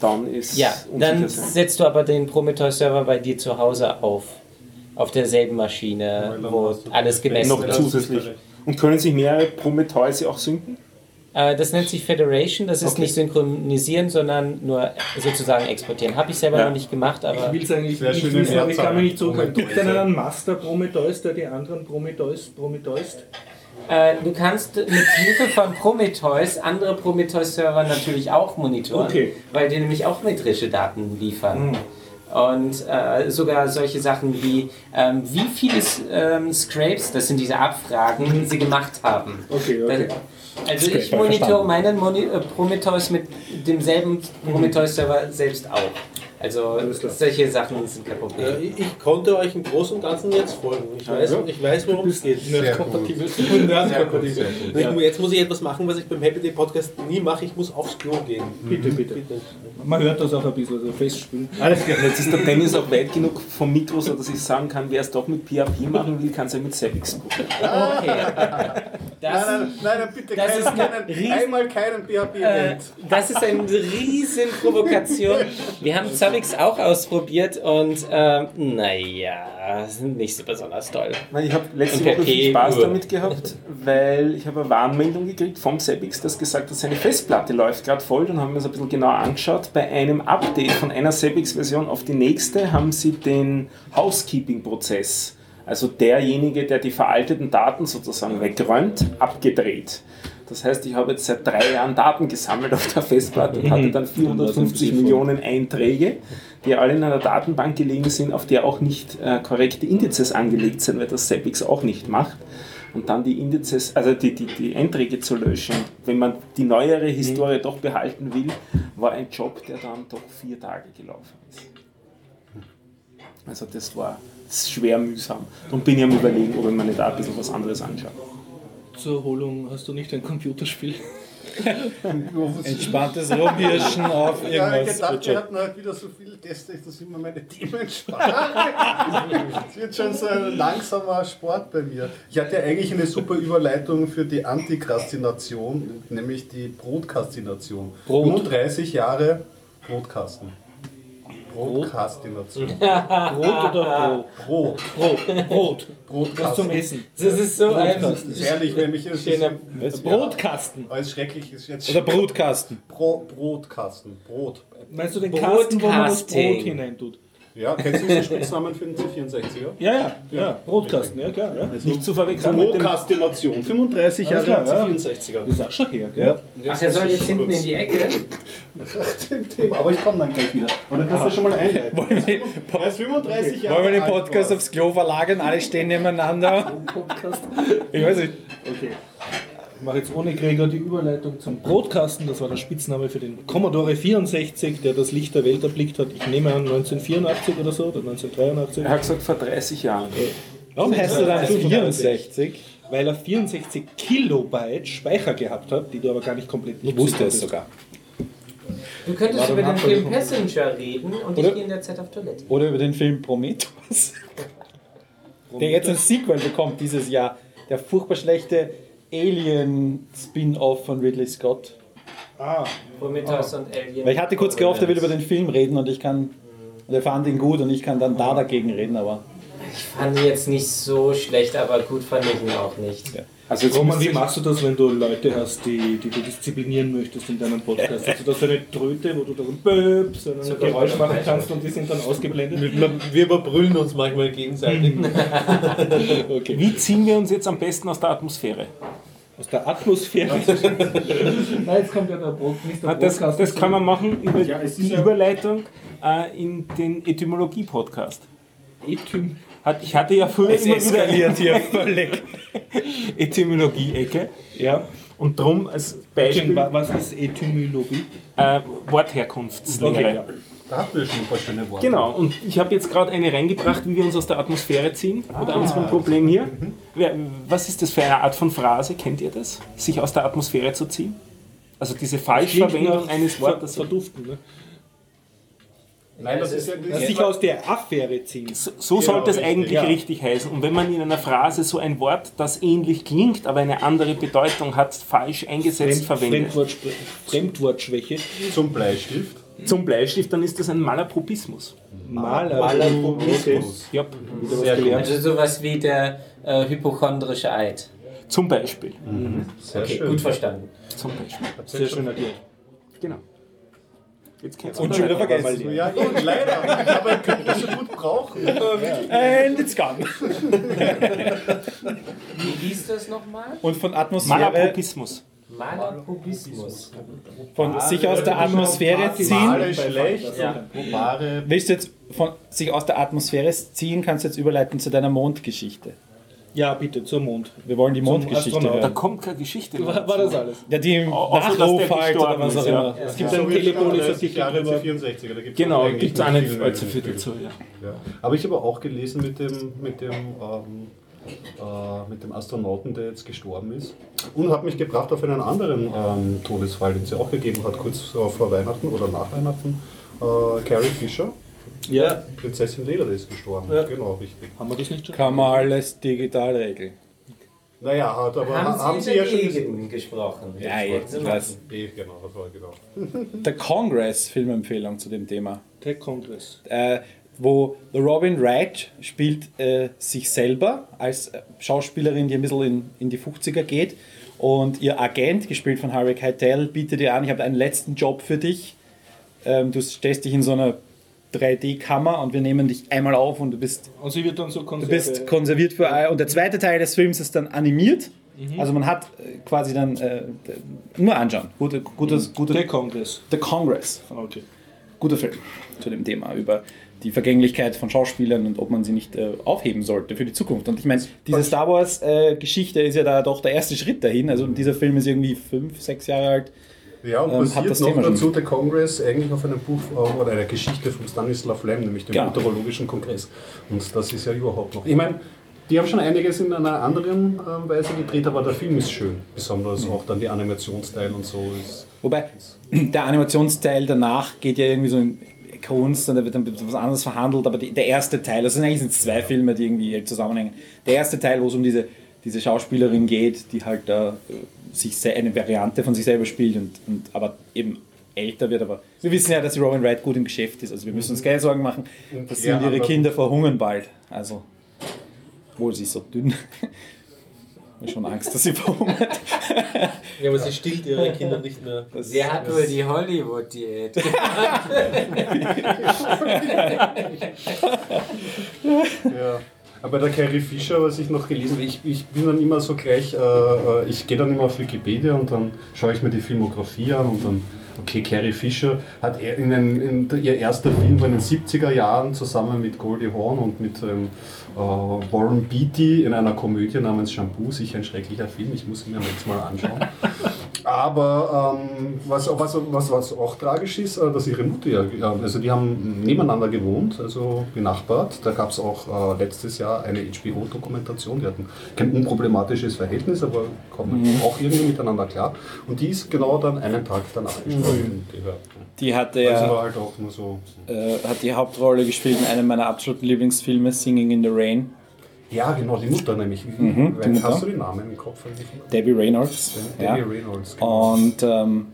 Speaker 7: down ist.
Speaker 6: Ja, dann setzt du aber den Prometheus-Server bei dir zu Hause auf. Auf derselben Maschine, wo alles gemessen
Speaker 7: noch
Speaker 6: wird.
Speaker 7: zusätzlich. Und können sich mehrere Prometheus auch synken?
Speaker 6: Äh, das nennt sich Federation, das ist
Speaker 7: Okay.
Speaker 6: nicht synchronisieren, sondern nur sozusagen exportieren. Habe ich selber
Speaker 7: Ja.
Speaker 6: noch nicht gemacht,
Speaker 1: Ich
Speaker 6: aber
Speaker 1: will es eigentlich
Speaker 4: Sehr
Speaker 1: nicht wissen, aber ich kann mich nicht zurückhalten. Gibt es denn einen Master Prometheus, der die anderen Prometheus Prometheus?
Speaker 6: äh, du kannst mit Hilfe von Prometheus andere Prometheus-Server natürlich auch monitoren,
Speaker 1: Okay.
Speaker 6: weil die nämlich auch metrische Daten liefern. Und äh, sogar solche Sachen wie, ähm, wie viele ähm, Scrapes, das sind diese Abfragen, sie gemacht haben.
Speaker 1: Okay, okay.
Speaker 6: Also ich
Speaker 5: Scraper,
Speaker 6: monitore
Speaker 5: verstanden.
Speaker 6: meinen Moni äh, Prometheus mit demselben Prometheus-Server selbst auch. Also solche Sachen sind kein Problem.
Speaker 3: Äh, ich, ich konnte euch im Großen und Ganzen jetzt folgen. Ich weiß, ich weiß worum es geht.
Speaker 1: Nerdkompatibel.
Speaker 3: Nerdkompatibel. Ich- Jetzt muss ich etwas machen, was ich beim Happy Day Podcast nie mache. Ich muss aufs Klo gehen.
Speaker 1: Bitte, bitte. Man hört das auch ein bisschen, also festspielen.
Speaker 7: Alles klar. Jetzt ist der Dennis auch weit genug vom Mikro, so dass ich sagen kann, wer es doch mit PHP machen will, kann es ja mit Zabbix probieren.
Speaker 6: Okay. Das,
Speaker 4: Nein, nein, nein, nein, bitte
Speaker 6: Das
Speaker 4: keinen,
Speaker 6: ist eine
Speaker 4: keinen,
Speaker 6: riesen-
Speaker 4: einmal keinen
Speaker 6: äh,
Speaker 4: PHP-Event.
Speaker 6: das ist eine riesen Provokation. Wir haben Zabbix auch ausprobiert und ähm, naja, nicht so besonders toll.
Speaker 7: Ich habe letzte Woche viel Spaß damit gehabt, weil ich habe eine Warnmeldung gekriegt vom Zabbix, das gesagt hat, seine Festplatte läuft gerade voll. Dann haben wir uns ein bisschen genauer angeschaut. Bei einem Update von einer Zabbix-Version auf die nächste haben sie den Housekeeping-Prozess, also derjenige, der die veralteten Daten sozusagen wegräumt, abgedreht. Das heißt, ich habe jetzt seit drei Jahren Daten gesammelt auf der Festplatte und hatte dann 450 Millionen Einträge, die alle in einer Datenbank gelegen sind, auf der auch nicht äh, korrekte Indizes angelegt sind, weil das Zabbix auch nicht macht. Und dann die Indizes, also die, die, die Einträge zu löschen, wenn man die neuere Historie doch behalten will, war ein Job, der dann doch vier Tage gelaufen ist. Also das war schwer mühsam. Darum bin ich am überlegen, ob ich mir nicht auch ein bisschen was anderes anschaue.
Speaker 1: Zur Erholung hast du nicht ein Computerspiel? [LAUGHS]
Speaker 5: Entspanntes Rumhirschen auf
Speaker 4: Ja, ich
Speaker 5: irgendwas.
Speaker 4: gedacht, wir hatten heute wieder so viele Gäste, dass immer meine Themen sparen. Es wird schon so ein langsamer Sport bei mir. Ich hatte eigentlich eine super Überleitung für die Antikrastination, nämlich die Brotkastination.
Speaker 1: Brot.
Speaker 4: 35 Jahre Brotkasten. Brotkastination. [LAUGHS]
Speaker 1: Brot oder
Speaker 4: Brot.
Speaker 1: Brot? Brot. Brot. Was
Speaker 4: Brotkasten.
Speaker 1: zum Essen.
Speaker 6: Das ist so ein
Speaker 1: Brotkasten.
Speaker 4: Das ist ehrlich, wenn mich das
Speaker 6: schöner
Speaker 5: Was?
Speaker 1: Brotkasten.
Speaker 4: alles schrecklich ist jetzt.
Speaker 5: Oder Brutkasten.
Speaker 4: Bro Brotkasten. Brot.
Speaker 1: Meinst du den Kasten, wo man das. Brot hineintut?
Speaker 4: Ja, kennst du diesen Spitznamen für den C64er?
Speaker 1: Ja, ja, ja. Brotkasten, ja klar. Ja.
Speaker 7: Nicht zu verwechseln mit dem
Speaker 4: Brotkastination. 35
Speaker 1: Alles
Speaker 4: Jahre
Speaker 1: klar, ja.
Speaker 4: C64er.
Speaker 1: Das ist auch schon her, gell?
Speaker 6: Ach, er soll jetzt hinten in die Ecke. [LAUGHS]
Speaker 4: aber ich komme dann gleich wieder. Und dann kannst du schon mal einleiten.
Speaker 5: Wollen wir,
Speaker 4: Er ist 35 Jahre
Speaker 5: wollen wir den Podcast aufs Klo verlagern? Alle stehen nebeneinander. Ich weiß nicht.
Speaker 1: Okay. Ich mache jetzt ohne Gregor die Überleitung zum Brotkasten. Das war der Spitzname für den Commodore 64, der das Licht der Welt erblickt hat. Ich nehme an 1984 oder so, oder 1983.
Speaker 7: Er hat gesagt, vor 30 Jahren.
Speaker 5: Warum heißt du dann 64?
Speaker 1: Weil er 64 Kilobyte Speicher gehabt hat, die du aber gar nicht komplett
Speaker 5: Ich
Speaker 1: nutzen
Speaker 5: wusste es sogar.
Speaker 6: Du könntest
Speaker 1: Warum
Speaker 6: über den Film Passenger reden und
Speaker 5: Oder-
Speaker 6: ich gehe in der Zeit auf Toilette.
Speaker 5: Oder über den Film Prometheus. [LAUGHS] der jetzt ein Sequel bekommt dieses Jahr. Der furchtbar schlechte Alien-Spin-Off von Ridley Scott.
Speaker 6: Prometheus und Alien.
Speaker 5: Weil ich hatte kurz gehofft, er will über den Film reden und ich kann. Und er fand ihn gut und ich kann dann da dagegen reden, aber.
Speaker 6: Ich fand ihn jetzt nicht so schlecht, aber gut fand ich ihn auch nicht.
Speaker 5: Ja.
Speaker 7: Also jetzt
Speaker 1: Roman, wie machst du das, wenn du Leute hast, die, die du disziplinieren möchtest in deinem Podcast? Hast du da so eine Tröte, wo du dann Böp, so
Speaker 6: So
Speaker 1: ein Geräusch machen kannst und die sind dann ausgeblendet?
Speaker 3: Wir überbrüllen uns manchmal gegenseitig. [LAUGHS]
Speaker 1: Okay.
Speaker 7: Wie ziehen wir uns jetzt am besten aus der Atmosphäre?
Speaker 1: Aus der Atmosphäre. [LAUGHS] Nein, jetzt kommt ja der Brot,
Speaker 7: Na, das, das kann man machen über
Speaker 1: Ja,
Speaker 7: die
Speaker 1: ja-
Speaker 7: Überleitung äh, in den Etymologie-Podcast.
Speaker 1: Etym.
Speaker 7: Hat, ich hatte ja früher
Speaker 5: Es
Speaker 7: immer wieder
Speaker 5: eskaliert hier [LAUGHS] völlig.
Speaker 7: Etymologie-Ecke
Speaker 6: Ja.
Speaker 7: und drum als Beispiel
Speaker 1: Was ist Etymologie?
Speaker 7: äh, Wortherkunftslehre.
Speaker 1: Okay, ja.
Speaker 4: Da hatten wir schon ein paar schöne Worte.
Speaker 7: Genau, und ich habe jetzt gerade eine reingebracht, wie wir uns aus der Atmosphäre ziehen. Oder unserem Problem hier. Wer- Was ist das für eine Art von Phrase? Kennt ihr das? Sich aus der Atmosphäre zu ziehen? Also diese Falschverwendung eines Wortes.
Speaker 1: Verduften, ne?
Speaker 4: Nein, das ist ja
Speaker 1: Dass sich aus der Affäre ziehen.
Speaker 7: So, so sollte es eigentlich
Speaker 1: ja.
Speaker 7: richtig heißen. Und wenn man in einer Phrase so ein Wort, das ähnlich klingt, aber eine andere Bedeutung hat, falsch eingesetzt verwendet,
Speaker 1: Fremdwortspr- Fremdwortschwäche.
Speaker 4: zum Bleistift.
Speaker 7: zum Bleistift, dann ist das ein Malapropismus.
Speaker 1: Malapropismus.
Speaker 7: Ja,
Speaker 4: Sehr gut.
Speaker 6: Also sowas wie der äh, hypochondrische Eid.
Speaker 7: zum Beispiel.
Speaker 4: Sehr
Speaker 6: Okay,
Speaker 4: schön.
Speaker 6: gut verstanden.
Speaker 7: Zum Beispiel.
Speaker 1: Sehr schön erklärt.
Speaker 7: Genau. Jetzt kennst
Speaker 5: Und schon wieder vergessen.
Speaker 4: Ja, eh, leider. Aber ihr könnt das so gut brauchen.
Speaker 5: And it's gone.
Speaker 6: Wie hieß das nochmal?
Speaker 5: Und von Atmosphäre,
Speaker 7: Malapropismus.
Speaker 6: Malapropismus.
Speaker 5: von sich aus der Atmosphäre ziehen.
Speaker 4: Schlecht,
Speaker 6: Ja.
Speaker 5: Willst du jetzt von sich aus der Atmosphäre ziehen, kannst du jetzt überleiten zu deiner Mondgeschichte.
Speaker 1: Ja, bitte, zum Mond.
Speaker 5: Wir wollen die Mondgeschichte
Speaker 1: Astronauten.
Speaker 7: Da
Speaker 5: hören.
Speaker 7: kommt keine Geschichte. mehr
Speaker 1: War, war das alles?
Speaker 5: Ja, die Lofalt oder was auch immer.
Speaker 1: Es gibt einen Telepolis-Artikel
Speaker 4: Jahre
Speaker 1: drüber.
Speaker 4: 64 da gibt's
Speaker 7: Genau, gibt es auch nicht
Speaker 4: viel
Speaker 7: allzu viel
Speaker 4: Artikel.
Speaker 7: dazu. Ja.
Speaker 4: Ja. Aber ich habe auch gelesen mit dem, mit dem, ähm, äh, mit dem Astronauten, der jetzt gestorben ist. Und hat mich gebracht auf einen anderen ähm, Todesfall, den es ja auch gegeben hat, kurz äh, vor Weihnachten oder nach Weihnachten. Äh, Carrie Fisher,
Speaker 1: Ja.
Speaker 4: Prinzessin Leder ist gestorben.
Speaker 1: Ja.
Speaker 4: Genau, richtig.
Speaker 1: Haben wir das nicht schon?
Speaker 5: Kann man alles digital regeln.
Speaker 4: Naja, hat, aber
Speaker 6: Haben,
Speaker 4: haben,
Speaker 6: Sie,
Speaker 4: Sie ja schon
Speaker 6: dagegen gesprochen?
Speaker 5: Ja, jetzt, ich weiß.
Speaker 4: Eh, genau, das war genau.
Speaker 5: Der Congress Filmempfehlung zu dem Thema.
Speaker 1: Tech Congress.
Speaker 5: äh, wo The Robin Wright spielt äh, sich selber als äh, Schauspielerin, die ein bisschen in, in die 50er geht. Und ihr Agent, gespielt von Harry Keitel, bietet ihr an, ich habe einen letzten Job für dich. Ähm, du stellst dich in so einer 3D-Kammer und wir nehmen dich einmal auf und du bist,
Speaker 1: Und sie wird dann so
Speaker 5: du
Speaker 1: Konserve.
Speaker 5: bist konserviert für all. Und der zweite Teil des Films ist dann animiert. Also man hat äh, quasi dann äh, nur anschauen. Gute, gutes, gute,
Speaker 1: Tech Congress.
Speaker 5: The Congress
Speaker 1: Okay.
Speaker 5: guter Film zu dem Thema über die Vergänglichkeit von Schauspielern und ob man sie nicht äh, aufheben sollte für die Zukunft. Und ich meine, diese Star Wars-Geschichte ist ja da doch der erste Schritt dahin. Also dieser Film ist irgendwie fünf, sechs Jahre alt.
Speaker 4: Ja, und
Speaker 5: Ähm, hat
Speaker 4: basiert
Speaker 5: das
Speaker 4: noch
Speaker 5: Thema schon.
Speaker 4: dazu der Kongress eigentlich auf einem Buch äh, oder einer Geschichte von Stanislav Lem, nämlich dem
Speaker 5: Genau.
Speaker 4: Meteorologischen Kongress. Und das ist ja überhaupt noch. Ich meine, die haben schon einiges in einer anderen ähm, Weise gedreht, aber der Film ist schön. Besonders
Speaker 5: Mhm.
Speaker 4: auch dann die Animationsteil und so ist.
Speaker 5: Wobei [CLEARS THROAT] der Animationsteil danach geht ja irgendwie so in Kunst und da wird dann was anderes verhandelt, aber die, der erste Teil, das sind eigentlich sind es zwei Filme, die irgendwie zusammenhängen. Der erste Teil, wo es um diese, diese Schauspielerin geht, die halt da äh, sich eine Variante von sich selber spielt und, und aber eben älter wird, aber wir wissen ja, dass die Robin Wright gut im Geschäft ist, also wir müssen uns keine Sorgen machen, dass
Speaker 4: ja,
Speaker 5: sie und ihre Kinder verhungern bald. Also, wohl sie ist so dünn. Ich habe schon Angst, dass sie verhungert. [LAUGHS]
Speaker 3: Ja, aber sie stillt ihre Kinder nicht mehr.
Speaker 5: Das-
Speaker 6: Sie hat wohl die Hollywood-Diät. [LAUGHS]
Speaker 4: Ja. Aber der Carrie Fisher, was ich noch gelesen habe, ich, ich bin dann immer so gleich, äh, äh, ich gehe dann immer auf Wikipedia und dann schaue ich mir die Filmografie an und dann, okay, Carrie Fisher hat in, einen, in ihr erster Film war in den 70er Jahren zusammen mit Goldie Hawn und mit ähm, äh, Warren Beatty in einer Komödie namens Shampoo, sicher ein schrecklicher Film, ich muss ihn mir jetzt mal anschauen. [LAUGHS] Aber ähm, was, was, was, was auch tragisch ist, äh, dass ihre Mutter ja, ja, also die haben nebeneinander gewohnt, also benachbart. Da gab es auch äh, letztes Jahr eine HBO-Dokumentation, die hatten kein unproblematisches Verhältnis, aber kommen auch irgendwie miteinander klar. Und die ist genau dann einen Tag danach gestorben. Die, hört.
Speaker 5: Die hatte
Speaker 4: Also
Speaker 5: ja.
Speaker 4: war halt auch nur so.
Speaker 5: äh, hat die Hauptrolle gespielt in einem meiner absoluten Lieblingsfilme, Singing in the Rain.
Speaker 4: Ja, genau, die Mutter nämlich.
Speaker 5: Mhm, die
Speaker 4: Hast
Speaker 5: Mutter.
Speaker 4: du den Namen im Kopf?
Speaker 5: Debbie Reynolds. Ja.
Speaker 4: Debbie Reynolds. genau.
Speaker 5: Und ähm,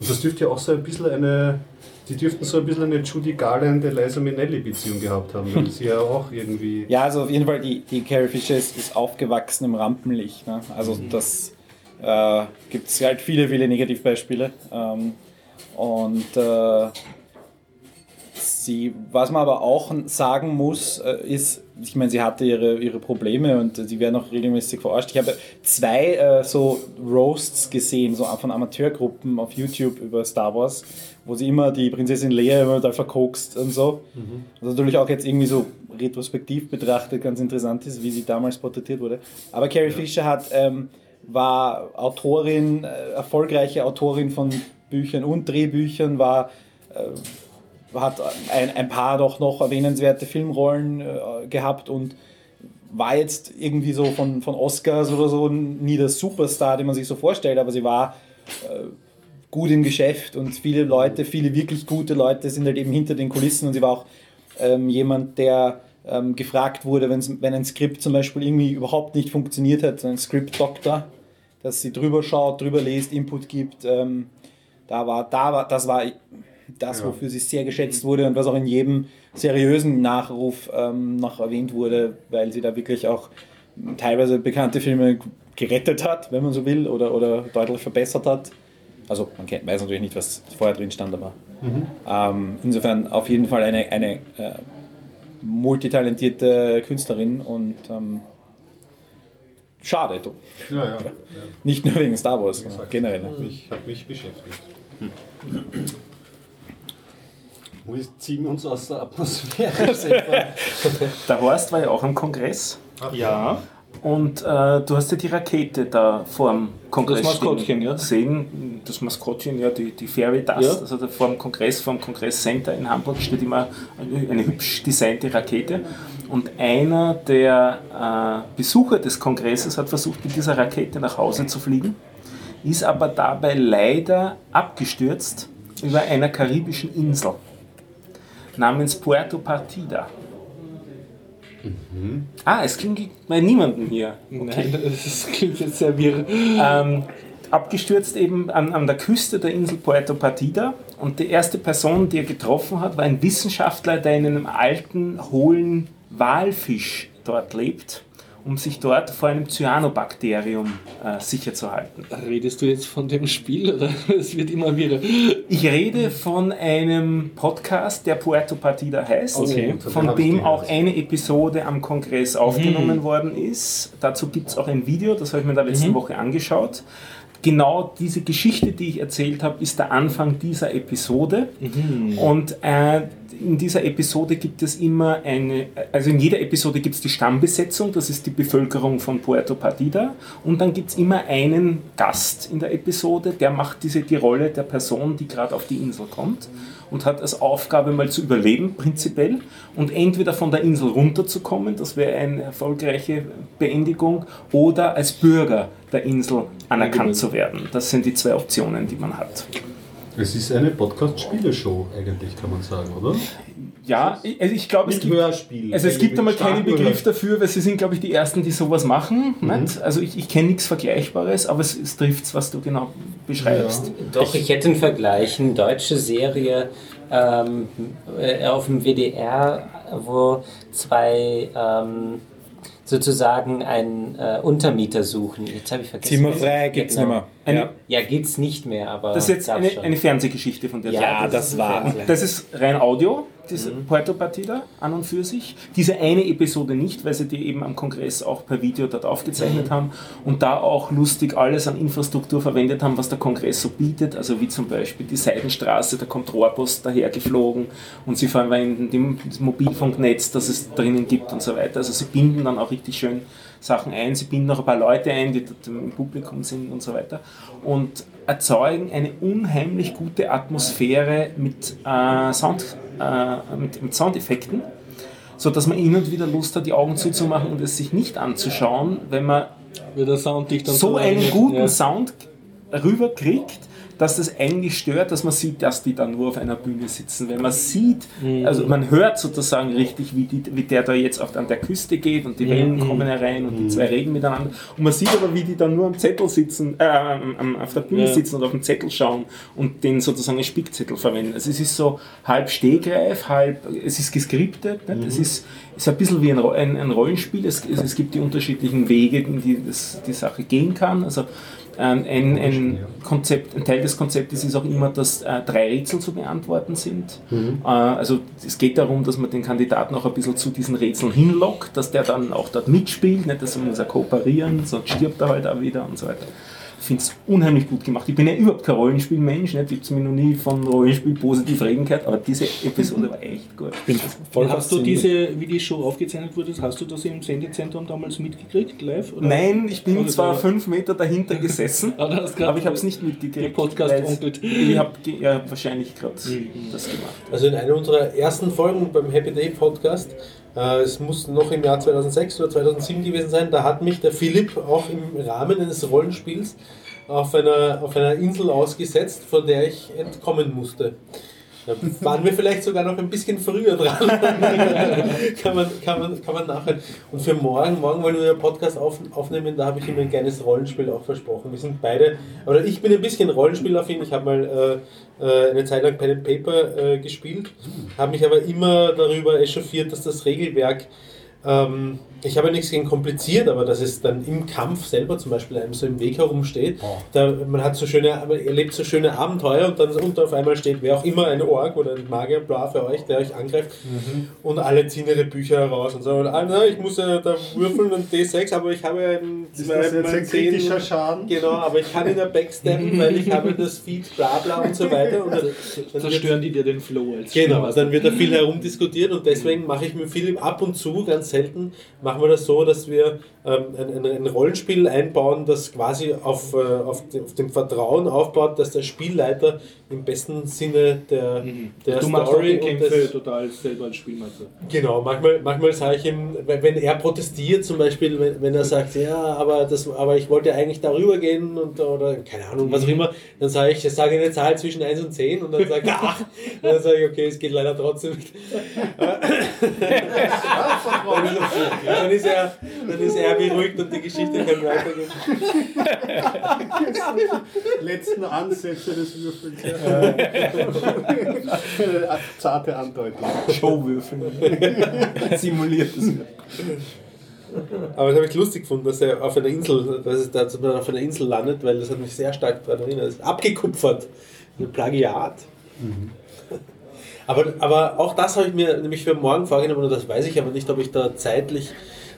Speaker 4: das dürfte ja auch so ein bisschen eine, die dürften so ein bisschen eine Judy Garland, Eliza Minnelli Beziehung gehabt haben, weil sie ja auch irgendwie. [LAUGHS]
Speaker 5: ja, also auf jeden Fall, die, die Carrie Fisher ist, ist aufgewachsen im Rampenlicht. Ne? Also das äh, gibt es halt viele, viele Negativbeispiele. Ähm, und äh, sie, was man aber auch sagen muss, äh, ist, ich meine, sie hatte ihre, ihre Probleme und sie werden auch regelmäßig verarscht. Ich habe zwei äh, so Roasts gesehen, so von Amateurgruppen auf YouTube über Star Wars, wo sie immer die Prinzessin Leia immer da verkokst und so. Was natürlich auch jetzt irgendwie so retrospektiv betrachtet ganz interessant ist, wie sie damals porträtiert wurde. Aber Carrie Fisher hat, ähm, war Autorin, äh, erfolgreiche Autorin von Büchern und Drehbüchern, war hat ein, ein paar doch noch erwähnenswerte Filmrollen äh, gehabt und war jetzt irgendwie so von, von Oscars oder so nie der Superstar, den man sich so vorstellt, aber sie war äh, gut im Geschäft und viele Leute, viele wirklich gute Leute sind halt eben hinter den Kulissen und sie war auch ähm, jemand, der ähm, gefragt wurde, wenn ein Skript zum Beispiel irgendwie überhaupt nicht funktioniert hat, ein Script-Doktor, dass sie drüber schaut, drüber liest, Input gibt. Ähm, da war, da war, das war das,
Speaker 4: Ja.
Speaker 5: wofür sie sehr geschätzt wurde und was auch in jedem seriösen Nachruf ähm, noch erwähnt wurde, weil sie da wirklich auch teilweise bekannte Filme gerettet hat, wenn man so will, oder, oder deutlich verbessert hat. Also man kennt, weiß natürlich nicht, was vorher drin stand, aber ähm, insofern auf jeden Fall eine, eine äh, multitalentierte Künstlerin und ähm, schade, du.
Speaker 4: Ja, ja.
Speaker 5: nicht nur wegen Star Wars, sondern generell.
Speaker 4: Mich, hat mich beschäftigt. Wir ziehen uns aus der Atmosphäre selber. [LAUGHS]
Speaker 7: Der Horst war ja auch am Kongress
Speaker 1: Ja,
Speaker 7: und äh, du hast ja die Rakete da vorm Kongress
Speaker 1: Das Maskottchen, ja.
Speaker 7: sehen. Das Maskottchen, ja, die, die Fairy Dust,
Speaker 1: Ja.
Speaker 7: also da vor dem Kongress, vor dem Kongresscenter in Hamburg steht immer eine, eine hübsch designte Rakete. Und einer der äh, Besucher des Kongresses hat versucht, mit dieser Rakete nach Hause zu fliegen, ist aber dabei leider abgestürzt über einer karibischen Insel namens Puerto Partida. Ah, es klingt bei niemandem hier. Okay.
Speaker 1: nein, [LAUGHS] das klingt jetzt sehr wirr.
Speaker 7: Ähm, abgestürzt eben an, an der Küste der Insel Puerto Partida. Und die erste Person, die er getroffen hat, war ein Wissenschaftler, der in einem alten, hohlen Walfisch dort lebt, um sich dort vor einem Cyanobakterium äh, sicher zu halten.
Speaker 1: Redest du jetzt von dem Spiel oder [LAUGHS] es wird immer wirrer?
Speaker 7: Ich rede von einem Podcast, der Puerto Partida heißt,
Speaker 1: Okay.
Speaker 7: von dem auch eine Episode am Kongress aufgenommen worden ist. Dazu gibt es auch ein Video, das habe ich mir da letzte Woche angeschaut. Genau diese Geschichte, die ich erzählt habe, ist der Anfang dieser Episode. Und äh, in dieser Episode gibt es immer eine, also in jeder Episode gibt es die Stammbesetzung, das ist die Bevölkerung von Puerto Partida. Und dann gibt es immer einen Gast in der Episode, der macht diese, die Rolle der Person, die gerade auf die Insel kommt und hat als Aufgabe mal zu überleben, prinzipiell, und entweder von der Insel runterzukommen, das wäre eine erfolgreiche Beendigung, oder als Bürger der Insel anerkannt zu werden. Das sind die zwei Optionen, die man hat.
Speaker 4: Es ist eine Podcast-Spieleshow eigentlich, kann man sagen, oder?
Speaker 7: Ja, ich- also ich glaube, es gibt,
Speaker 4: Hörspiel.
Speaker 7: also es gibt einmal keinen Begriff dafür, weil sie sind, glaube ich, die Ersten, die sowas machen. Nicht? Also ich, ich kenne nichts Vergleichbares, aber es, es trifft was du genau beschreibst.
Speaker 6: Doch, ich hätte einen Vergleich. Eine deutsche Serie ähm, äh, auf dem WDR, wo zwei ähm, sozusagen einen äh, Untermieter suchen. Jetzt habe ich vergessen.
Speaker 5: Zimmerfrei gibt es
Speaker 6: Ja,
Speaker 5: nicht
Speaker 6: genau.
Speaker 5: mehr.
Speaker 7: Eine,
Speaker 5: Ja,
Speaker 6: Ja, geht's nicht mehr, aber.
Speaker 7: Das ist jetzt eine, eine Fernsehgeschichte von der
Speaker 6: Ja,
Speaker 7: Seite.
Speaker 5: ja das war.
Speaker 7: Das ist rein Audio, diese
Speaker 6: Mhm.
Speaker 7: Puerto Partida an und für sich. Diese eine Episode nicht, weil sie die eben am Kongress auch per Video dort
Speaker 6: Mhm.
Speaker 7: aufgezeichnet haben und da auch lustig alles an Infrastruktur verwendet haben, was der Kongress so bietet. Also wie zum Beispiel die Seidenstraße, da kommt Rohrpost dahergeflogen und sie verwenden dem- das Mobilfunknetz, das es drinnen gibt und so weiter. Also sie binden dann auch richtig schön Sachen ein. Sie binden auch ein paar Leute ein, die dort im Publikum sind und so weiter. Und erzeugen eine unheimlich gute Atmosphäre mit, äh, Sound, äh, mit, mit Soundeffekten, so dass man hin und wieder Lust hat, die Augen zuzumachen und es sich nicht anzuschauen, wenn man so einen guten
Speaker 1: ja.
Speaker 7: Sound rüberkriegt, dass das eigentlich stört, dass man sieht, dass die da nur auf einer Bühne sitzen. Wenn man sieht, also man hört sozusagen richtig, wie, die, wie der da jetzt auf, an der Küste geht und die Wellen kommen herein und die zwei reden miteinander. Und man sieht aber, wie die dann nur am Zettel sitzen, äh, auf der Bühne sitzen und auf den Zettel schauen und den sozusagen als Spickzettel verwenden. Also es ist so halb Stehgreif, halb, es ist geskriptet, nicht? es ist, ist ein bisschen wie ein, ein, ein Rollenspiel. Es, es, es gibt die unterschiedlichen Wege, in die das, die Sache gehen kann. Also ein, ein, Konzept, ein Teil des Konzeptes ist auch immer, dass äh, drei Rätsel zu beantworten sind. Äh, also es geht darum, dass man den Kandidaten auch ein bisschen zu diesen Rätseln hinlockt, dass der dann auch dort mitspielt, nicht, dass er muss er kooperieren, sonst stirbt er halt auch wieder und so weiter. Ich finde es unheimlich gut gemacht. Ich bin ja überhaupt kein Rollenspielmensch, nicht? ich habe mir noch nie von Rollenspiel positiv reden gehört, aber diese Episode war echt gut.
Speaker 5: Voll
Speaker 1: hast du diese, wie die Show aufgezeichnet wurde, hast du das im Sendezentrum damals mitgekriegt, live? Oder?
Speaker 7: Nein, ich bin
Speaker 1: Oder
Speaker 7: zwar fünf Meter dahinter gesessen, [LAUGHS]
Speaker 1: Aber grad
Speaker 7: aber ich habe es nicht mitgekriegt.
Speaker 1: Podcast onkelt.
Speaker 7: Ich habe ja, wahrscheinlich gerade das gemacht.
Speaker 3: Also in einer unserer ersten Folgen beim Happy Day Podcast, es muss noch im Jahr 2006 oder 2007 gewesen sein, da hat mich der Philipp auch im Rahmen eines Rollenspiels auf einer, auf einer Insel ausgesetzt, von der ich entkommen musste. Da waren wir vielleicht sogar noch ein bisschen früher dran. [LAUGHS] kann, man, kann, man, kann man nachher. Und für morgen, morgen wollen wir einen Podcast auf, aufnehmen, da habe ich ihm ein kleines Rollenspiel auch versprochen. Wir sind beide, oder ich bin ein bisschen Rollenspielaffin, ich habe mal äh, äh, eine Zeit lang Pen and Paper äh, gespielt, habe mich aber immer darüber echauffiert, dass das Regelwerk ähm, ich habe ja nichts gegen kompliziert, aber dass es dann im Kampf selber zum Beispiel einem so im Weg herumsteht. Da, man hat so schöne, man erlebt so schöne Abenteuer und dann unter auf einmal steht wer auch immer ein Ork oder ein Magier, bla für euch, der euch angreift und alle ziehen ihre Bücher heraus und sagen, ah, na, ich muss ja da würfeln und D6, aber ich habe einen
Speaker 4: Ist das jetzt ein
Speaker 3: zehn-
Speaker 4: kritischer Schaden?
Speaker 3: Genau, aber ich kann ihn ja backsteppen, [LAUGHS] weil ich habe das Feed, bla bla und so weiter. Und dann, dann
Speaker 1: Zerstören die dir den Flow als
Speaker 3: Genau,
Speaker 1: Spielmeister.
Speaker 3: dann wird da viel herumdiskutiert und deswegen mache ich mir viel ab und zu, ganz selten, machen wir das so, dass wir ein, ein, ein Rollenspiel einbauen, das quasi auf, äh, auf, dem, auf dem Vertrauen aufbaut, dass der Spielleiter im besten Sinne der, der
Speaker 1: du
Speaker 3: Story
Speaker 1: die
Speaker 3: und
Speaker 1: Kämpfe
Speaker 3: des,
Speaker 1: total selber als Spielmeister.
Speaker 3: Genau, manchmal, manchmal sage ich ihm, wenn er protestiert, zum Beispiel, wenn, wenn er sagt, ja, aber, das, aber ich wollte eigentlich darüber gehen und, oder keine Ahnung, was auch immer, dann sage ich, ich sage eine Zahl zwischen 1 und 10 und dann sagt er 8. Und dann sage ich, okay, es geht leider trotzdem [LAUGHS] dann, ist er, dann ist er beruhigt und die Geschichte kann weitergehen. [LAUGHS]
Speaker 4: Letzten Ansätze des Würfels. [LAUGHS] Zarte Andeutung.
Speaker 7: Showwürfeln. [LAUGHS] Simuliertes.
Speaker 3: Aber das habe ich lustig gefunden, dass er auf einer Insel, dass es da auf einer Insel landet, weil das hat mich sehr stark daran erinnert. Das ist abgekupfert. Ein Plagiat. Aber, aber auch das habe ich mir nämlich für morgen vorgenommen und das weiß ich aber nicht, ob ich da zeitlich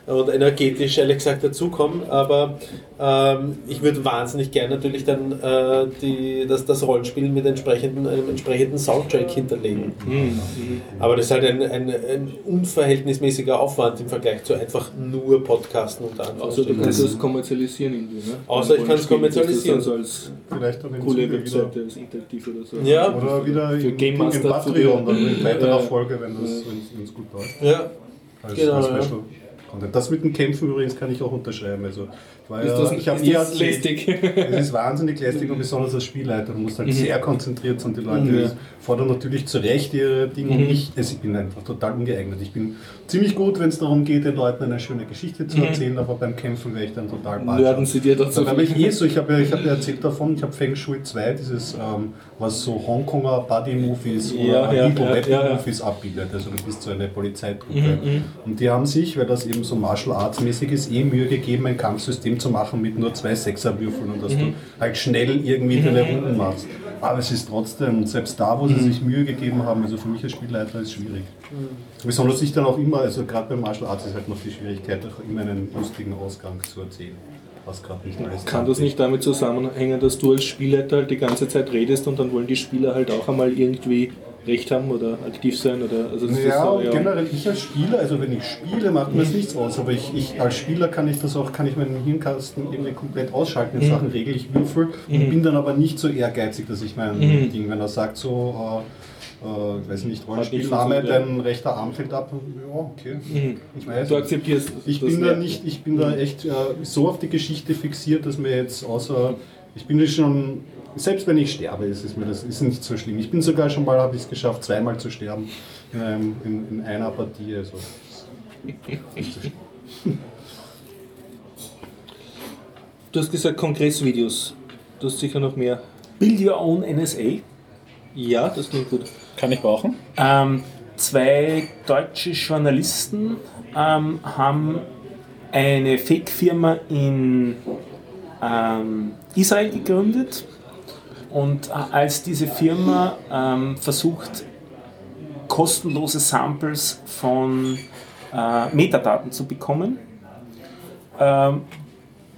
Speaker 3: und energetisch ehrlich gesagt dazukomme. Aber ähm, ich würde wahnsinnig gerne natürlich dann äh, die, das, das Rollenspiel mit entsprechenden, einem entsprechenden Soundtrack hinterlegen. Aber das ist halt ein, ein, ein unverhältnismäßiger Aufwand im Vergleich zu einfach nur Podcasten unter
Speaker 1: Also du kannst das kommerzialisieren irgendwie, ne?
Speaker 3: Außer ich kann es kommerzialisieren.
Speaker 1: dann so als
Speaker 4: Vielleicht auch in
Speaker 1: coole. Webseite, als interaktiv oder so.
Speaker 3: Ja,
Speaker 4: Oder wieder
Speaker 1: Für
Speaker 4: in,
Speaker 1: Game
Speaker 4: in
Speaker 1: Master
Speaker 4: Patreon, dann in weiterer
Speaker 1: Ja.
Speaker 4: Folge, wenn es gut läuft.
Speaker 3: ja.
Speaker 4: Als,
Speaker 3: Genau,
Speaker 4: als
Speaker 3: ja.
Speaker 4: Content. Das mit den Kämpfen übrigens kann ich auch unterschreiben. Also, war
Speaker 1: Ist das
Speaker 4: ich habe
Speaker 1: ist
Speaker 4: dir
Speaker 1: das lästig?
Speaker 4: es ist wahnsinnig lästig und besonders als Spielleiter. Du musst halt sehr konzentriert sein. Die Leute
Speaker 1: Mhm.
Speaker 4: Fordern natürlich zu Recht ihre Dinge und ich, also ich bin einfach total ungeeignet. Ich bin ziemlich gut, wenn es darum geht, den Leuten eine schöne Geschichte zu erzählen, aber beim Kämpfen wäre ich dann total
Speaker 1: Nörden
Speaker 4: balsam.
Speaker 1: sie dir dazu
Speaker 4: Da habe ich eh so, ich habe ja, ich hab ja erzählt davon, ich habe Feng Shui 2, dieses, ähm, was so Hongkonger Buddy-Movies
Speaker 1: Ja,
Speaker 4: oder
Speaker 1: ja,
Speaker 4: Evil
Speaker 1: ja, ja,
Speaker 4: abbildet. Also du bist so eine Polizeitruppe. Und die haben sich, weil das eben so Martial Arts mäßig ist, eh Mühe gegeben, ein Kampfsystem zu machen mit nur zwei Sechserwürfeln und dass du halt schnell irgendwie deine Runden machst. Aber es ist trotzdem, selbst da, wo sie sich Mühe gegeben haben, also für mich als Spielleiter ist es schwierig. Besonders ich dann auch immer, also gerade beim Martial Arts ist halt noch die Schwierigkeit, auch immer einen lustigen Ausgang zu erzählen. Was gerade nicht alles
Speaker 1: Kann das nicht damit zusammenhängen, dass du als Spielleiter halt die ganze Zeit redest und dann wollen die Spieler halt auch einmal irgendwie Recht haben oder aktiv sein? Oder, also
Speaker 4: Ja,
Speaker 1: so,
Speaker 4: generell ich als Spieler, also wenn ich spiele, macht mir das nichts aus, aber ich, ich als Spieler kann ich das auch, kann ich meinen Hirnkasten irgendwie komplett ausschalten in Sachen Regel, ich würfel und bin dann aber nicht so ehrgeizig, dass ich mein Ding, wenn er sagt so, äh, äh, ich weiß nicht, Rollenspielname,
Speaker 1: ja.
Speaker 4: dein rechter Arm fällt ab, ja, okay. Ich weiß.
Speaker 1: Du akzeptierst
Speaker 4: Ich
Speaker 1: das
Speaker 4: bin da nicht, ich bin da echt äh, so auf die Geschichte fixiert, dass mir jetzt außer, ich bin ja schon Selbst wenn ich sterbe, ist es mir das ist nicht so schlimm. Ich bin sogar schon mal, habe ich es geschafft, zweimal zu sterben in, einem, in, in einer Partie. Also.
Speaker 1: Du hast gesagt Kongressvideos. Du hast sicher noch mehr.
Speaker 7: Build Your Own NSA.
Speaker 1: Ja, das klingt gut.
Speaker 5: Kann ich brauchen?
Speaker 7: Ähm, zwei deutsche Journalisten ähm, haben eine Fake-Firma in ähm, Israel gegründet und äh, als diese Firma ähm, versucht, kostenlose Samples von äh, Metadaten zu bekommen, ähm,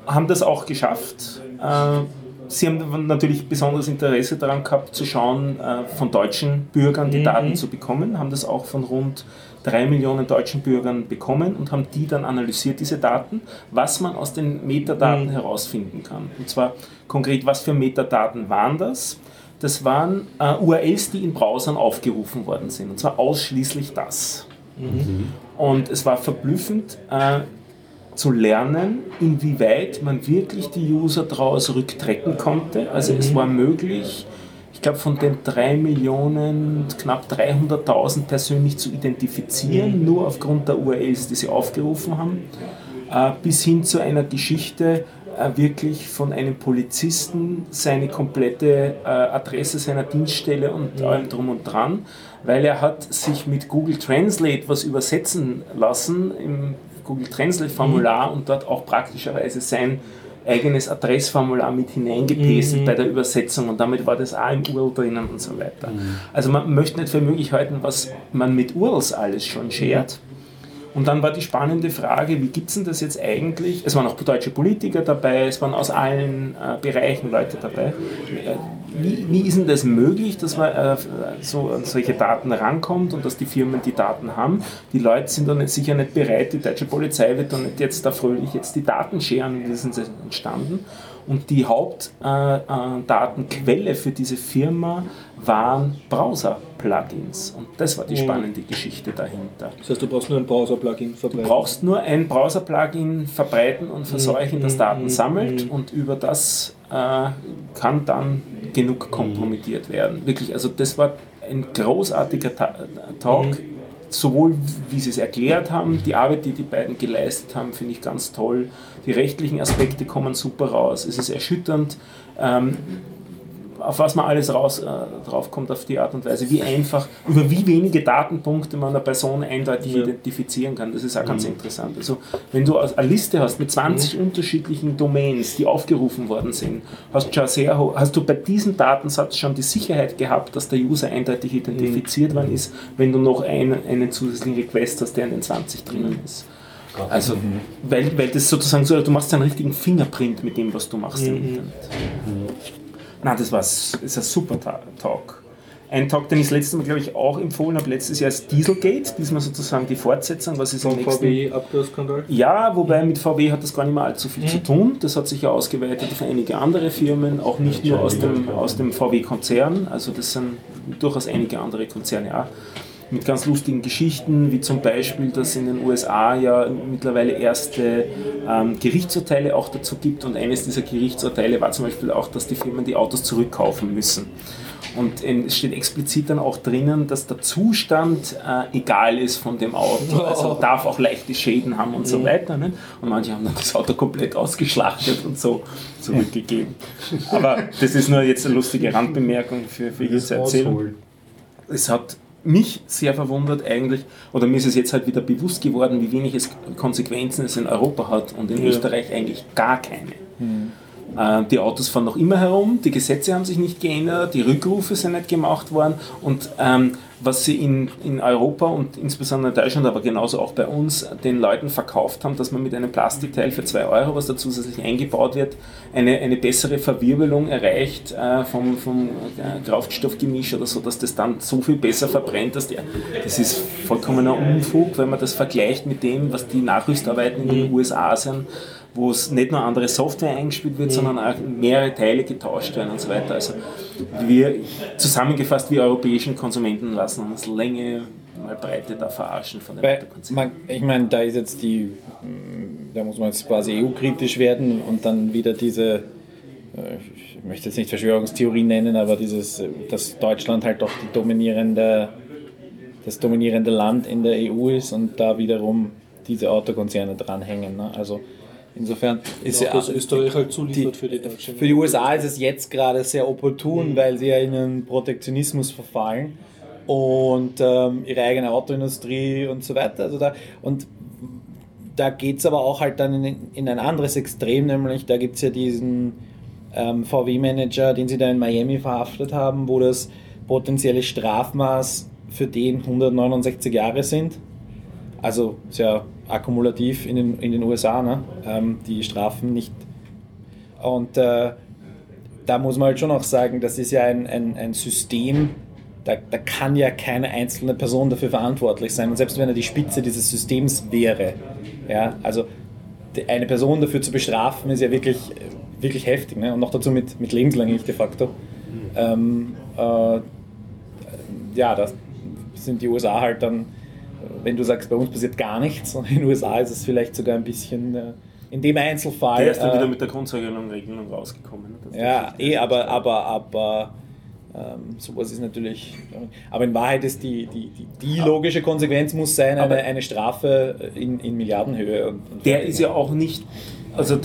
Speaker 7: haben das auch geschafft. Äh, Sie haben natürlich besonderes Interesse daran gehabt, zu schauen, äh, von deutschen Bürgern die Daten zu bekommen, haben das auch von rund drei Millionen deutschen Bürgern bekommen und haben die dann analysiert, diese Daten, was man aus den Metadaten herausfinden kann. Und zwar konkret, was für Metadaten waren das? Das waren äh, URLs, die in Browsern aufgerufen worden sind, und zwar ausschließlich das. Und es war verblüffend, äh, zu lernen, inwieweit man wirklich die User daraus rücktrecken konnte. Also es war möglich, ich glaube von den 3 Millionen knapp 300.000 persönlich zu identifizieren, nur aufgrund der URLs, die sie aufgerufen haben, äh, bis hin zu einer Geschichte, äh, wirklich von einem Polizisten seine komplette äh, Adresse seiner Dienststelle und allem drum und dran, weil er hat sich mit Google Translate was übersetzen lassen im Google Translate Formular und dort auch praktischerweise sein eigenes Adressformular mit hineingepestet bei der Übersetzung und damit war das auch im URL drinnen und so weiter. Also man möchte nicht für möglich halten, was man mit URLs alles schon shared. Und dann war die spannende Frage, wie gibt es denn das jetzt eigentlich? Es waren auch deutsche Politiker dabei, es waren aus allen äh, Bereichen Leute dabei. Äh, Wie, wie ist denn das möglich, dass man äh, so an solche Daten rankommt und dass die Firmen die Daten haben? Die Leute sind nicht, sicher nicht bereit, die deutsche Polizei wird doch nicht jetzt da fröhlich jetzt die Daten scheren, wie sind sie entstanden? Und die Hauptdatenquelle für diese Firma waren Browser-Plugins. Und das war die spannende Geschichte dahinter.
Speaker 1: Das heißt, du brauchst nur ein Browser-Plugin
Speaker 7: Du
Speaker 1: verbreiten.
Speaker 7: brauchst nur ein Browser-Plugin verbreiten und verseuchen, das Daten
Speaker 1: mhm,
Speaker 7: sammelt
Speaker 1: mhm.
Speaker 7: und über das äh, kann dann genug kompromittiert werden. Wirklich, also das war ein großartiger Ta Talk,
Speaker 1: Mhm.
Speaker 7: sowohl wie sie es erklärt haben, die Arbeit, die die beiden geleistet haben, finde ich ganz toll. Die rechtlichen Aspekte kommen super raus. Es ist erschütternd. Ähm, auf was man alles raus, äh, drauf kommt auf die Art und Weise, wie einfach, über wie wenige Datenpunkte man eine Person eindeutig
Speaker 1: Ja.
Speaker 7: identifizieren kann. Das ist auch ganz interessant. Also wenn du eine Liste hast mit 20 unterschiedlichen Domains, die aufgerufen worden sind, hast, schon sehr, hast du bei diesem Datensatz schon die Sicherheit gehabt, dass der User eindeutig identifiziert worden ist, wenn du noch einen, einen zusätzlichen Request hast, der in den 20 drinnen ist. Also, weil, weil das sozusagen so, du machst einen richtigen Fingerprint mit dem, was du machst im Internet. Na, das war s- ist ein super Ta- Talk. Ein Talk, den ich das letzte Mal, glaube ich, auch empfohlen habe, letztes Jahr ist Dieselgate, diesmal sozusagen die Fortsetzung, was ist im
Speaker 1: Vom
Speaker 7: nächsten...
Speaker 1: VW-Abgasskandal.
Speaker 7: Ja, wobei mit VW hat das gar nicht mehr allzu viel zu tun. Das hat sich ja ausgeweitet auf einige andere Firmen, auch nicht nur aus dem, aus dem VW-Konzern. Also das sind durchaus einige andere Konzerne auch. Mit ganz lustigen Geschichten, wie zum Beispiel, dass in den USA ja mittlerweile erste ähm, Gerichtsurteile auch dazu gibt. Und eines dieser Gerichtsurteile war zum Beispiel auch, dass die Firmen die Autos zurückkaufen müssen. Und es steht explizit dann auch drinnen, dass der Zustand äh, egal ist von dem Auto. Also darf auch leichte Schäden haben und so weiter. Nicht? Und manche haben dann das Auto komplett ausgeschlachtet und so zurückgegeben. Aber das ist nur jetzt eine lustige Randbemerkung für, für diese Erzählung. Es hat mich sehr verwundert eigentlich, oder mir ist es jetzt halt wieder bewusst geworden, wie wenig es Konsequenzen es in Europa hat und in Österreich eigentlich gar keine. Äh, Die Autos fahren noch immer herum, die Gesetze haben sich nicht geändert, die Rückrufe sind nicht gemacht worden und ähm, was sie in, in Europa und insbesondere in Deutschland, aber genauso auch bei uns, den Leuten verkauft haben, dass man mit einem Plastikteil für 2 Euro, was da zusätzlich eingebaut wird, eine, eine bessere Verwirbelung erreicht äh, vom, vom äh, Kraftstoffgemisch oder so, dass das dann so viel besser verbrennt, dass der, das ist vollkommener Unfug, wenn man das vergleicht mit dem, was die Nachrüstarbeiten in den USA sind wo es nicht nur andere Software eingespielt wird, sondern auch mehrere Teile getauscht werden und so weiter. Also wir zusammengefasst, wir europäischen Konsumenten lassen uns Länge mal Breite da verarschen von Autokonzernen.
Speaker 5: man, ich meine, da ist jetzt die, mh, da muss man jetzt quasi EU-kritisch werden und dann wieder diese äh, ich möchte jetzt nicht Verschwörungstheorie nennen, aber dieses, dass Deutschland halt doch dominierende, das dominierende Land in der EU ist und da wiederum diese Autokonzerne dranhängen. Ne? Also insofern ist ja,
Speaker 1: dass Österreich halt zuliefert
Speaker 5: die-
Speaker 1: für die Deutschen.
Speaker 5: für die USA ist es jetzt gerade sehr opportun, weil sie ja in einen Protektionismus verfallen und ähm, ihre eigene Autoindustrie und so weiter. Also da, und da geht es aber auch halt dann in, in ein anderes Extrem, nämlich da gibt es ja diesen ähm, VW-Manager, den sie da in Miami verhaftet haben, wo das potenzielle Strafmaß für den 169 Jahre sind. Also sehr akkumulativ in den, in den USA, ne? ähm, die Strafen nicht. Und äh, da muss man halt schon auch sagen, das ist ja ein, ein, ein System, da, da kann ja keine einzelne Person dafür verantwortlich sein. Und selbst wenn er die Spitze dieses Systems wäre, ja, also eine Person dafür zu bestrafen, ist ja wirklich, wirklich heftig. Ne? Und noch dazu mit, mit lebenslang de facto. Ähm, äh, ja, das sind die USA halt dann, wenn du sagst, bei uns passiert gar nichts, und in den USA ist es vielleicht sogar ein bisschen, äh, in dem Einzelfall.
Speaker 7: Der ist dann
Speaker 5: äh,
Speaker 7: wieder mit der Grundregelung Regelung rausgekommen. ne?
Speaker 5: Ja, eh, aber, aber, aber ähm, sowas ist natürlich. Aber in Wahrheit ist die, die, die, die logische Konsequenz muss sein,
Speaker 7: Aber-
Speaker 5: eine, eine Strafe in, in Milliardenhöhe. Und, und
Speaker 7: Der ist ja auch nicht, also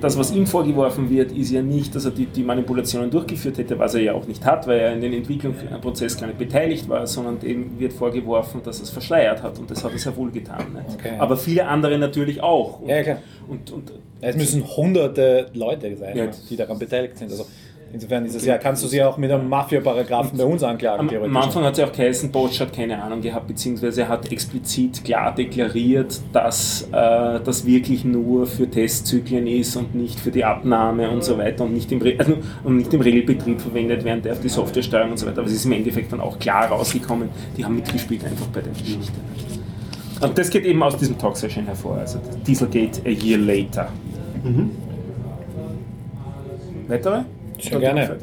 Speaker 7: das, was ihm vorgeworfen wird, ist ja nicht, dass er die, die Manipulationen durchgeführt hätte, was er ja auch nicht hat, weil er in den Entwicklungsprozess gar nicht beteiligt war, sondern dem wird vorgeworfen, dass er es verschleiert hat und das hat er sehr wohl getan. Nicht?
Speaker 5: Okay.
Speaker 7: Aber viele andere natürlich auch. Und,
Speaker 5: Ja, klar.
Speaker 7: Und, und,
Speaker 5: Es müssen hunderte Leute sein,
Speaker 7: Ja.
Speaker 5: die daran beteiligt sind. Also insofern ist es ja, kannst du sie auch mit einem Mafia-Paragraphen bei uns anklagen,
Speaker 7: Am,
Speaker 5: theoretisch.
Speaker 7: am Anfang hat es ja auch geheißen, Bosch hat keine Ahnung gehabt, beziehungsweise er hat explizit klar deklariert, dass äh, das wirklich nur für Testzyklen ist und nicht für die Abnahme und so weiter und nicht im, Re also, und nicht im Regelbetrieb verwendet werden darf, die Softwaresteuerung und so weiter. Aber es ist im Endeffekt dann auch klar rausgekommen, die haben mitgespielt einfach bei der Geschichte. Und das geht eben aus diesem Talk sehr schön hervor, also Dieselgate a year later. Weitere?
Speaker 5: Sehr gerne.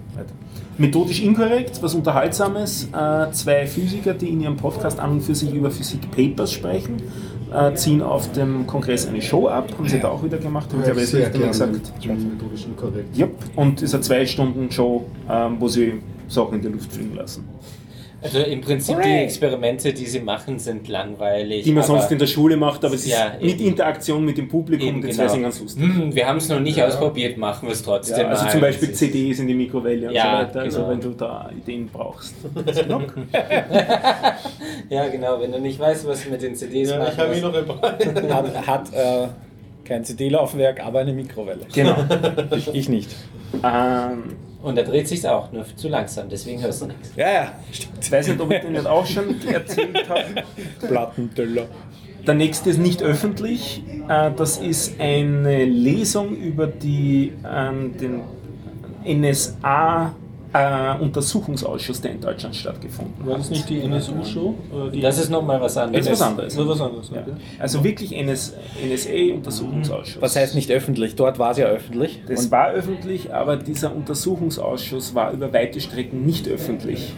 Speaker 7: Methodisch inkorrekt, was Unterhaltsames. Äh, zwei Physiker, die in ihrem Podcast an und für sich über Physik-Papers sprechen, äh, ziehen auf dem Kongress eine Show ab. Haben sie da auch wieder gemacht. Haben sie aber gesagt.
Speaker 4: methodisch inkorrekt.
Speaker 7: Yep. Und es ist eine zwei Stunden Show, ähm, wo sie Sachen in die Luft fliegen lassen.
Speaker 6: Also im Prinzip die Experimente, die sie machen, sind langweilig.
Speaker 7: Die man sonst in der Schule macht, aber es ist
Speaker 6: Ja,
Speaker 7: mit
Speaker 6: eben.
Speaker 7: Interaktion mit dem Publikum,
Speaker 6: Eben,
Speaker 7: das
Speaker 6: genau.
Speaker 7: wäre sind ganz lustig.
Speaker 6: Hm, wir haben es noch nicht ausprobiert, machen wir es trotzdem.
Speaker 7: Ja, also
Speaker 6: mal.
Speaker 7: zum Beispiel
Speaker 6: Das ist-
Speaker 7: CDs in die Mikrowelle und
Speaker 6: Ja,
Speaker 7: so weiter, also
Speaker 6: genau.
Speaker 7: wenn du da Ideen brauchst. [LAUGHS] [LAUGHS]
Speaker 6: Ja, genau, wenn du nicht weißt, was du mit den CDs
Speaker 1: Ja,
Speaker 6: machen
Speaker 1: ich habe ihn noch ein paar.
Speaker 5: hat hat äh, kein CD-Laufwerk, aber eine Mikrowelle.
Speaker 7: Genau. [LAUGHS]
Speaker 5: Ich, ich nicht.
Speaker 7: ähm,
Speaker 6: Und da dreht sich's auch, nur zu langsam, deswegen hörst du nichts.
Speaker 5: Ja, ja, stimmt.
Speaker 7: ich weiß nicht, ob ich den nicht auch schon erzählt habe.
Speaker 5: Plattenteller.
Speaker 7: Der nächste ist nicht öffentlich. Äh, Das ist eine Lesung über die, ähm, den NSA-Untersuchungsausschuss, der in Deutschland stattgefunden
Speaker 1: War
Speaker 7: hat.
Speaker 1: das nicht die NSU-Show?
Speaker 6: Das ist nochmal was anderes.
Speaker 7: Das ist was anderes.
Speaker 1: Was anderes.
Speaker 7: Ja. Also wirklich NS NSA-Untersuchungsausschuss.
Speaker 5: Was heißt nicht öffentlich? Dort war es ja öffentlich.
Speaker 7: Das war öffentlich, aber dieser Untersuchungsausschuss war über weite Strecken nicht öffentlich.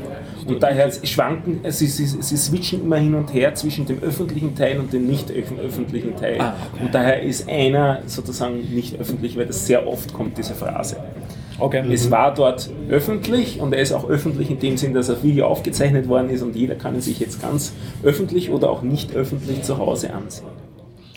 Speaker 7: Und daher schwanken, sie, sie, sie switchen immer hin und her zwischen dem öffentlichen Teil und dem nicht öff- öffentlichen Teil.
Speaker 5: Ah, okay.
Speaker 7: Und daher ist einer sozusagen nicht öffentlich, weil das sehr oft kommt, diese Phrase.
Speaker 5: Okay.
Speaker 7: Es war dort öffentlich und er ist auch öffentlich in dem Sinn, dass auf Video aufgezeichnet worden ist und jeder kann ihn sich jetzt ganz öffentlich oder auch nicht öffentlich zu Hause ansehen.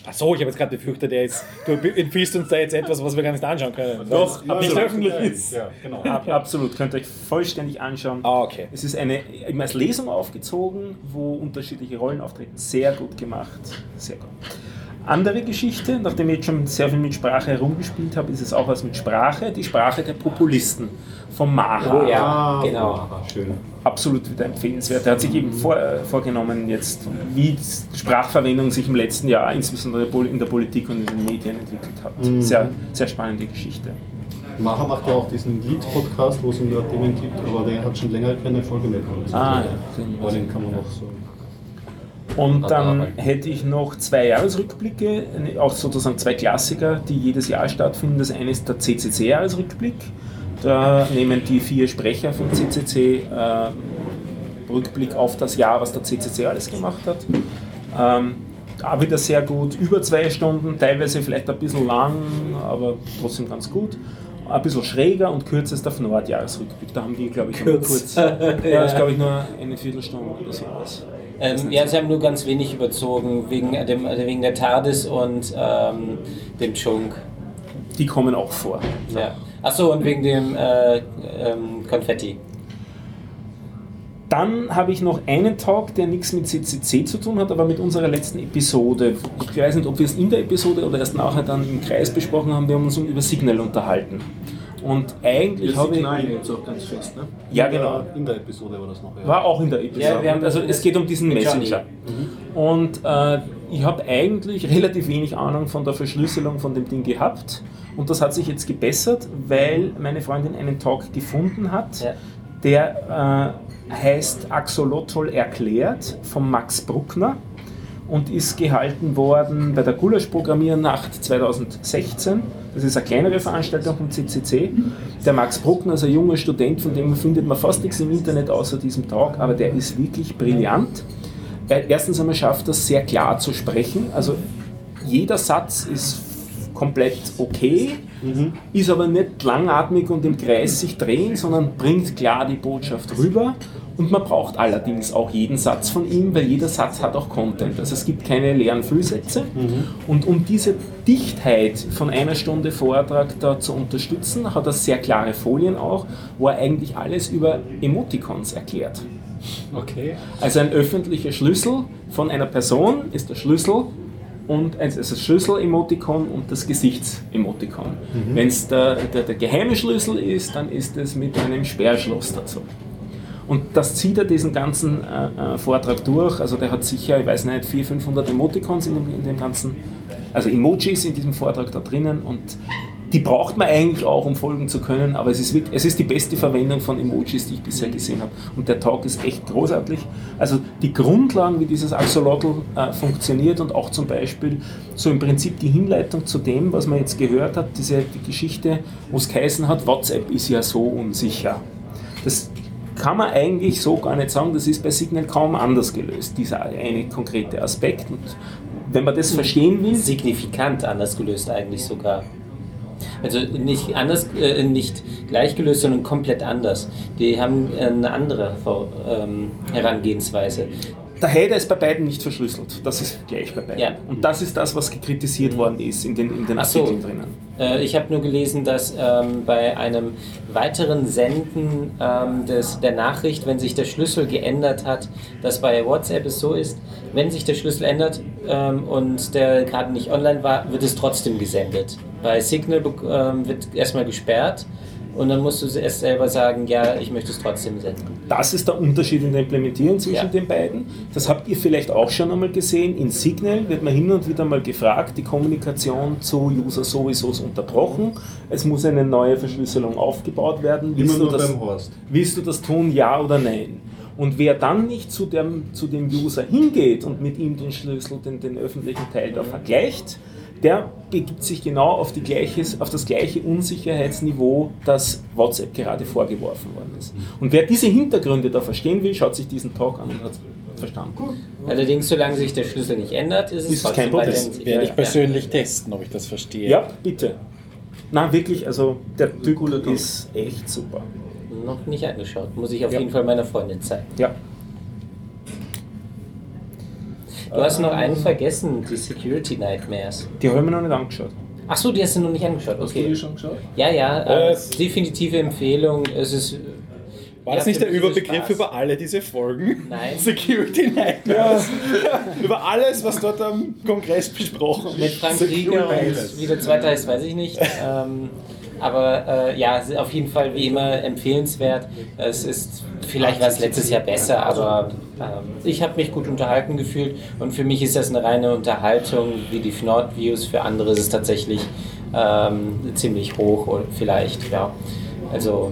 Speaker 5: Achso, ich habe jetzt gerade befürchtet, er ist, du empfiehlst uns da jetzt etwas, was wir gar nicht anschauen können.
Speaker 7: Doch,
Speaker 5: es nicht
Speaker 7: absolut.
Speaker 5: öffentlich ist.
Speaker 1: Ja, genau.
Speaker 7: Ab, absolut, könnt ihr euch vollständig anschauen.
Speaker 5: Ah, okay.
Speaker 7: Es ist eine eben als Lesung aufgezogen, wo unterschiedliche Rollen auftreten. Sehr gut gemacht. Sehr gut. Andere Geschichte, nachdem ich jetzt schon sehr viel mit Sprache herumgespielt habe, ist es auch was mit Sprache, die Sprache der Populisten vom Maha.
Speaker 6: Oh ja,
Speaker 4: Ah,
Speaker 6: genau.
Speaker 4: schön.
Speaker 7: Absolut wieder empfehlenswert. Er hat sich eben vor, äh, vorgenommen, jetzt, wie Sprachverwendung sich im letzten Jahr, insbesondere in der Politik und in den Medien entwickelt hat. Sehr, sehr spannende Geschichte.
Speaker 4: Macher macht ja auch diesen Lied-Podcast, wo es um Themen gibt, aber der hat schon länger keine Folge mehr.
Speaker 7: Ah, ja.
Speaker 4: Aber den kann man noch so.
Speaker 7: Und dann hätte ich noch zwei Jahresrückblicke, auch sozusagen zwei Klassiker, die jedes Jahr stattfinden. Das eine ist der CCC-Jahresrückblick. Da nehmen die vier Sprecher vom CCC äh, Rückblick auf das Jahr, was der CCC alles gemacht hat. Ähm, da wieder sehr gut, über zwei Stunden, teilweise vielleicht ein bisschen lang, aber trotzdem ganz gut. ein bisschen schräger und kürzester auf Nordjahresrückblick. Da haben die, glaube ich, nur
Speaker 6: Kurz.
Speaker 7: kurz. ja, das ist, [LAUGHS] glaube ich, nur eine Viertelstunde oder sowas.
Speaker 6: Ähm, ja, sie haben nur ganz wenig überzogen wegen, dem, also wegen der TARDIS und ähm, dem Chunk.
Speaker 7: Die kommen auch vor.
Speaker 6: Ja. Achso, und wegen dem äh, ähm, Konfetti.
Speaker 7: Dann habe ich noch einen Talk, der nichts mit CCC zu tun hat, aber mit unserer letzten Episode. Ich weiß nicht, ob wir es in der Episode oder erst nachher dann im Kreis besprochen haben. Wir haben uns über Signal unterhalten. Und eigentlich habe ich.
Speaker 1: jetzt auch ganz fest, ne?
Speaker 7: Ja, genau.
Speaker 4: In der Episode war das noch. Ja.
Speaker 7: War auch in der Episode.
Speaker 6: Ja, wir haben-
Speaker 7: also es geht um diesen. Messenger. Und äh, ich habe eigentlich relativ wenig Ahnung von der Verschlüsselung von dem Ding gehabt. Und das hat sich jetzt gebessert, weil meine Freundin einen Talk gefunden hat,
Speaker 6: Ja.
Speaker 7: der äh, heißt Axolotl erklärt von Max Bruckner und ist gehalten worden bei der Gulasch-Programmiernacht 2016. Das ist eine kleinere Veranstaltung vom CCC. Der Max Bruckner ist ein junger Student, von dem findet man fast nichts im Internet außer diesem Talk, aber der ist wirklich brillant. Er, erstens einmal schafft er es sehr klar zu sprechen. Also jeder Satz ist komplett okay, ist aber nicht langatmig und im Kreis sich drehen, sondern bringt klar die Botschaft rüber. Und man braucht allerdings auch jeden Satz von ihm, weil jeder Satz hat auch Content. Also es gibt keine leeren Füllsätze. Und um diese Dichtheit von einer Stunde Vortrag da zu unterstützen, hat er sehr klare Folien auch, wo er eigentlich alles über Emoticons erklärt.
Speaker 5: Okay.
Speaker 7: Also ein öffentlicher Schlüssel von einer Person ist der Schlüssel und also das Schlüssel-Emotikon und das Gesichts-Emotikon. Wenn es der, der, der geheime Schlüssel ist, dann ist es mit einem Sperrschloss dazu. Und das zieht er diesen ganzen äh, äh, Vortrag durch. Also der hat sicher, ich weiß nicht, 400, 500 Emoticons in dem, in dem ganzen, also Emojis in diesem Vortrag da drinnen und die braucht man eigentlich auch, um folgen zu können, aber es ist, wirklich, es ist die beste Verwendung von Emojis, die ich bisher gesehen habe. Und der Talk ist echt großartig. Also die Grundlagen, wie dieses Axolotl äh, funktioniert und auch zum Beispiel so im Prinzip die Hinleitung zu dem, was man jetzt gehört hat, diese die Geschichte, wo es geheißen hat, WhatsApp ist ja so unsicher. Das kann man eigentlich so gar nicht sagen, das ist bei Signal kaum anders gelöst, dieser eine konkrete Aspekt. Und wenn man das verstehen will,
Speaker 6: Signifikant anders gelöst eigentlich sogar. Also nicht anders, äh, nicht gleich gelöst, sondern komplett anders. Die haben eine andere ähm, Herangehensweise.
Speaker 7: Der Header ist bei beiden nicht verschlüsselt. Das ist gleich bei beiden.
Speaker 6: Ja.
Speaker 7: Und das ist das, was kritisiert worden ist in den, in den
Speaker 6: Ach so.
Speaker 7: Artikeln drinnen.
Speaker 6: Äh, ich habe nur gelesen, dass ähm, bei einem weiteren Senden ähm, des, der Nachricht, wenn sich der Schlüssel geändert hat, dass bei WhatsApp es so ist, wenn sich der Schlüssel ändert ähm, und der gerade nicht online war, wird es trotzdem gesendet. Bei Signal ähm, wird erstmal gesperrt und dann musst du erst selber sagen, ja, ich möchte es trotzdem senden.
Speaker 7: Das ist der Unterschied in der Implementierung zwischen
Speaker 6: Ja.
Speaker 7: den beiden. Das habt ihr vielleicht auch schon einmal gesehen. In Signal wird man hin und wieder mal gefragt, die Kommunikation zu User sowieso ist unterbrochen. Es muss eine neue Verschlüsselung aufgebaut werden.
Speaker 4: Immer
Speaker 7: Willst du
Speaker 4: nur
Speaker 7: das,
Speaker 4: beim Horst.
Speaker 7: Willst du das tun, ja oder nein? Und wer dann nicht zu dem, zu dem User hingeht und mit ihm den Schlüssel, den, den öffentlichen Teil da vergleicht, der begibt sich genau auf, die gleiches, auf das gleiche Unsicherheitsniveau, das WhatsApp gerade vorgeworfen worden ist. Und wer diese Hintergründe da verstehen will, schaut sich diesen Talk an und hat verstanden.
Speaker 6: Allerdings, solange sich der Schlüssel nicht ändert, ist es
Speaker 7: Ist kein Problem.
Speaker 5: Das werde ich
Speaker 6: Ja.
Speaker 5: persönlich testen, ob ich das verstehe.
Speaker 7: Ja, bitte. Na wirklich, also der Typ ist echt super.
Speaker 6: Noch nicht angeschaut. Muss ich auf
Speaker 7: Ja.
Speaker 6: jeden Fall meiner Freundin zeigen.
Speaker 7: Ja.
Speaker 6: Du hast noch einen vergessen, die Security Nightmares.
Speaker 7: Die habe ich mir noch nicht angeschaut.
Speaker 6: Achso, die hast du noch nicht angeschaut.
Speaker 1: Hast du
Speaker 6: Okay.
Speaker 1: die schon geschaut?
Speaker 6: Ja, ja, äh,
Speaker 5: Was?
Speaker 6: definitive Empfehlung. Es ist.
Speaker 5: War
Speaker 6: ja,
Speaker 5: das nicht der Überbegriff
Speaker 6: Spaß.
Speaker 5: über alle diese Folgen?
Speaker 6: Nein. [LAUGHS]
Speaker 5: Security Nightmares. über alles, was dort am Kongress besprochen
Speaker 6: Mit Frank
Speaker 5: Security
Speaker 6: Krieger und
Speaker 5: Nightmares.
Speaker 6: wie der zweite heißt, weiß ich nicht. ähm, aber äh, ja, auf jeden Fall wie immer empfehlenswert. Es ist, vielleicht war es letztes Jahr besser, aber ähm, ich habe mich gut unterhalten gefühlt und für mich ist das eine reine Unterhaltung, wie die Nord Views. Für andere ist es tatsächlich ähm, ziemlich hoch vielleicht, ja. Also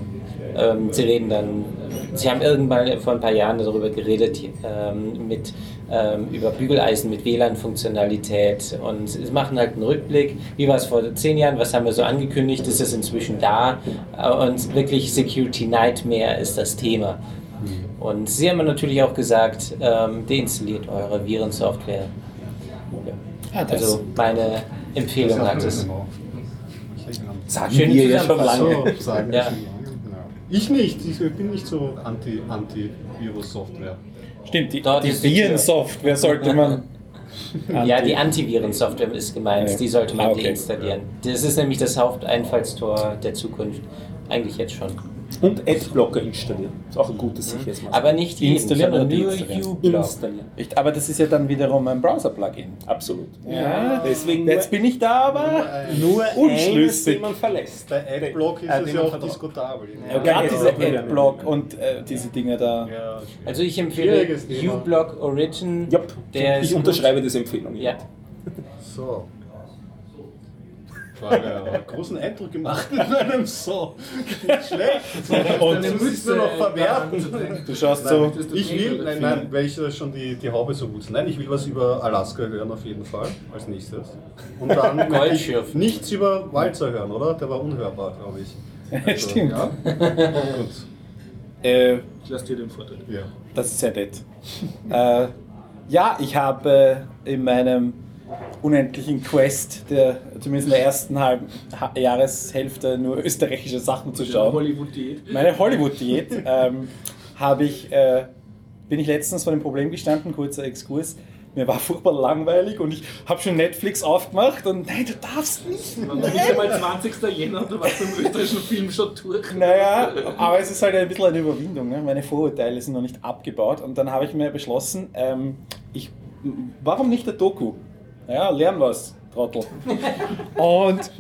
Speaker 6: ähm, sie reden dann, sie haben irgendwann vor ein paar Jahren darüber geredet, ähm, mit, über Bügeleisen mit WLAN-Funktionalität und machen halt einen Rückblick, wie war es vor zehn Jahren, was haben wir so angekündigt, ist es inzwischen da und wirklich Security Nightmare ist das Thema. Und sie haben natürlich auch gesagt, ähm, deinstalliert eure Virensoftware. Ja.
Speaker 5: Das-
Speaker 6: Also meine Empfehlung hat es.
Speaker 5: Sagen
Speaker 6: Schöne
Speaker 5: wir ja schon lange.
Speaker 4: So, sagen
Speaker 6: Ja.
Speaker 4: Ja. Ich nicht, ich bin nicht so anti- Anti-Virus-Software.
Speaker 5: Stimmt, die, die. Virensoftware sollte man. [LAUGHS]
Speaker 6: Ja, die
Speaker 5: Anti-
Speaker 6: Antivirensoftware ist gemeint,
Speaker 5: Ja.
Speaker 6: die sollte man
Speaker 5: Ah, okay.
Speaker 6: deinstallieren. Das ist nämlich das Haupteinfallstor der Zukunft. Eigentlich jetzt schon.
Speaker 7: Und Adblocker installieren. Ist auch ein gutes Sicherheitsmaßnahme.
Speaker 6: Aber nicht jeden,
Speaker 5: Installieren
Speaker 6: sondern
Speaker 5: oder
Speaker 6: nur
Speaker 5: deinstallieren?
Speaker 6: uBlock.
Speaker 7: installieren.
Speaker 5: Ich, aber das ist ja dann wiederum ein Browser-Plugin.
Speaker 7: Absolut.
Speaker 5: Ja,
Speaker 7: deswegen
Speaker 5: Jetzt bin ich da, aber
Speaker 7: nur
Speaker 5: unschlüssig.
Speaker 7: eines, den man verlässt.
Speaker 4: Bei Adblock ist
Speaker 7: Ah,
Speaker 4: es ja auch diskutabel.
Speaker 5: ja,
Speaker 7: Ja,
Speaker 5: diese
Speaker 7: ja.
Speaker 5: Adblock und äh, diese Dinge da.
Speaker 4: Ja,
Speaker 6: Also ich empfehle uBlock Origin.
Speaker 7: Jupp.
Speaker 6: Der
Speaker 7: ich unterschreibe diese Empfehlung.
Speaker 6: Ja.
Speaker 4: so. Aber großen Eindruck gemacht mit meinem So. Nicht schlecht. Und den müssen wir noch verwerten.
Speaker 5: Du schaust so.
Speaker 4: Ich will, nein, nein, weil ich äh, schon die, die Haube so gut Nein, ich will was über Alaska hören auf jeden Fall, als nächstes. Und dann [LAUGHS] nichts über Walzer hören, oder? Der war unhörbar, glaube ich. [LAUGHS] Also,
Speaker 5: Stimmt.
Speaker 4: Ja? Gut.
Speaker 5: Äh,
Speaker 1: Ich lasse dir den Vorteil.
Speaker 4: Ja.
Speaker 5: das ist sehr nett. äh, ja, ich habe äh, in meinem unendlichen Quest, der zumindest in der ersten halben ha Jahreshälfte nur [LAUGHS] österreichische Sachen zu schauen.
Speaker 1: Hollywood-Diät.
Speaker 5: Meine Hollywood-Diät [LAUGHS] ähm, habe ich, äh, bin ich letztens vor dem Problem gestanden, kurzer Exkurs. Mir war [LAUGHS] furchtbar langweilig und ich habe schon Netflix aufgemacht und nein, du darfst nicht.
Speaker 1: War noch nicht einmal 20. Jänner und du warst beim österreichischen Film schon durch.
Speaker 5: Naja, aber es ist halt ein bisschen eine Überwindung. Ne? Meine Vorurteile sind noch nicht abgebaut und dann habe ich mir beschlossen, ähm, ich, warum nicht der Doku? Ja, lern was, Trottel. Und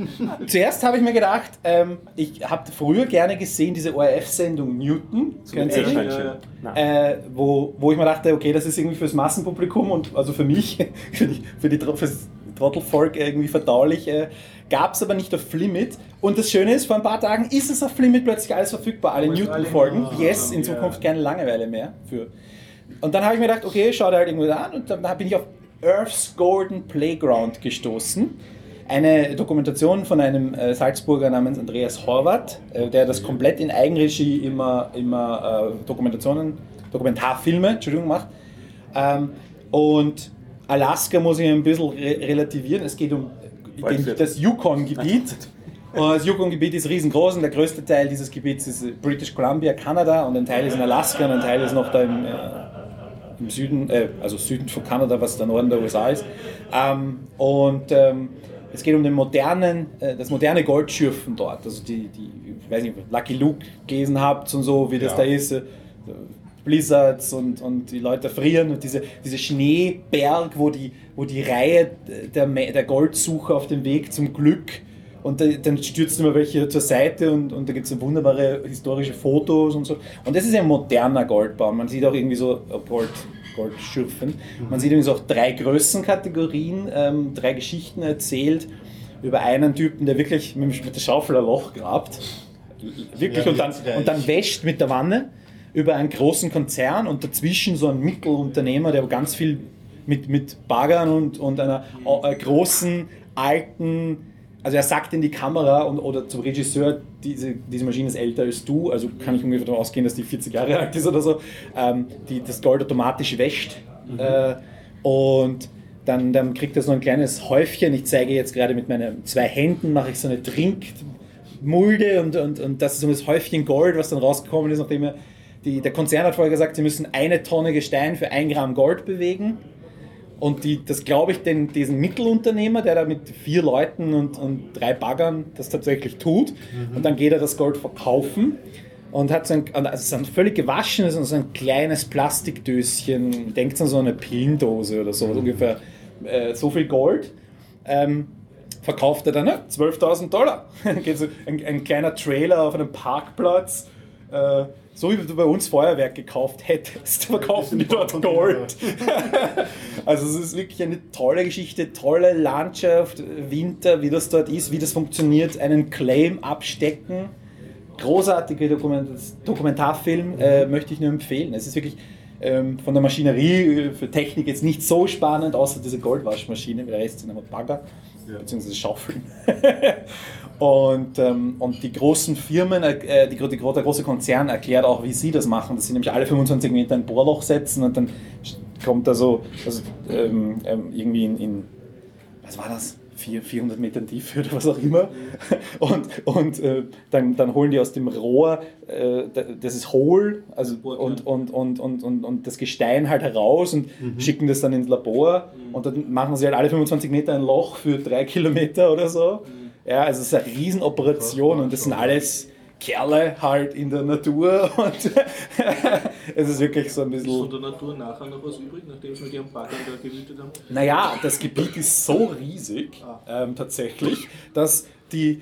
Speaker 5: zuerst habe ich mir gedacht, ähm, ich habe früher gerne gesehen diese ORF-Sendung Newton, kennen Sie die? Äh, wo, wo ich mir dachte, okay, das ist irgendwie fürs Massenpublikum und also für mich, [LAUGHS] für die, für die fürs Trottelvolk irgendwie verdaulich. Äh, Gab es aber nicht auf Flimit. Und das Schöne ist, vor ein paar Tagen ist es auf Flimit plötzlich alles verfügbar, alle Newton-Folgen. Yes, in Zukunft keine Langeweile mehr. Für. Und dann habe ich mir gedacht, okay, schau dir halt irgendwo an und dann bin ich auf Earth's Golden Playground gestoßen. Eine Dokumentation von einem äh, Salzburger namens Andreas Horvath, äh, der das komplett in Eigenregie immer, immer äh, Dokumentationen, Dokumentarfilme, Entschuldigung, macht. Ähm, und Alaska muss ich ein bisschen re relativieren. Es geht um den, das Yukon-Gebiet. [LAUGHS] Das Yukon-Gebiet ist riesengroß und der größte Teil dieses Gebiets ist British Columbia, Kanada und ein Teil ist in Alaska und ein Teil ist noch da im, im Süden, äh, also Süden von Kanada, was der Norden der USA ist. Ähm, und ähm, es geht um den modernen, äh, das moderne Goldschürfen dort. Also die, die, ich weiß nicht, Lucky Luke gelesen habt und so, wie das
Speaker 4: Ja.
Speaker 5: da ist. äh, Blizzards und, und die Leute frieren und diese, diese Schneeberg, wo die, wo die Reihe der, der Goldsucher auf dem Weg zum Glück und da, dann stürzen immer welche zur Seite und, und da gibt es wunderbare historische Fotos und so. Und das ist ein moderner Goldbau. Man sieht auch irgendwie so äh, Gold, Goldschürfen. Man sieht übrigens auch drei Größenkategorien, ähm, drei Geschichten erzählt über einen Typen, der wirklich mit, der Schaufel ein Loch grabt. Wirklich
Speaker 4: Ja,
Speaker 5: und, dann, und dann wäscht mit der Wanne über einen großen Konzern und dazwischen so ein Mittelunternehmer, der ganz viel mit, mit Baggern und, und einer äh, großen, alten, also er sagt in die Kamera und, oder zum Regisseur, diese, diese Maschine ist älter als du, also kann ich ungefähr davon ausgehen, dass die 40 Jahre alt ist oder so, ähm, die das Gold automatisch wäscht. Äh, und dann, dann kriegt er so ein kleines Häufchen. Ich zeige jetzt gerade mit meinen zwei Händen, mache ich so eine Trinkmulde und, und, und das ist so das Häufchen Gold, was dann rausgekommen ist, nachdem er die, der Konzern hat vorher gesagt, sie müssen eine Tonne Gestein für ein Gramm Gold bewegen. Und die, das glaube ich den, diesen Mittelunternehmer, der da mit vier Leuten und, und drei Baggern das tatsächlich tut. Und dann geht er das Gold verkaufen und hat so ein, also es ist ein völlig gewaschenes und so ein kleines Plastikdöschen, denkt an so eine Pillendose oder so, ungefähr äh, so viel Gold. Ähm, verkauft er dann ne? 12.000 Dollar. [LAUGHS] Geht so ein, ein kleiner Trailer auf einem Parkplatz. Äh, so wie du bei uns Feuerwerk gekauft hättest, verkaufen die dort Gold. [LAUGHS] also es ist wirklich eine tolle Geschichte, tolle Landschaft, Winter, wie das dort ist, wie das funktioniert, einen Claim abstecken. Großartiger Dokument Dokumentarfilm, äh, möchte ich nur empfehlen. Es ist wirklich ähm, von der Maschinerie äh, für Technik jetzt nicht so spannend, außer diese Goldwaschmaschine, der Rest sind immer Bagger, beziehungsweise Schaufeln. [LAUGHS] und, ähm, und die großen Firmen, äh, die, die, der große Konzern erklärt auch, wie sie das machen, dass sie nämlich alle 25 Meter ein Bohrloch setzen und dann kommt da so, also, ähm, ähm, irgendwie in, in, was war das, vier- 400 Metern Tiefe oder was auch immer. [LAUGHS] Und, und äh, dann, dann holen die aus dem Rohr, äh, da- das ist hohl, also und, und, und, und, und, und das Gestein halt heraus und schicken das dann ins Labor. Und dann machen sie halt alle 25 Meter ein Loch für drei Kilometer oder so. Ja, also es ist eine Riesenoperation und das sind alles Kerle halt in der Natur und [LAUGHS] es ist wirklich so ein
Speaker 1: Ist
Speaker 5: bisschen...
Speaker 1: von der Natur nachher noch was übrig, nachdem sie mit ihrem Baggern da gewütet haben?
Speaker 5: Naja, das Gebiet ist so riesig, ähm, tatsächlich, dass die,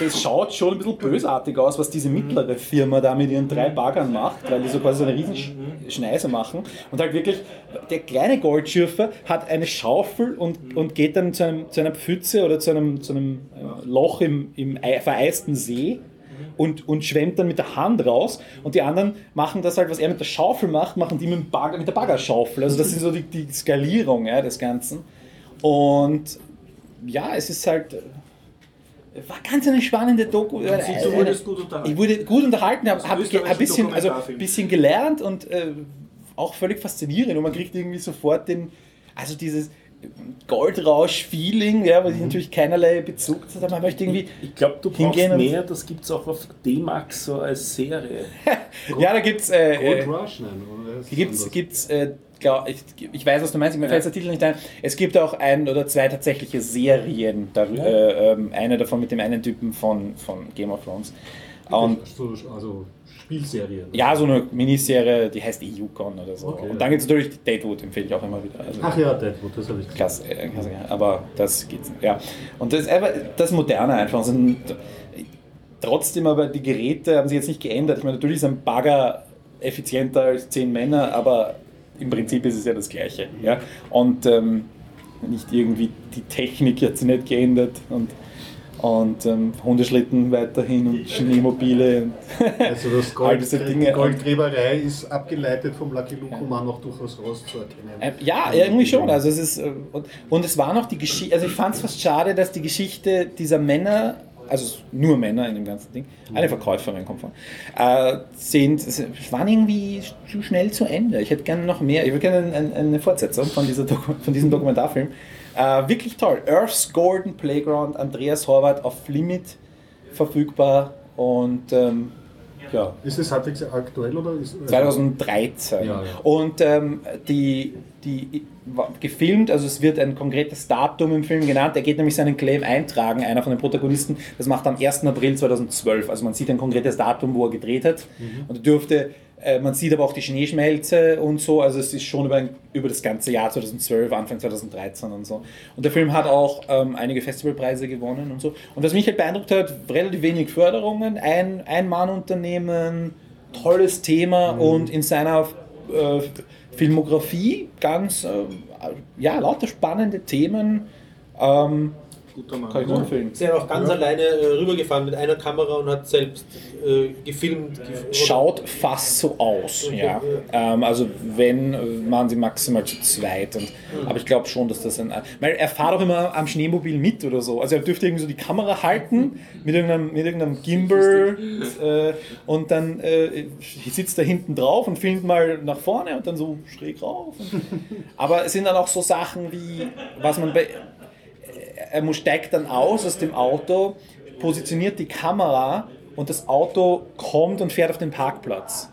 Speaker 5: das schaut schon ein bisschen bösartig aus, was diese mittlere Firma da mit ihren drei Baggern macht, weil die so quasi so eine riesen Sch- Schneise machen. Und halt wirklich, der kleine Goldschürfer hat eine Schaufel und, und geht dann zu, einem, zu einer Pfütze oder zu einem, zu einem äh, Loch im, im ei- vereisten See und, und schwemmt dann mit der Hand raus und die anderen machen das halt, was er mit der Schaufel macht, machen die mit, dem Bagger, mit der Baggerschaufel. Also das ist so die, die Skalierung ja, des Ganzen. Und ja, es ist halt. Äh, War ganz eine spannende Doku.
Speaker 1: Du wurdest gut unterhalten.
Speaker 5: Ich wurde gut unterhalten, habe hab, hab bisschen, also bisschen gelernt und äh, auch völlig faszinierend. Und man kriegt irgendwie sofort den, also dieses Goldrausch-Feeling, ja, weil ich natürlich keinerlei Bezug zu haben. Man möchte irgendwie,
Speaker 7: Ich glaube, du brauchst mehr, das gibt es auch auf D-Max so als Serie. [LAUGHS]
Speaker 5: ja, da gibt es. Äh,
Speaker 4: Gold
Speaker 5: äh,
Speaker 4: Rush, nein, oder?
Speaker 5: Gibt's, gibt's, äh, glaub, ich, ich weiß, was du meinst, mir fällt der Titel nicht ein. Es gibt auch ein oder zwei tatsächliche Serien, da, äh, ähm, eine davon mit dem einen Typen von, von Game of Thrones. Und
Speaker 4: So, also Spielserien.
Speaker 5: ja, so eine Miniserie, die heißt Yukon oder so.
Speaker 4: Okay.
Speaker 5: Und dann gibt es natürlich Deadwood, empfehle ich auch immer wieder. Also,
Speaker 4: Ach ja, Deadwood, das habe ich gesehen.
Speaker 5: Klasse, äh, klasse, ja. aber das geht's. Ja. Und das ist einfach das Moderne einfach. Sind, trotzdem aber die Geräte haben sich jetzt nicht geändert. Ich meine, natürlich ist ein Bagger effizienter als zehn Männer, aber im Prinzip ist es ja das Gleiche. Ja? Und ähm, nicht irgendwie die Technik hat sich nicht geändert und, und ähm, Hundeschlitten weiterhin und Schneemobile. Und [LAUGHS]
Speaker 4: Also das [LAUGHS]
Speaker 5: all
Speaker 4: Gold,
Speaker 5: diese
Speaker 4: die
Speaker 5: Dinge.
Speaker 4: Goldgräberei ist abgeleitet vom Lucky Luke Mann noch durchaus rauszuerkennen.
Speaker 5: Ähm, ja, irgendwie schon. Also es ist, äh, und, und es war noch die Geschichte, also ich fand es fast schade, dass die Geschichte dieser Männer, also nur Männer in dem ganzen Ding, eine Verkäuferin kommt von, äh, sind, es waren irgendwie zu schnell zu Ende. Ich hätte gerne noch mehr, ich würde gerne ein, ein, eine Fortsetzung von, dieser von diesem Dokumentarfilm. Äh, wirklich toll. Earth's Golden Playground, Andreas Horvath auf Limit verfügbar und ähm, ja,
Speaker 4: Ist das halbwegs aktuell oder ist
Speaker 5: 2013.
Speaker 4: Ja, ja.
Speaker 5: Und ähm, die, die gefilmt, also es wird ein konkretes Datum im Film genannt. Er geht nämlich seinen Claim eintragen, einer von den Protagonisten. Das macht er am 1. April 2012. Also man sieht ein konkretes Datum, wo er gedreht hat.
Speaker 4: Mhm.
Speaker 5: Und er dürfte, äh, man sieht aber auch die Schneeschmelze und so. Also es ist schon über, ein, über das ganze Jahr 2012, Anfang 2013 und so. Und der Film hat auch ähm, einige Festivalpreise gewonnen und so. Und was mich halt beeindruckt hat, relativ wenig Förderungen, ein Ein-Mann-Unternehmen, tolles Thema und in seiner äh, Filmografie ganz, äh, ja, lauter spannende Themen. Ähm,
Speaker 1: Guter Mann.
Speaker 5: kann ich nur empfehlen.
Speaker 3: Ist ja auch ganz alleine äh, rübergefahren mit einer Kamera und hat selbst äh, gefilmt. gef-
Speaker 5: Schaut fast so aus,
Speaker 3: Okay,
Speaker 5: ja. Ähm, also wenn, äh, machen sie maximal zu zweit. Und,
Speaker 3: Mhm.
Speaker 5: Aber ich glaube schon, dass das ein... Weil er fährt auch immer am Schneemobil mit oder so. Also er dürfte irgendwie so die Kamera halten mit irgendeinem, mit irgendeinem Gimbal äh, und dann äh, sitzt er hinten drauf und filmt mal nach vorne und dann so schräg rauf. Und, [LAUGHS] aber es sind dann auch so Sachen wie, was man bei... Er muss- steigt dann aus aus dem Auto, positioniert die Kamera und das Auto kommt und fährt auf den Parkplatz.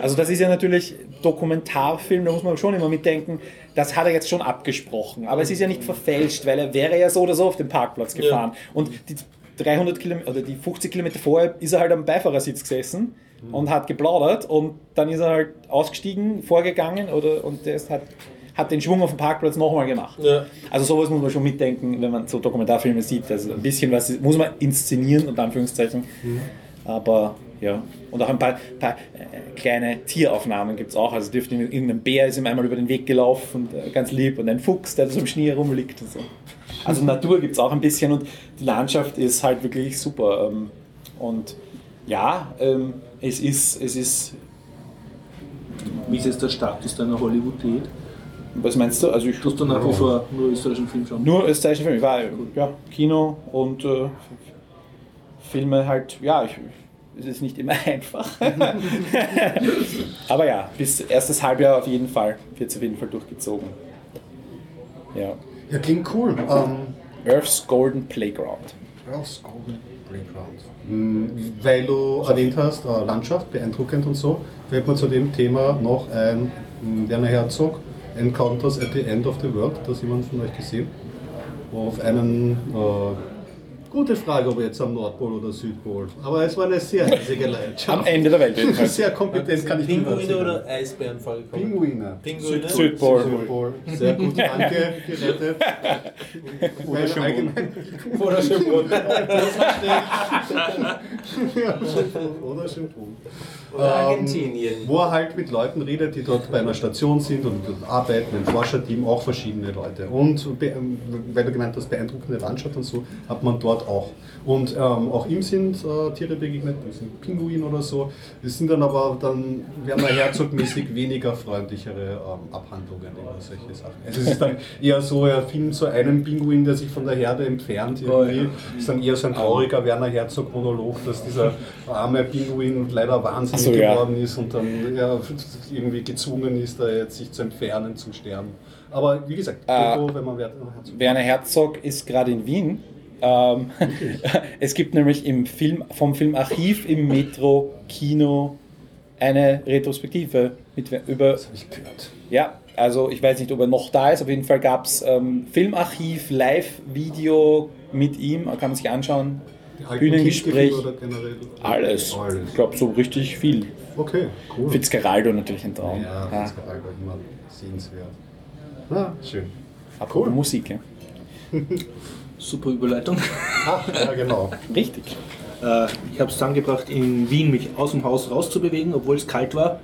Speaker 5: Also das ist ja natürlich Dokumentarfilm, da muss man schon immer mitdenken, das hat er jetzt schon abgesprochen. Aber es ist ja nicht verfälscht, weil er wäre ja so oder so auf den Parkplatz gefahren. Und die 300 Kilometer oder die 50 Kilometer vorher ist er halt am Beifahrersitz gesessen und hat geplaudert und dann ist er halt ausgestiegen, vorgegangen oder und der ist halt, hat den Schwung auf dem Parkplatz nochmal gemacht.
Speaker 3: Ja.
Speaker 5: Also sowas muss man schon mitdenken, wenn man so Dokumentarfilme sieht. Also ein bisschen was muss man inszenieren, unter Anführungszeichen. Aber ja, und auch ein paar, paar äh, kleine Tieraufnahmen gibt es auch. Also dürfte irgendein Bär ist ihm einmal über den Weg gelaufen, und, äh, ganz lieb, und ein Fuchs, der so im Schnee rumliegt und so. Also Natur gibt es auch ein bisschen und die Landschaft ist halt wirklich super. ähm, Und ja, ähm, es ist, es ist,
Speaker 1: Wie ist jetzt der Status deiner Hollywood-Diät?
Speaker 5: Was meinst du? Also ich
Speaker 1: du nach wie vor nur österreichischen Film schauen?
Speaker 5: Nur österreichische Filme. Ich war ja, Kino und äh, Filme halt, ja, ich, es ist nicht immer [LAUGHS] einfach. Aber ja, bis erstes Halbjahr auf jeden Fall, wird es auf jeden Fall durchgezogen. Ja.
Speaker 4: Ja, klingt cool. Ähm,
Speaker 5: Earth's Golden Playground.
Speaker 4: Earth's Golden Playground. Hm, Weil du erwähnt hast, äh, Landschaft, beeindruckend und so, fällt mir zu dem Thema noch ein hm, Werner Herzog, Encounters at the End of the World, das jemand von euch gesehen? Wo auf einen, äh, gute Frage, ob jetzt am Nordpol oder Südpol, aber es war eine sehr herzige Leidenschaft. [LAUGHS]
Speaker 5: Am Ende der Welt jedenfalls.
Speaker 4: Sehr kompetent kann ich nicht
Speaker 3: Pinguine oder Eisbären vorgekommen?
Speaker 4: Pinguine.
Speaker 3: Pinguine?
Speaker 5: Südpol.
Speaker 4: Südpol. Sehr gut, danke, gerettet. [LAUGHS] Oder
Speaker 5: schon
Speaker 3: Oder Schönbrunn. [LAUGHS]
Speaker 4: Oder Schönbrunn.
Speaker 6: Oder
Speaker 4: Ähm,
Speaker 6: Argentinien.
Speaker 4: Wo er halt mit Leuten redet, die dort bei einer Station sind und dort arbeiten, im Forscherteam, auch verschiedene Leute. Und ähm, weil du gemeint hast, beeindruckende Landschaft und so, hat man dort auch. Und ähm, auch ihm sind äh, Tiere begegnet, das sind Pinguin oder so. Das sind dann aber dann Werner Herzog-mäßig [LAUGHS] weniger freundlichere ähm, Abhandlungen über solche Sachen. Also es ist dann eher so, er filmt so einen Pinguin, der sich von der Herde entfernt irgendwie. ist dann eher so ein trauriger Werner Herzog-Monolog, dass dieser arme Pinguin leider wahnsinnig
Speaker 5: So, ja.
Speaker 4: geworden ist und dann ja, irgendwie gezwungen ist, da jetzt sich zu entfernen, zu sterben. Aber wie gesagt,
Speaker 5: Äh,
Speaker 4: Doku, wenn man Werner Herzog
Speaker 5: Werner Herzog ist gerade in Wien. Ähm, [LAUGHS] es gibt nämlich im Film, vom Filmarchiv im Metro Kino eine Retrospektive mit, über
Speaker 4: habe ich gehört.
Speaker 5: Ja, also ich weiß nicht, ob er noch da ist. Auf jeden Fall gab es ähm, Filmarchiv, Live-Video mit ihm, kann man sich anschauen. Bühnengespräch,
Speaker 4: Kindgefilme oder generell?
Speaker 5: alles.
Speaker 4: Alles.
Speaker 5: Ich glaube, so richtig viel.
Speaker 4: Okay, cool.
Speaker 5: Fitzgeraldo natürlich ein Traum.
Speaker 4: Ja,
Speaker 5: Ja,
Speaker 4: war immer sehenswert. Na, schön.
Speaker 5: Apropos Musik, ja. [LAUGHS]
Speaker 1: Super Überleitung.
Speaker 4: Ah, ja, genau. [LAUGHS]
Speaker 5: Richtig.
Speaker 1: Äh, ich habe es angebracht, in Wien mich aus dem Haus rauszubewegen, obwohl es kalt war,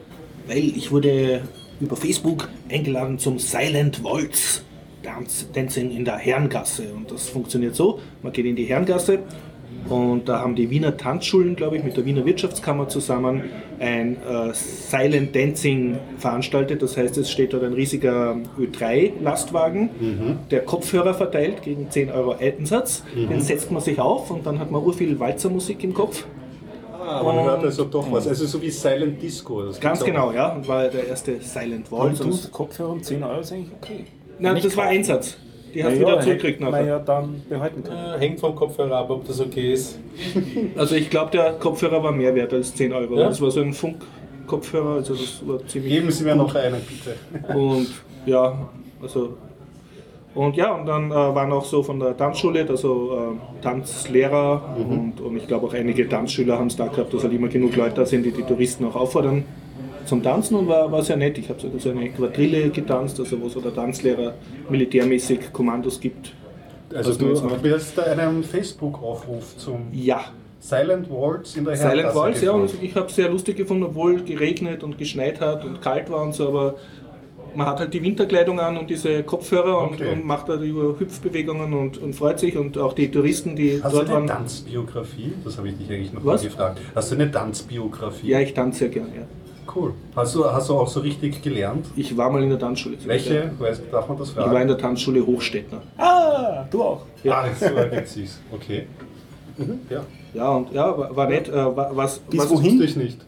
Speaker 1: weil ich wurde über Facebook eingeladen zum Silent Waltz Dance, Dancing in der Herrengasse. Und das funktioniert so, man geht in die Herrengasse und da haben die Wiener Tanzschulen, glaube ich, mit der Wiener Wirtschaftskammer zusammen ein äh, Silent Dancing veranstaltet. Das heißt, es steht dort ein riesiger Ö3-Lastwagen, der Kopfhörer verteilt gegen 10 Euro Einsatz. Den setzt man sich auf und dann hat man urviel Walzermusik im Kopf.
Speaker 4: Ah, man hört also doch was. Also so wie Silent Disco. Das
Speaker 1: Ganz genau, ja. Und war der erste Silent Waltz.
Speaker 7: Und du, Kopfhörer um 10 Euro ist eigentlich okay.
Speaker 1: Nein, das war. Einsatz. Die hast du
Speaker 7: Na
Speaker 1: wieder
Speaker 7: ja,
Speaker 1: zurückgekriegt nachher.
Speaker 7: ja dann behalten können.
Speaker 3: Äh, hängt vom Kopfhörer ab, ob das okay ist.
Speaker 1: Also ich glaube, der Kopfhörer war mehr wert als 10 Euro.
Speaker 3: Ja?
Speaker 1: Das war so ein Funk-Kopfhörer, also das war ziemlich
Speaker 4: Geben Sie mir noch einen, bitte.
Speaker 1: Und ja, also und ja, und dann äh, waren auch so von der Tanzschule, also äh, Tanzlehrer und, und ich glaube auch einige Tanzschüler haben es da gehabt, dass halt immer genug Leute da sind, die die Touristen auch auffordern zum Tanzen und war, war sehr nett. Ich habe sogar so eine Quadrille getanzt, also wo so der Tanzlehrer militärmäßig Kommandos gibt.
Speaker 4: Also
Speaker 1: man
Speaker 4: du wirst da einen Facebook-Aufruf zum
Speaker 1: Ja,
Speaker 4: Silent Waltz in der
Speaker 1: Silent
Speaker 4: Herrengasse
Speaker 1: Waltz, ja, und ich habe es sehr lustig gefunden, obwohl geregnet und geschneit hat und kalt war und so, aber man hat halt die Winterkleidung an und diese Kopfhörer und,
Speaker 4: Okay.
Speaker 1: und macht da über Hüpfbewegungen und, und freut sich und auch die Touristen, die
Speaker 4: Hast du
Speaker 1: dort
Speaker 4: eine
Speaker 1: waren.
Speaker 4: Tanzbiografie? Das habe ich dich eigentlich noch
Speaker 1: Was?
Speaker 4: mal gefragt. Hast du eine Tanzbiografie?
Speaker 1: Ja, ich tanze sehr gern, ja.
Speaker 4: Cool. Hast du, hast du auch so richtig gelernt?
Speaker 1: Ich war mal in der Tanzschule.
Speaker 4: Welche? Weiß, darf man das
Speaker 1: Ich
Speaker 4: fragen?
Speaker 1: war in der Tanzschule Hochstädtner.
Speaker 7: Ah, du auch.
Speaker 4: Ja. Ah, das war ganz süß. Okay. Mhm, ja.
Speaker 1: Ja, und ja, war, nett. Äh, wa- was,
Speaker 4: Bis
Speaker 1: was,
Speaker 4: wohin? Ich nicht.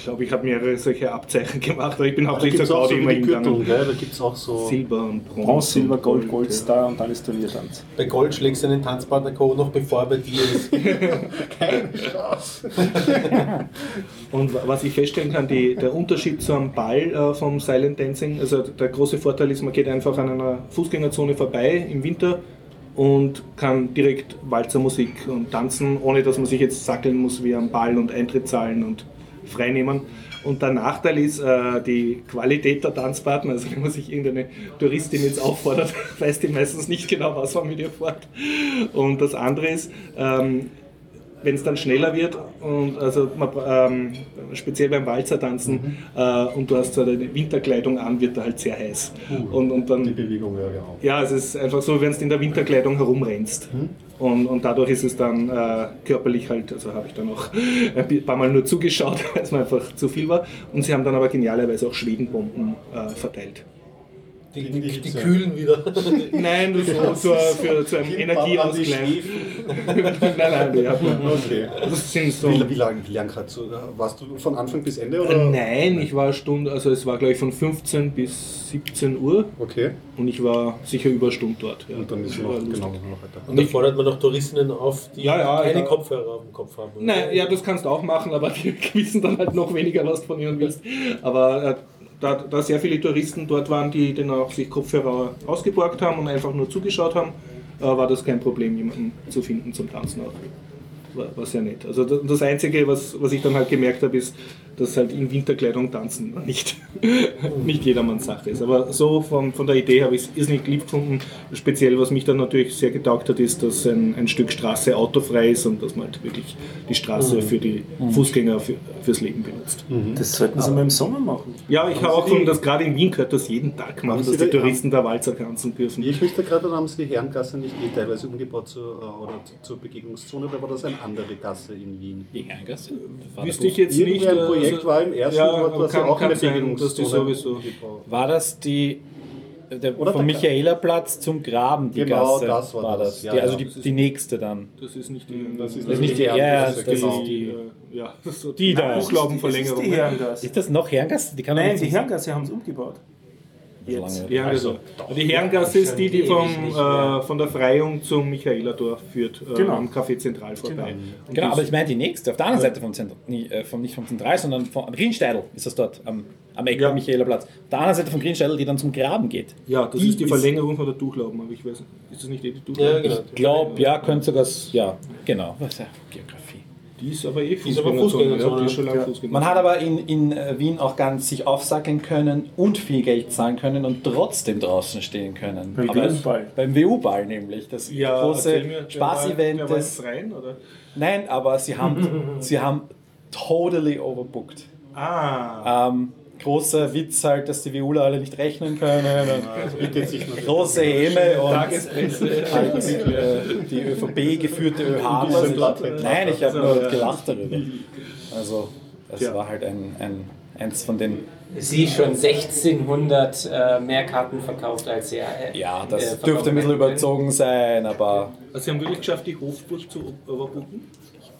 Speaker 1: Ich, glaube, ich habe mehrere solche Abzeichen gemacht, aber ich bin hauptsächlich zur Gaudi immer
Speaker 4: Gürtel,
Speaker 1: hingegangen.
Speaker 4: gell? Da gibt es auch so.
Speaker 1: Silber und Bronze.
Speaker 7: Bronze, Silber, Gold, Gold,
Speaker 1: ja.
Speaker 7: Star und dann ist Turniertanz.
Speaker 3: Bei Gold schlägst du einen Tanzpartner K.O. noch bevor er bei dir ist. [LAUGHS]
Speaker 4: Keine Chance. [LAUGHS]
Speaker 1: Und was ich feststellen kann, die, der Unterschied zum Ball äh, vom Silent Dancing, also der große Vorteil ist, man geht einfach an einer Fußgängerzone vorbei im Winter und kann direkt Walzermusik und tanzen, ohne dass man sich jetzt sackeln muss wie am Ball und Eintritt zahlen und freinehmen. Und der Nachteil ist äh, die Qualität der Tanzpartner. Also wenn man sich irgendeine Touristin jetzt auffordert, [LAUGHS] weiß die meistens nicht genau, was man mit ihr fährt. Und das andere ist, ähm, wenn es dann schneller wird und also man, ähm, speziell beim Walzer tanzen äh, und du hast so eine Winterkleidung an, wird er halt sehr heiß. und, und
Speaker 4: Die
Speaker 1: dann,
Speaker 4: Bewegung, ja, genau.
Speaker 1: ja, es ist einfach so, wenn du in der Winterkleidung herumrennst. Und, und dadurch ist es dann äh, körperlich halt, also habe ich dann auch [LAUGHS] ein paar Mal nur zugeschaut, [LAUGHS] weil es mir einfach zu viel war. Und sie haben dann aber genialerweise auch Schwedenbomben äh, verteilt.
Speaker 3: Die,
Speaker 4: die
Speaker 3: die, die kühlen wieder. [LAUGHS]
Speaker 1: Nein, das war zur, für, zu einem Energieausgleich. [LAUGHS] nein, nein, man.
Speaker 4: Okay.
Speaker 1: Das sind so.
Speaker 4: Wie, wie lange wie lang hast du, warst du von Anfang bis Ende? Oder?
Speaker 1: Äh, Nein, ich war eine Stunde, also es war gleich von 15 bis 17 Uhr
Speaker 4: Okay.
Speaker 1: und ich war sicher über eine Stunde dort. Ja.
Speaker 4: Und dann ist noch, genau, noch weiter.
Speaker 3: Und da fordert man noch Touristinnen auf, die
Speaker 1: Ja, ja,
Speaker 3: keine
Speaker 1: ja.
Speaker 3: Kopfhörer auf dem Kopf haben. oder?
Speaker 1: Nein, ja, das kannst du auch machen, aber die [LAUGHS] wissen dann halt noch weniger, was du von ihnen willst. Aber äh, da, da sehr viele Touristen dort waren, die dann auch sich Kopfhörer ausgeborgt haben und einfach nur zugeschaut haben, äh, war das kein Problem, jemanden zu finden zum Tanzen auch. War, war sehr nett. Also das, Einzige, was, was ich dann halt gemerkt habe, ist, dass halt in Winterkleidung tanzen nicht, [LAUGHS] nicht jedermanns Sache ist. Aber so von, von der Idee habe ich es irrsinnig lieb gefunden. Speziell, was mich dann natürlich sehr getaugt hat, ist, dass ein, ein Stück Straße autofrei ist und dass man halt wirklich die Straße für die Fußgänger für, fürs Leben benutzt.
Speaker 7: Das sollten sie mal im Sommer machen.
Speaker 1: Ja, ich habe auch gefunden, dass gerade in Wien gehört das jeden Tag machen, dass die
Speaker 4: da-
Speaker 1: Touristen da Walzer tanzen dürfen.
Speaker 4: Ich mich da gerade erinnere, haben sie die Herrengasse nicht eh teilweise umgebaut zur, äh, oder zur Begegnungszone, oder war das eine andere Gasse in Wien?
Speaker 5: Gegen Eingasse?
Speaker 1: Wüsste ich jetzt nicht.
Speaker 4: Irgendein Projekt
Speaker 1: also-
Speaker 4: war im ersten
Speaker 1: ja,
Speaker 4: Ort, was
Speaker 1: kann,
Speaker 4: ja auch
Speaker 1: kann
Speaker 4: eine umgebaut.
Speaker 5: War das die der,
Speaker 4: Oder
Speaker 5: vom Michaelerplatz zum Graben, die
Speaker 4: Genau,
Speaker 5: Gasse?
Speaker 4: das war das.
Speaker 5: das.
Speaker 4: Ja,
Speaker 5: die, also
Speaker 4: ja.
Speaker 5: die, die nächste dann.
Speaker 1: Das ist nicht die.
Speaker 4: Das ist
Speaker 5: Das ist nicht die, ja, ja, das,
Speaker 4: Herrengasse,
Speaker 5: ist
Speaker 4: genau.
Speaker 5: die.
Speaker 1: äh, ja, ist so
Speaker 5: Die da.
Speaker 1: Buchlaubenverlängerung.
Speaker 7: Die Herrengasse.
Speaker 5: Ist das noch Herrengasse? Die kann
Speaker 7: Nein, die Herrengasse haben es umgebaut.
Speaker 5: Jetzt.
Speaker 1: Die Herrengasse. die Herrengasse ist die, die vom, äh, von der Freiung zum Michaelerdorf führt, äh,
Speaker 7: Genau.
Speaker 1: am Café Zentral vorbei.
Speaker 5: Genau,
Speaker 1: die
Speaker 5: aber ich meine die nächste, auf der anderen Seite vom Zentrum, nie, äh, vom, nicht vom Zentral, sondern vom am Grünsteidl ist das dort, am, am Eck
Speaker 1: Ja.
Speaker 5: am Michaelerplatz. Auf der anderen Seite vom Grünsteidl, die dann zum Graben geht.
Speaker 1: Ja, das
Speaker 5: Die
Speaker 1: ist die
Speaker 5: ist-
Speaker 1: Verlängerung von der Tuchlauben, aber ich weiß nicht, ist das nicht eh die Tuchlauben?
Speaker 3: Ja, genau.
Speaker 5: Ich glaube, ja, könnte sogar, ja, genau. Was ist ja Geografie.
Speaker 1: Die ist aber eh
Speaker 3: ist aber
Speaker 1: Fußgängerzone, ja, die ist schon lange
Speaker 3: ja.
Speaker 1: Fußgängerzone.
Speaker 5: Man hat aber in, in Wien auch ganz sich aufsackeln können und viel Geld zahlen können und trotzdem draußen stehen können.
Speaker 7: Beim WU-Ball.
Speaker 5: Beim WU-Ball nämlich, das
Speaker 1: ja,
Speaker 5: große Spaßevent
Speaker 1: oder?
Speaker 5: Nein, aber sie haben, [LAUGHS] sie haben totally overbooked.
Speaker 1: Ah,
Speaker 5: Ähm, großer Witz halt, dass die Viola alle nicht rechnen können.
Speaker 4: Das bietet sich
Speaker 5: Große Häme und halt die, äh, die ÖVP geführte ÖH. Nein, ich habe nur
Speaker 1: ja.
Speaker 5: gelacht darüber. Also, das
Speaker 1: Ja.
Speaker 5: war halt ein, ein, eins von den.
Speaker 6: Sie schon 1600 äh, mehr Karten verkauft als er. Äh,
Speaker 5: Ja,
Speaker 6: äh,
Speaker 5: das
Speaker 6: verkauft
Speaker 5: dürfte ein bisschen überzogen sein, aber.
Speaker 1: also sie haben wirklich geschafft, die Hofburg zu overbooken?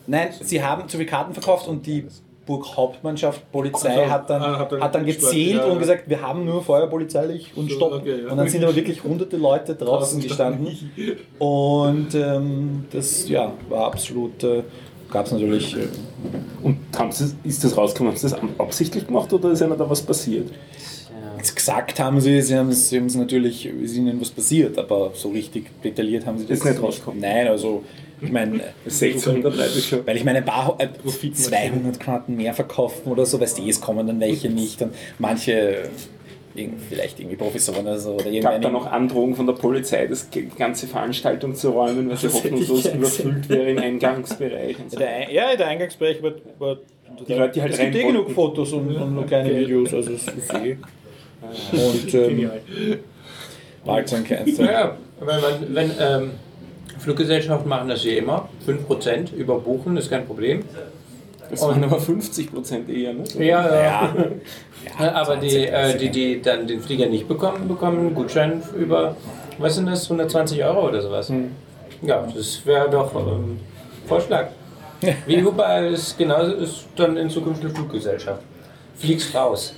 Speaker 5: Nein, sie haben zu viel Karten verkauft und die Burghauptmannschaft, Polizei
Speaker 1: Also,
Speaker 5: hat, dann,
Speaker 1: ah, hat dann
Speaker 5: hat dann gezählt
Speaker 1: ja,
Speaker 5: und gesagt, wir haben nur feuerpolizeilich und
Speaker 1: So,
Speaker 5: stopp.
Speaker 1: okay, ja.
Speaker 5: Und dann sind aber wirklich hunderte Leute [LAUGHS] draußen gestanden. Und ähm, das ja, war absolut, äh, gab es natürlich. Äh,
Speaker 7: Und haben sie, ist das rausgekommen? Haben sie das absichtlich gemacht oder ist einer da was passiert?
Speaker 5: gesagt haben sie, sie haben es natürlich, ist ihnen was passiert, aber so richtig detailliert haben sie das
Speaker 7: Ist nicht rausgekommen.
Speaker 5: Nein, also ich meine,
Speaker 7: 1600 Leute schon.
Speaker 5: weil ich meine, ein paar, äh, 200 Karten mehr verkaufen oder so, weißt du, es kommen dann welche nicht und manche äh, irgend- vielleicht irgendwie Professoren oder so. Oder
Speaker 7: gab
Speaker 5: irgendeine-
Speaker 7: da noch Androhungen von der Polizei, das die ganze Veranstaltung zu räumen, weil sie hoffnungslos überfüllt wäre im Eingangsbereich. Und so.
Speaker 5: Der Ein- ja, der Eingangsbereich wird. wird
Speaker 7: Die Leute, die halt
Speaker 5: es gibt eh genug. Fotos und, und nur kleine Videos, also es ist eh. Und ähm, war halt so ein kleines.
Speaker 6: Ja, wenn, wenn ähm, Fluggesellschaften machen das ja immer, 5% überbuchen ist kein Problem.
Speaker 7: Das waren aber 50 Prozent eher, ne?
Speaker 6: Ja,
Speaker 5: Ja,
Speaker 6: Ja, [LAUGHS] aber die, äh, die, die dann den Flieger nicht bekommen, bekommen einen Gutschein über, was sind das, 120 Euro oder sowas. Ja, das wäre doch ähm, Vorschlag. Wie überall ist genauso ist dann in Zukunft eine Fluggesellschaft. Fliegst raus.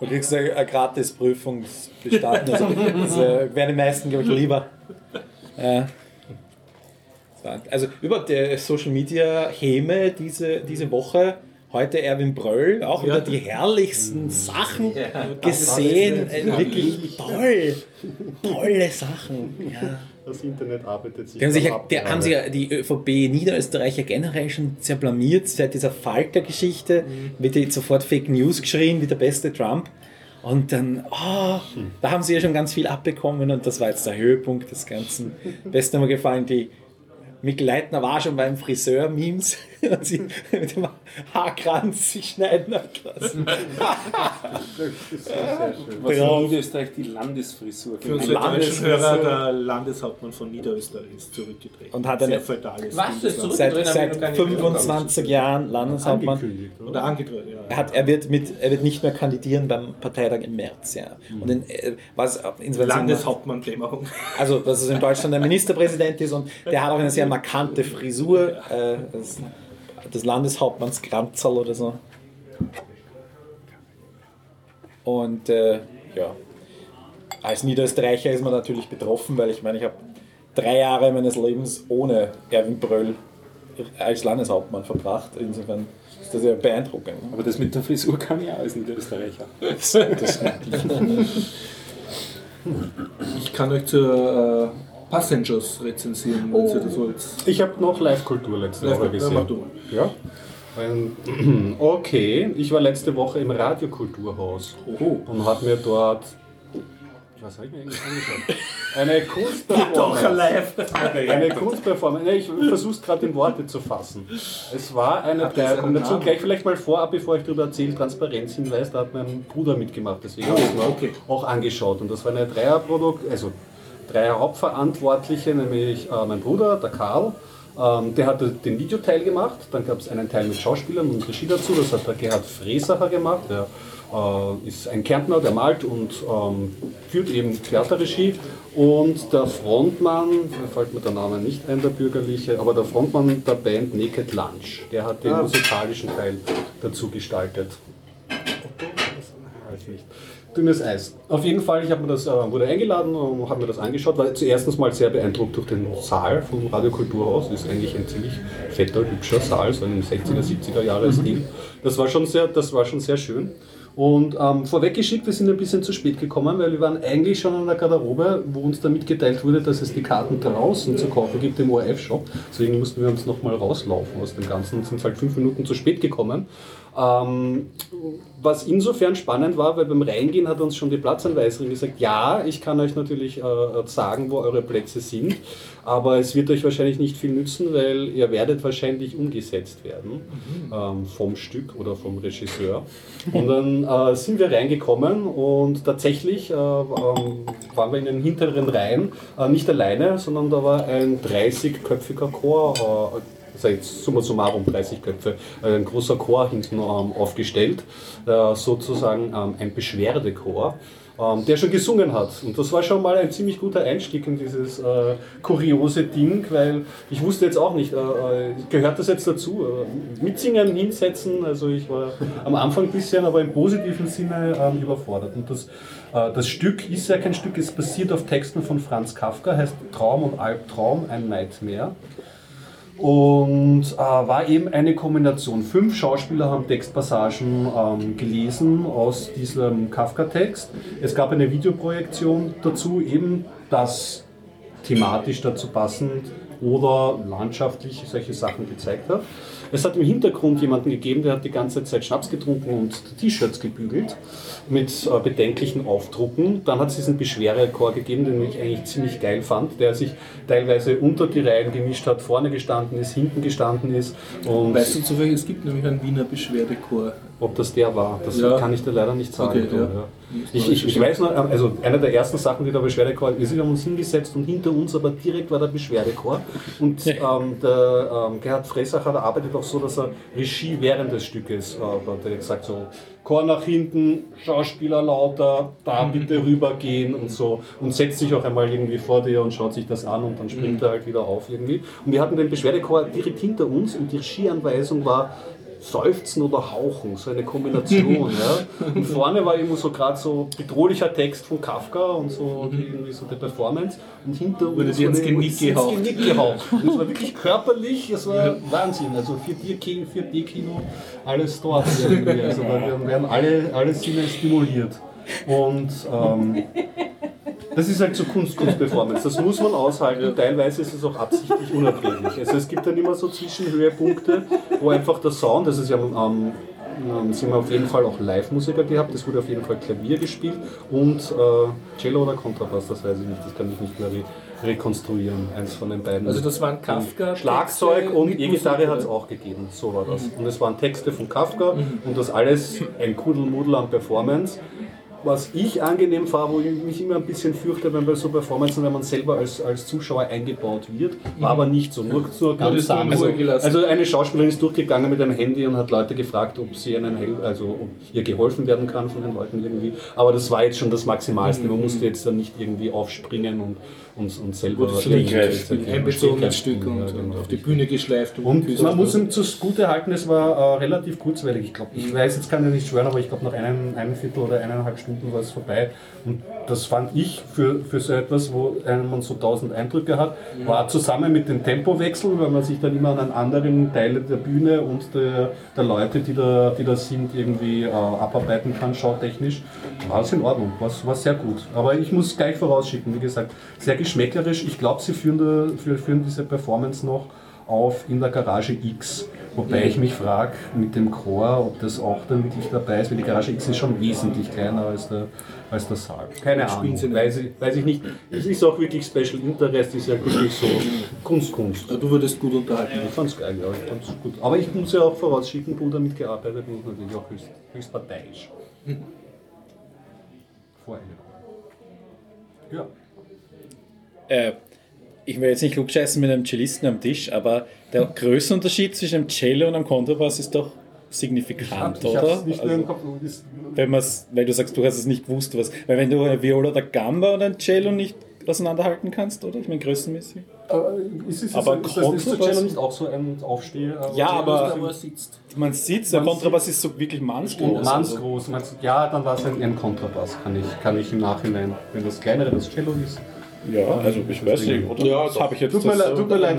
Speaker 5: Du kriegst eine, eine Gratis-Prüfung bestanden. Also, [LAUGHS] das äh, wären die meisten, glaube ich, lieber. Ja. Also über der Social Media Häme diese, diese Woche. Heute Erwin Bröll, auch wieder die herrlichsten Sachen gesehen. Äh, wirklich toll. Tolle Sachen. Ja.
Speaker 4: Das Internet arbeitet sich
Speaker 5: Die haben sich, ja,
Speaker 4: ab
Speaker 5: die,
Speaker 4: gerade.
Speaker 5: haben sich ja die ÖVP Niederösterreicher generell schon sehr blamiert seit dieser Falter-Geschichte. Wird jetzt sofort Fake News geschrien, wie der beste Trump. Und dann, ah, da haben sie ja schon ganz viel abbekommen und das war jetzt der Höhepunkt des Ganzen. Besten hat mir gefallen, die Mikl Leitner war schon beim Friseur-Memes. [LAUGHS] und sie mit dem Haarkranz sich schneiden hat lassen.
Speaker 7: Was
Speaker 5: Braun.
Speaker 7: in Niederösterreich die Landesfrisur.
Speaker 1: Für unsere deutschen
Speaker 5: Landesfrisur.
Speaker 1: Hörer, der Landeshauptmann von Niederösterreich ist zurückgetreten.
Speaker 5: Und hat
Speaker 1: Sehr
Speaker 5: eine-
Speaker 6: Was? Das ist
Speaker 5: Seit, seit
Speaker 6: gar nicht
Speaker 5: 25 Jahren Landeshauptmann.
Speaker 4: Angekündigt, oder?
Speaker 1: Oder angedroht, ja.
Speaker 5: Er, hat, er, wird mit, er wird nicht mehr kandidieren beim Parteitag im März. Ja. Und in, äh, was insofern
Speaker 1: Landeshauptmann Blämmerung. [LAUGHS]
Speaker 5: Also, dass es in Deutschland der Ministerpräsident ist und der hat auch eine sehr markante Frisur. Äh, das, des Landeshauptmanns Kranzerl oder so. Und äh, ja, als Niederösterreicher ist man natürlich betroffen, weil ich meine, ich habe drei Jahre meines Lebens ohne Erwin Bröll als Landeshauptmann verbracht. Insofern ist das ja beeindruckend.
Speaker 7: Aber das mit der Frisur kann ich auch als Niederösterreicher. [LAUGHS]
Speaker 5: Das,
Speaker 1: Ich kann euch zur äh, Passengers rezensieren, wenn ihr das wollt.
Speaker 4: Ich habe noch Live-Kultur letzte Woche
Speaker 1: Ja,
Speaker 4: gesehen. Ja? Ein- [CLEARS THROAT] Okay, ich war letzte Woche im Radiokulturhaus
Speaker 1: Oho.
Speaker 4: und habe mir dort. Was habe ich mir eigentlich angeschaut? [LAUGHS] Eine Kunstperformance.
Speaker 1: live.
Speaker 4: Eine Kunstperformance. Ich versuche es gerade in Worte zu fassen. Es war eine
Speaker 1: einen
Speaker 4: und dazu gleich vielleicht mal vorab, bevor ich darüber erzähle, Transparenzhinweis, da hat mein Bruder mitgemacht, deswegen habe ich es mir
Speaker 1: okay.
Speaker 4: auch angeschaut. Und das war eine Dreierprodukt, also drei Hauptverantwortliche, nämlich äh, mein Bruder, der Karl, ähm, der hat den Videoteil gemacht, dann gab es einen Teil mit Schauspielern und Regie dazu, das hat der Gerhard Fresacher gemacht, der äh, ist ein Kärntner, der malt und ähm, führt eben Theaterregie. Und der Frontmann, mir fällt mir der Name nicht ein, der bürgerliche, aber der Frontmann der Band Naked Lunch, der hat den musikalischen Teil dazu gestaltet. Weiß nicht. Dünnes Eis. Auf jeden Fall, ich habe mir das, äh, wurde eingeladen und habe mir das angeschaut, war zuerst mal sehr beeindruckt durch den Saal vom Radiokulturhaus. Das ist eigentlich ein ziemlich fetter, hübscher Saal, so in einem 60er, 70er Jahre Stil. Das war schon sehr, das war schon sehr schön. Und ähm, vorweggeschickt, wir sind ein bisschen zu spät gekommen, weil wir waren eigentlich schon an der Garderobe, wo uns dann mitgeteilt wurde, dass es die Karten draußen zu kaufen gibt im ORF-Shop. Deswegen mussten wir uns nochmal rauslaufen aus dem Ganzen und sind halt fünf Minuten zu spät gekommen. Ähm, was insofern spannend war, weil beim Reingehen hat uns schon die Platzanweiserin gesagt, ja, ich kann euch natürlich äh, sagen, wo eure Plätze sind, aber es wird euch wahrscheinlich nicht viel nützen, weil ihr werdet wahrscheinlich umgesetzt werden ähm, vom Stück oder vom Regisseur. Und dann äh, sind wir reingekommen und tatsächlich äh, ähm, waren wir in den hinteren Reihen, äh, nicht alleine, sondern da war ein 30-köpfiger Chor. Also jetzt summa summarum 30 Köpfe, äh, ein großer Chor hinten ähm, aufgestellt, äh, sozusagen ähm, ein Beschwerdechor, ähm, der schon gesungen hat. Und das war schon mal ein ziemlich guter Einstieg in dieses äh, kuriose Ding, weil ich wusste jetzt auch nicht, äh, äh, gehört das jetzt dazu? Äh, mitsingen, hinsetzen, also ich war am Anfang ein bisschen, aber im positiven Sinne ähm, überfordert. Und das, das Stück ist ja kein Stück, es basiert auf Texten von Franz Kafka, heißt Traum und Albtraum, ein Nightmare. Und äh, war eben eine Kombination. Fünf Schauspieler haben Textpassagen ähm, gelesen aus diesem Kafka-Text. Es gab eine Videoprojektion dazu, eben das thematisch dazu passend oder landschaftlich solche Sachen gezeigt hat. Es hat im Hintergrund jemanden gegeben, der hat die ganze Zeit Schnaps getrunken und T-Shirts gebügelt mit äh, bedenklichen Aufdrucken. Dann hat es diesen Beschwerechor gegeben, den ich eigentlich ziemlich geil fand, der sich teilweise unter die Reihen gemischt hat, vorne gestanden ist, hinten gestanden ist. Und
Speaker 1: Weißt du zufällig, es gibt nämlich einen Wiener Beschwerdechor.
Speaker 4: Ob das der war, das
Speaker 1: Ja.
Speaker 4: kann ich dir leider nicht sagen.
Speaker 1: Okay, ja.
Speaker 4: ja. Ich, ich, ich weiß noch, ähm, also eine der ersten Sachen, die der Beschwerdechor, wir sind haben uns hingesetzt und hinter uns aber direkt war der Beschwerdechor. Und ähm, der ähm, Gerhard Fressacher, der arbeitet auch so, dass er Regie während des Stückes äh, hat. Er sagt so, Chor nach hinten, Schauspieler lauter, da bitte rübergehen und so. Und setzt sich auch einmal irgendwie vor dir und schaut sich das an und dann springt er halt wieder auf irgendwie. Und wir hatten den Beschwerdechor direkt hinter uns und die Regieanweisung war, Seufzen oder Hauchen, so eine Kombination. [LAUGHS] ja. Und vorne war immer so gerade so bedrohlicher Text von Kafka und so irgendwie so die Performance. Und hinter
Speaker 1: Wurde
Speaker 4: uns
Speaker 1: ins
Speaker 4: wurde
Speaker 1: Genick
Speaker 4: ins. Genick gehaucht. [LAUGHS] Und es war wirklich körperlich, es war Wahnsinn. Also 4D-Kino, 4D-Kino alles dort irgendwie. Also da werden- werden alle, alle Sinne stimuliert. Und ähm, das ist halt so Kunst, Kunstperformance. Das muss man aushalten. Teilweise ist es auch absichtlich unerträglich. Also es gibt dann immer so Zwischenhöhepunkte, wo einfach der Sound, das ist ja am, am ähm, sind wir auf jeden Fall auch Live-Musiker gehabt. Es wurde auf jeden Fall Klavier gespielt und äh, Cello oder Kontrabass, das weiß ich nicht, das kann ich nicht mehr re rekonstruieren, eins von den beiden.
Speaker 1: Also das waren Kafka.
Speaker 4: Schlagzeug und E-Gitarre hat es auch gegeben, so war das. Und es waren Texte von Kafka und das alles ein Kuddelmuddel an Performance. Was ich angenehm war, wo ich mich immer ein bisschen fürchte, wenn bei so Performances, wenn man selber als, als Zuschauer eingebaut wird, war aber nicht so. Nur, nur ganz
Speaker 1: in
Speaker 4: also, also eine Schauspielerin ist durchgegangen mit einem Handy und hat Leute gefragt, ob sie hel also ob ihr geholfen werden kann von den Leuten irgendwie. Aber das war jetzt schon das Maximalste. Man musste jetzt dann nicht irgendwie aufspringen und, und, und selber
Speaker 1: Wurde so
Speaker 4: irgendwie-
Speaker 1: ein einbezogenes
Speaker 4: Ja,
Speaker 1: Stück und,
Speaker 4: genau.
Speaker 1: und auf die Bühne geschleift.
Speaker 4: Und
Speaker 1: geküsst.
Speaker 4: man muss ihm zugute halten, es war äh, relativ kurzweilig. Ich glaube, ich weiß, jetzt kann ich nicht schwören, aber ich glaube, nach einem, einem Viertel oder eineinhalb Stunden war es vorbei. Und das fand ich für, für so etwas, wo einem man so tausend Eindrücke hat, war zusammen mit dem Tempowechsel, weil man sich dann immer an einen anderen Teil der Bühne und der, der Leute, die da, die da sind, irgendwie äh, abarbeiten kann, schautechnisch, war es in Ordnung, war, war sehr gut. Aber ich muss gleich vorausschicken, wie gesagt, sehr geschmäckerisch. Ich glaube, sie führen, da, führen diese Performance noch auf in der Garage X. Wobei ich mich frage mit dem Chor, ob das auch dann wirklich dabei ist, weil die Garage X ist schon wesentlich kleiner als der, als der Saal. Keine Ahnung, weiß ich, weiß ich nicht. Es ist auch wirklich Special Interest, ist ja wirklich so Kunst, Kunst.
Speaker 1: Du wurdest gut unterhalten.
Speaker 4: Ich fand's geil, ja, ich fand's gut. Aber ich muss ja auch vorausschicken, wo damit gearbeitet und natürlich auch höchst, höchst parteiisch. Vorhänge. Ja.
Speaker 5: Äh, ich will jetzt nicht klugscheißen mit einem Cellisten am Tisch, aber der Größenunterschied zwischen einem Cello und einem Kontrabass ist doch signifikant,
Speaker 4: Ich
Speaker 5: oder?
Speaker 4: hab's nicht nur
Speaker 5: Also,
Speaker 4: im Kopf. ist-
Speaker 5: wenn man's, weil du sagst, du hast es nicht gewusst, was. Weil wenn du eine Viola oder Gamba und ein Cello nicht auseinanderhalten kannst, oder? Ich meine größenmäßig.
Speaker 4: Aber ist, es,
Speaker 5: Aber
Speaker 4: ist, das, ist der
Speaker 5: Kontrabass-
Speaker 4: Cello nicht auch so ein Aufsteher?
Speaker 5: Ja, aber-
Speaker 1: er sitzt.
Speaker 5: Man sieht, der
Speaker 4: Man
Speaker 5: Kontrabass ist so wirklich mannsgroß.
Speaker 4: Ganz
Speaker 5: also.
Speaker 4: Ja, dann war es ein, ein Kontrabass, kann ich, kann ich im Nachhinein, wenn das kleinere das Cello ist.
Speaker 5: Ja, also ich weiß nicht, oder?
Speaker 3: Ja,
Speaker 5: das habe ich jetzt
Speaker 4: Tut mir,
Speaker 5: das
Speaker 4: leid, tut mir leid,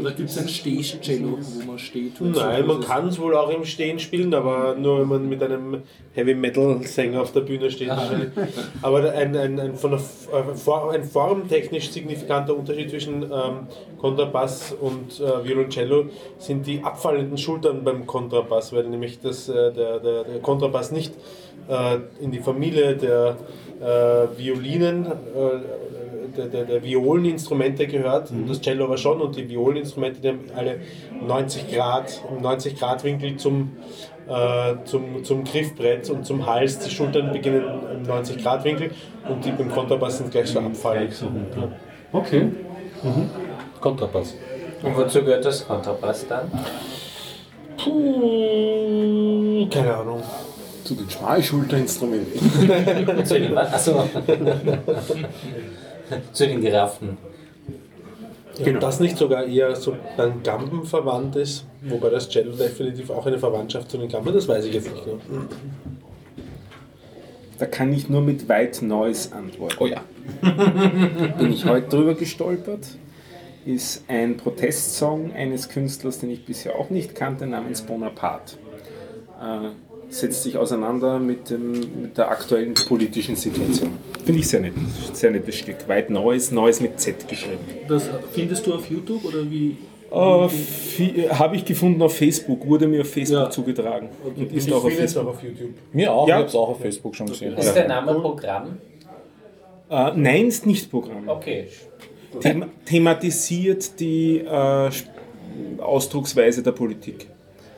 Speaker 1: Oder gibt es ein Stehcello, wo man steht? und
Speaker 3: Nein,
Speaker 1: so?
Speaker 3: man kann es wohl auch im Stehen spielen, aber nur wenn man mit einem Heavy Metal Sänger auf der Bühne steht. wahrscheinlich. aber ein, ein, ein, von der, äh, ein formtechnisch signifikanter Unterschied zwischen ähm, Kontrabass und äh, Violoncello sind die abfallenden Schultern beim Kontrabass, weil nämlich das, äh, der, der, der Kontrabass nicht äh, in die Familie der äh, Violinen, äh, der, der, der Violeninstrumente gehört, und das Cello aber schon, und die Violeninstrumente, die haben alle 90 Grad, im 90 Grad Winkel zum, äh, zum, zum Griffbrett und zum Hals. Die Schultern beginnen im 90 Grad Winkel und die beim Kontrabass sind gleich so abfallend.
Speaker 4: Okay. Mhm. Kontrabass.
Speaker 6: Und wozu gehört das Kontrabass dann?
Speaker 3: Puh, keine Ahnung.
Speaker 7: Zu den Schmalschulterinstrumenten. [LAUGHS]
Speaker 6: Zu den, achso. Zu den Giraffen.
Speaker 3: Genau. Das nicht sogar eher so beim Gamben verwandt ist, wobei das Cello definitiv auch eine Verwandtschaft zu den Gamben, das weiß ich jetzt nicht. Genau.
Speaker 7: Da kann ich nur mit White Noise antworten.
Speaker 5: Oh ja. [LAUGHS]
Speaker 7: Bin ich heute drüber gestolpert. Ist ein Protestsong eines Künstlers, den ich bisher auch nicht kannte, namens Bonaparte. Äh, setzt sich auseinander mit, dem, mit der aktuellen politischen Situation. Finde ich sehr nett. Sehr nettes Stück. White Noise, Noise mit Z geschrieben.
Speaker 1: Das findest du auf YouTube oder wie?
Speaker 7: Äh, fi- Habe ich gefunden auf Facebook, wurde mir auf Facebook
Speaker 1: Ja.
Speaker 7: zugetragen. Und ist
Speaker 3: ich
Speaker 7: auch auf
Speaker 3: finde es
Speaker 7: Facebook.
Speaker 3: auch auf YouTube.
Speaker 5: Mir auch,
Speaker 7: Ja.
Speaker 5: ich habe es auch auf Facebook schon gesehen.
Speaker 6: Ist der Name Programm?
Speaker 7: Äh, nein, ist nicht Programm.
Speaker 6: Okay.
Speaker 7: Them thematisiert die äh, Sp- Ausdrucksweise der Politik.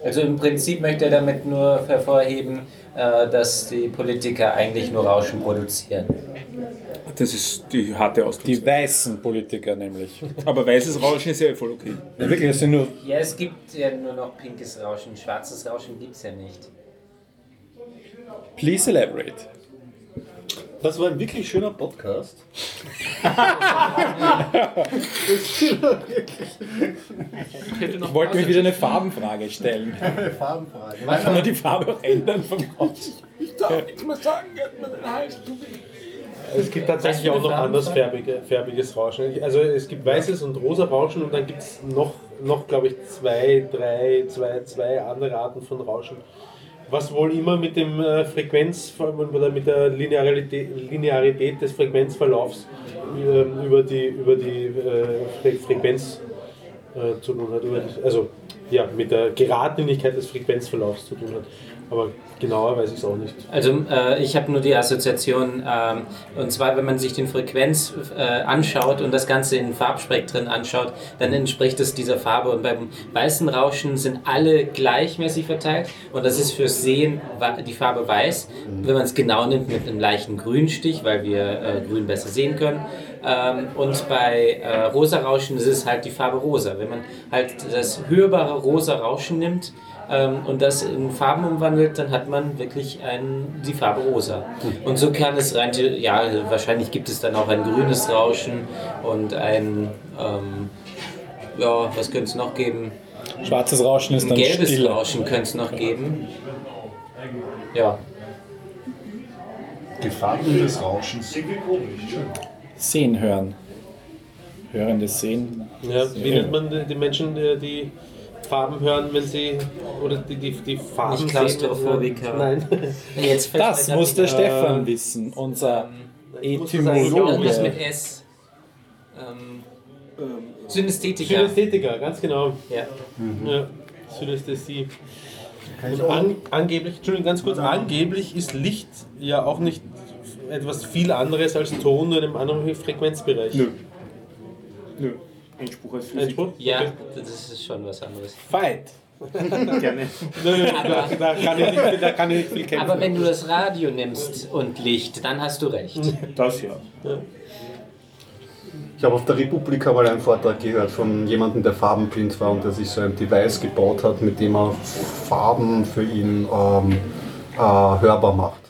Speaker 6: Also im Prinzip möchte er damit nur hervorheben, äh, dass die Politiker eigentlich nur Rauschen produzieren.
Speaker 7: Das ist die harte Ausdrucksweise.
Speaker 5: Die weißen Politiker nämlich. [LAUGHS]
Speaker 7: Aber weißes Rauschen ist ja voll okay.
Speaker 5: Ja, wirklich, das sind nur.
Speaker 6: Ja, es gibt ja nur noch pinkes Rauschen, schwarzes Rauschen gibt es ja nicht.
Speaker 5: Please elaborate.
Speaker 4: Das war ein wirklich schöner Podcast.
Speaker 5: Ich wollte mir wieder eine Farbenfrage stellen. [LAUGHS]
Speaker 4: Farbenfrage.
Speaker 5: Kann man die Farbe auch ändern vom Kopf?
Speaker 3: Es gibt tatsächlich auch noch andersfärbige, färbiges Rauschen. Also es gibt weißes und rosa Rauschen und dann gibt es noch, noch glaube ich, zwei, drei, zwei, zwei andere Arten von Rauschen. Was wohl immer mit dem äh, Frequenz oder mit der Linearität, des Frequenzverlaufs ähm, über die, über die äh, Fre Frequenz äh, zu tun hat. Also ja, mit der Geradlinigkeit des Frequenzverlaufs zu tun hat. Aber genauer weiß ich es auch nicht.
Speaker 6: Also äh, ich habe nur die Assoziation, ähm, und zwar wenn man sich den Frequenz äh, anschaut und das Ganze in Farbspektren anschaut, dann entspricht es dieser Farbe. Und beim weißen Rauschen sind alle gleichmäßig verteilt und das ist fürs Sehen die Farbe weiß. Wenn man es genau nimmt mit einem leichten Grünstich, weil wir äh, Grün besser sehen können. Ähm, und bei äh, rosa Rauschen ist es halt die Farbe rosa. Wenn man halt das hörbare rosa Rauschen nimmt, ähm, und das in Farben umwandelt, dann hat man wirklich ein, die Farbe rosa. Und so kann es rein, ja, wahrscheinlich gibt es dann auch ein grünes Rauschen und ein, ähm, ja, was könnte es noch geben?
Speaker 5: Schwarzes Rauschen ist
Speaker 6: Ein
Speaker 5: dann
Speaker 6: gelbes
Speaker 5: still.
Speaker 6: Rauschen könnte es noch geben. Ja,
Speaker 4: Die Farben des Rauschens.
Speaker 5: Sehen, hören. Hörendes Sehen.
Speaker 3: Ja, wie nennt man die, Menschen, die, Farben hören, wenn sie. oder die, die, die Farben
Speaker 6: Nicht Klaustrophobiker.
Speaker 3: Nein.
Speaker 6: jetzt
Speaker 5: Das muss der. Stefan wissen, unser
Speaker 3: Ich muss das
Speaker 6: Irgendwas mit
Speaker 5: Etymologe.
Speaker 6: S. Ähm, Synästhetiker.
Speaker 3: Synästhetiker, ganz genau.
Speaker 6: Ja.
Speaker 3: Ja, Synästhesie. Und an, angeblich, Entschuldigung, ganz kurz, angeblich ist Licht ja auch nicht etwas viel anderes als Ton nur in einem anderen Frequenzbereich.
Speaker 7: Nö. Nö. Einspruch als Physik.
Speaker 3: Einspruch?
Speaker 6: Ja,
Speaker 3: Okay.
Speaker 6: das ist schon was anderes.
Speaker 5: Fight. [LAUGHS]
Speaker 7: Gerne.
Speaker 6: Aber,
Speaker 2: Da kann ich nicht, da kann ich nicht viel kämpfen.
Speaker 6: aber wenn du das Radio nimmst und Licht, dann hast du recht. [LAUGHS]
Speaker 7: Das ja.
Speaker 4: Ich habe auf der Republika mal einen Vortrag gehört von jemandem, der farbenblind war und der sich so ein Device gebaut hat, mit dem er Farben für ihn ähm, äh, hörbar macht.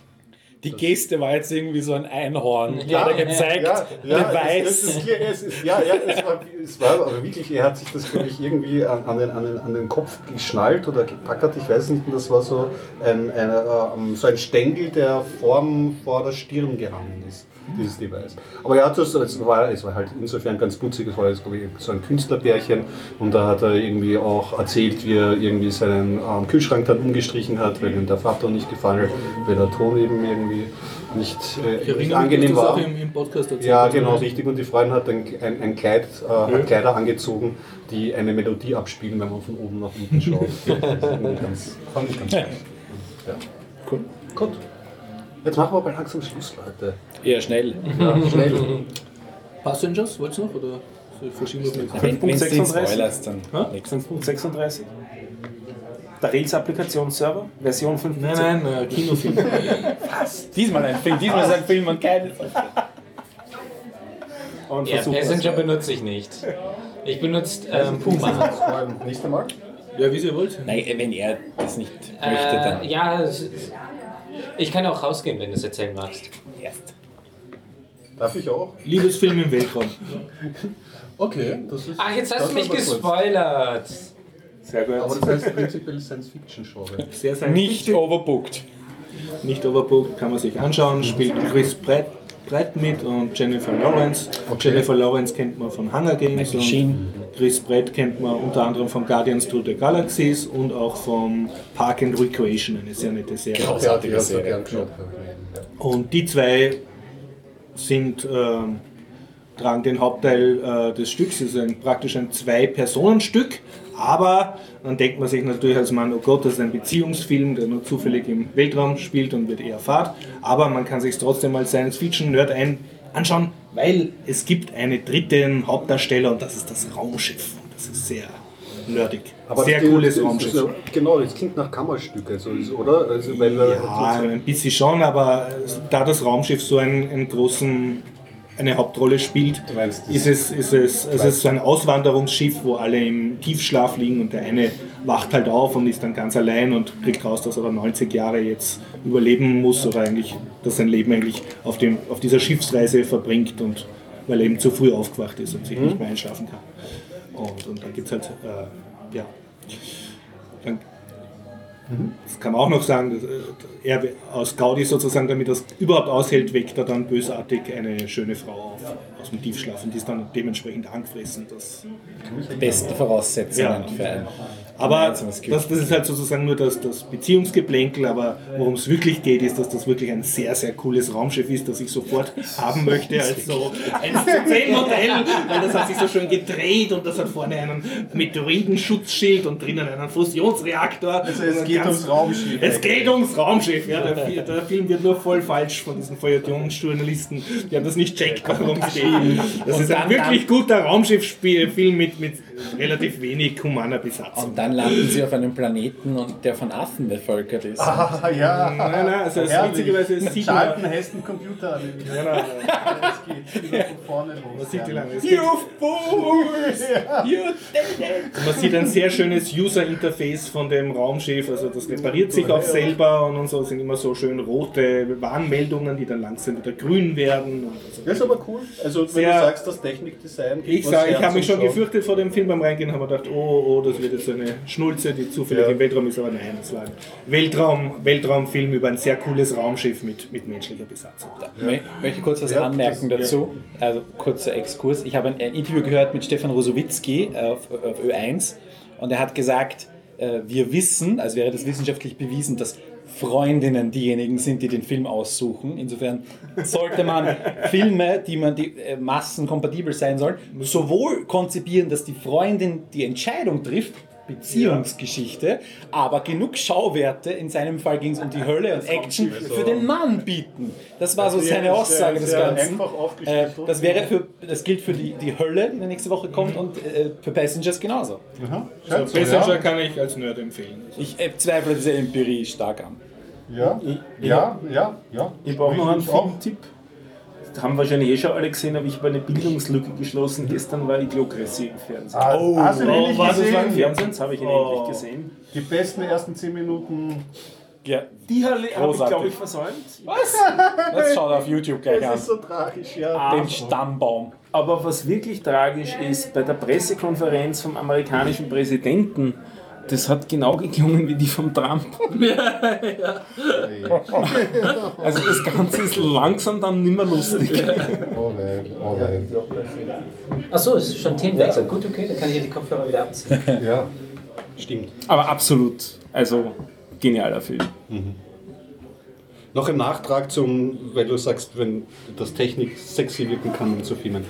Speaker 5: Die Geste war jetzt irgendwie so ein Einhorn.
Speaker 6: Ja,
Speaker 5: hat er gezeigt.
Speaker 4: Ja, ja,
Speaker 5: Beweis.
Speaker 4: Es, es, ist, es ist, ja, ja, es war, es war aber wirklich, er hat sich das, glaube ich, irgendwie an, an, den, an, den, an den Kopf geschnallt oder gepackert, ich weiß nicht, und das war so ein, ein, ähm, so ein Stängel, der vorm, vor der Stirn gehangen ist, dieses Device. Aber er hat das, es war, es war halt insofern ganz putzig, es war jetzt, glaube ich, so ein Künstlerbärchen und da hat er irgendwie auch erzählt, wie er irgendwie seinen ähm, Kühlschrank dann umgestrichen hat, weil ihm der Farbton nicht gefallen hat, weil der Ton eben irgendwie nicht, äh,
Speaker 1: Ich
Speaker 4: nicht angenehm
Speaker 1: das
Speaker 4: war.
Speaker 1: im, im
Speaker 4: Ja,
Speaker 1: hast,
Speaker 4: genau, richtig. Und die Freundin hat ein, ein, ein Kleid, äh, hat Kleider angezogen, die eine Melodie abspielen, wenn man von oben nach unten schaut. [LAUGHS] Das ganz, fand ich ganz. Ja.
Speaker 5: Cool.
Speaker 4: Gut. Jetzt machen wir aber langsam Schluss, Leute.
Speaker 5: Eher schnell.
Speaker 4: Ja, schnell.
Speaker 1: Passengers, wolltest du noch? Oder so verschieben wir es
Speaker 5: Wenn du den
Speaker 7: 5.36.
Speaker 5: spoilerst, dann
Speaker 7: Ha?
Speaker 5: nix.
Speaker 7: 5.36. Der Rails-Applikationsserver, Version 5.
Speaker 1: Nein, nein, äh, Kinofilm. [LAUGHS]
Speaker 5: Diesmal ein Film, diesmal ist ein Film und keine.
Speaker 7: Und
Speaker 6: Ja, Passenger benutze ich nicht. Ich benutze ähm, Puma.
Speaker 4: Nächstes Mal.
Speaker 1: ja, wie ihr wollt.
Speaker 5: Nein, wenn er das nicht möchte,
Speaker 6: Äh,
Speaker 5: dann
Speaker 6: ja, es- ich kann auch rausgehen, wenn du es erzählen magst.
Speaker 5: erst.
Speaker 4: Darf ich auch?
Speaker 1: Liebesfilm im Weltraum.
Speaker 4: Okay, das ist.
Speaker 6: Ach, jetzt hast du mich gespoilert.
Speaker 7: Sehr gut.
Speaker 4: Aber das heißt prinzipiell Science-Fiction-Genre.
Speaker 1: Sehr, sehr
Speaker 5: Nicht overbooked.
Speaker 1: Nicht overbooked, kann man sich anschauen. Spielt Chris Pratt, Pratt mit und Jennifer Lawrence. Jennifer Lawrence kennt man von Hunger Games
Speaker 5: Michael Sheen.
Speaker 1: Chris Pratt kennt man unter anderem von Guardians to the Galaxies und auch von Park and Recreation, eine sehr nette Serie.
Speaker 5: Großartige Serie.
Speaker 4: gern geschaut.
Speaker 1: Und die zwei sind, ähm, tragen den Hauptteil äh, des Stücks. Es ist ein, praktisch ein Zwei-Personen-Stück. Aber dann denkt man sich natürlich als Mann, oh Gott, das ist ein Beziehungsfilm, der nur zufällig im Weltraum spielt und wird eher Fahrt. Aber man kann sich trotzdem als Science-Fiction-Nerd ein anschauen, weil es gibt einen dritten Hauptdarsteller und das ist das Raumschiff. Und das ist sehr nerdig. sehr
Speaker 4: das-
Speaker 1: cooles
Speaker 4: das-
Speaker 1: Raumschiff.
Speaker 4: das- Genau, das klingt nach Kammerstück, also, oder? Also, weil
Speaker 1: Ja, ein bisschen schon, aber da das Raumschiff so einen, einen großen, eine Hauptrolle spielt, ist es, ist es, es ist so ein Auswanderungsschiff, wo alle im Tiefschlaf liegen und der eine wacht halt auf und ist dann ganz allein und kriegt raus, dass er da 90 Jahre jetzt überleben muss oder eigentlich, dass sein Leben eigentlich auf, dem, auf dieser Schiffsreise verbringt und weil er eben zu früh aufgewacht ist und sich nicht mehr einschlafen kann. Und, und dann gibt es halt, äh, ja, dann das kann man auch noch sagen, dass, äh, er aus Gaudi sozusagen, damit es überhaupt aushält, weckt er dann bösartig eine schöne Frau auf aus dem Tiefschlaf und die ist dann dementsprechend angefressen. Das
Speaker 5: Beste Voraussetzungen
Speaker 1: Ja.
Speaker 5: für ein.
Speaker 1: Aber das, das ist halt sozusagen nur das, das Beziehungsgeplänkel, aber worum es wirklich geht, ist, dass das wirklich ein sehr, sehr cooles Raumschiff ist, das ich sofort [LAUGHS] haben möchte als so ein 10 Modell, weil das hat sich so schön gedreht und das hat vorne einen Meteoritenschutzschild und drinnen einen Fusionsreaktor.
Speaker 8: Also es
Speaker 1: Und
Speaker 8: geht ums Raumschiff.
Speaker 1: Es geht ums Raumschiff, ja. Der, der Film wird nur voll falsch von diesen Feuilletonsjournalisten. Die haben das nicht checkt, worum es geht. Das ist ein wirklich guter Raumschiffsfilm mit, mit relativ wenig humaner Besatzung.
Speaker 5: Und dann landen sie auf einem Planeten, und der von Affen bevölkert ist.
Speaker 8: Ah, ja.
Speaker 1: Nein, nein, also es
Speaker 8: Herrlich.
Speaker 1: witzigerweise es sieht man,
Speaker 8: Charlton Heston Computer.
Speaker 1: Ja, nein,
Speaker 8: Es geht wieder von vorne los.
Speaker 1: man sieht
Speaker 8: Ja.
Speaker 1: lange es geht.
Speaker 5: fools! You did it!
Speaker 1: Man sieht ein sehr schönes User-Interface von dem Raumschiff, also das repariert sich auch selber und, und so sind immer so schön rote Warnmeldungen, die dann langsam wieder grün werden. Und also
Speaker 8: Das ist aber cool. Also wenn
Speaker 1: Sehr-
Speaker 8: du sagst, das Technikdesign.
Speaker 1: Ich sage, ich habe mich schon
Speaker 8: Schauen.
Speaker 1: gefürchtet vor dem Film beim Reingehen, habe mir gedacht, oh, oh, das wird jetzt eine Schnulze, die zufällig
Speaker 8: Ja.
Speaker 1: im Weltraum ist, aber nein, es war ein Weltraum, Weltraumfilm über ein sehr cooles Raumschiff mit, mit menschlicher Besatzung.
Speaker 5: Ich möchte kurz was
Speaker 8: Ja,
Speaker 5: anmerken
Speaker 8: das-
Speaker 5: dazu. Also kurzer Exkurs. Ich habe ein, ein Interview gehört mit Stefan Rosowitzki auf, auf Ö1 und er hat gesagt, äh, wir wissen, als wäre das wissenschaftlich bewiesen, dass Freundinnen diejenigen sind, die den Film aussuchen. Insofern sollte man Filme, die man die äh, massenkompatibel sein sollen, sowohl konzipieren, dass die Freundin die Entscheidung trifft, Beziehungsgeschichte, aber genug Schauwerte, in seinem Fall ging es um die Hölle und Action, für den Mann bieten. Das war so seine
Speaker 8: ja,
Speaker 5: Aussage des Ganzen. Äh, das, wäre für, das gilt für die, die Hölle, die nächste Woche kommt, und äh, für Passengers genauso.
Speaker 8: Aha. Scheint so,
Speaker 1: Passenger
Speaker 8: ja.
Speaker 1: kann ich als Nerd empfehlen.
Speaker 5: Ich äh, zweifle diese Empirie stark an.
Speaker 8: Ja, ja, ja, ja.
Speaker 7: Ich brauche noch einen
Speaker 8: Ich.
Speaker 7: Filmtipp. Das haben wahrscheinlich eh schon alle gesehen, aber ich habe eine Bildungslücke geschlossen. Gestern war Iglokracy im Fernsehen.
Speaker 8: Ah,
Speaker 5: Oh,
Speaker 8: hast du ihn endlich
Speaker 1: war das
Speaker 8: gesehen?
Speaker 1: lang?
Speaker 7: Im Fernsehen, das habe ich ihn
Speaker 8: Oh.
Speaker 7: endlich gesehen.
Speaker 8: Die besten ersten 10 Minuten.
Speaker 5: Ja,
Speaker 7: Die habe ich, glaube ich, versäumt.
Speaker 5: was? [LAUGHS] Das schaut auf YouTube gleich
Speaker 8: Das
Speaker 5: an.
Speaker 8: ist so tragisch, ja.
Speaker 5: Den Stammbaum.
Speaker 7: Aber was wirklich tragisch ist, bei der Pressekonferenz vom amerikanischen Präsidenten, das hat genau geklungen wie die vom Trump. [LAUGHS] Also das Ganze ist langsam dann nicht mehr lustig.
Speaker 8: Oh nein, oh nein.
Speaker 6: Achso, es ist schon Themenwechsel. Gut, okay, dann kann ich hier die Kopfhörer wieder abziehen.
Speaker 8: Ja.
Speaker 4: Stimmt.
Speaker 7: Aber absolut, also genialer Film.
Speaker 4: Noch ein Nachtrag zum, weil du sagst, wenn das Technik sexy wirken kann in so Filmen.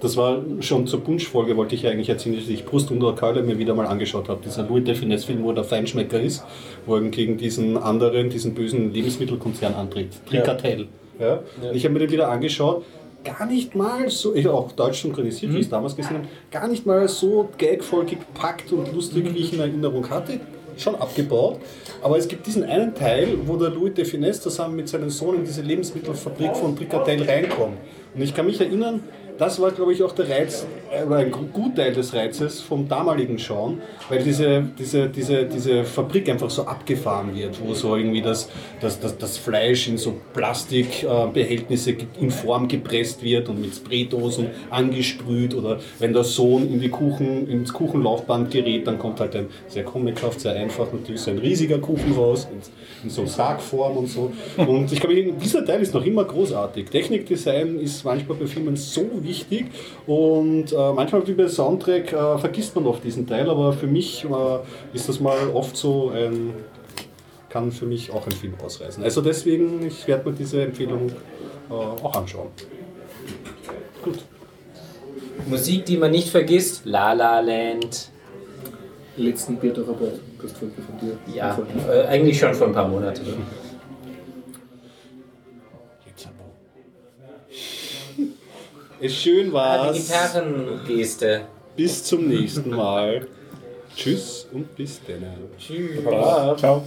Speaker 4: Das war schon zur Punschfolge, wollte ich ja eigentlich erzählen, dass ich Brust unter Keule mir wieder mal angeschaut habe. Dieser Louis Defines Film, wo der Feinschmecker ist, wo er gegen diesen anderen, diesen bösen Lebensmittelkonzern antritt. Tricatel. Ja. Und ich habe mir den wieder angeschaut. Gar nicht mal so, ich auch deutsch synchronisiert, wie ich es damals gesehen habe, gar nicht mal so gagvoll gepackt und lustig, wie ich in Erinnerung hatte. Schon abgebaut. Aber es gibt diesen einen Teil, wo der Louis de Finesse zusammen mit seinem Sohn in diese Lebensmittelfabrik von Tricatel reinkommt. Und ich kann mich erinnern, das war, glaube ich, auch der Reiz, äh, ein Gutteil des Reizes vom damaligen Schauen, weil diese, diese, diese, diese Fabrik einfach so abgefahren wird, wo so irgendwie das, das, das, das Fleisch in so Plastikbehältnisse in Form gepresst wird und mit Spraydosen angesprüht oder wenn der Sohn in die Kuchen, ins Kuchenlaufband gerät, dann kommt halt ein sehr komikraft, sehr einfach natürlich so ein riesiger Kuchen raus, in, in so Sargform und so. Und ich glaube, dieser Teil ist noch immer großartig. Technikdesign ist manchmal bei Filmen so wichtig und äh, manchmal wie bei Soundtrack äh, vergisst man oft diesen Teil, aber für mich äh, ist das mal oft so ein kann für mich auch ein Film ausreißen. Also deswegen, ich werde mir diese Empfehlung äh, auch anschauen. Gut.
Speaker 6: Musik, die man nicht vergisst, La La Land.
Speaker 1: Letzten Bierdacher Podcast-Folge von dir.
Speaker 6: Ja, äh, eigentlich schon vor ein paar Monaten.
Speaker 4: Es schön
Speaker 6: Ah, die
Speaker 4: war's.
Speaker 6: Gitarrengeste.
Speaker 4: Bis zum nächsten Mal. Tschüss und bis dann.
Speaker 5: Ciao. Alle wieder.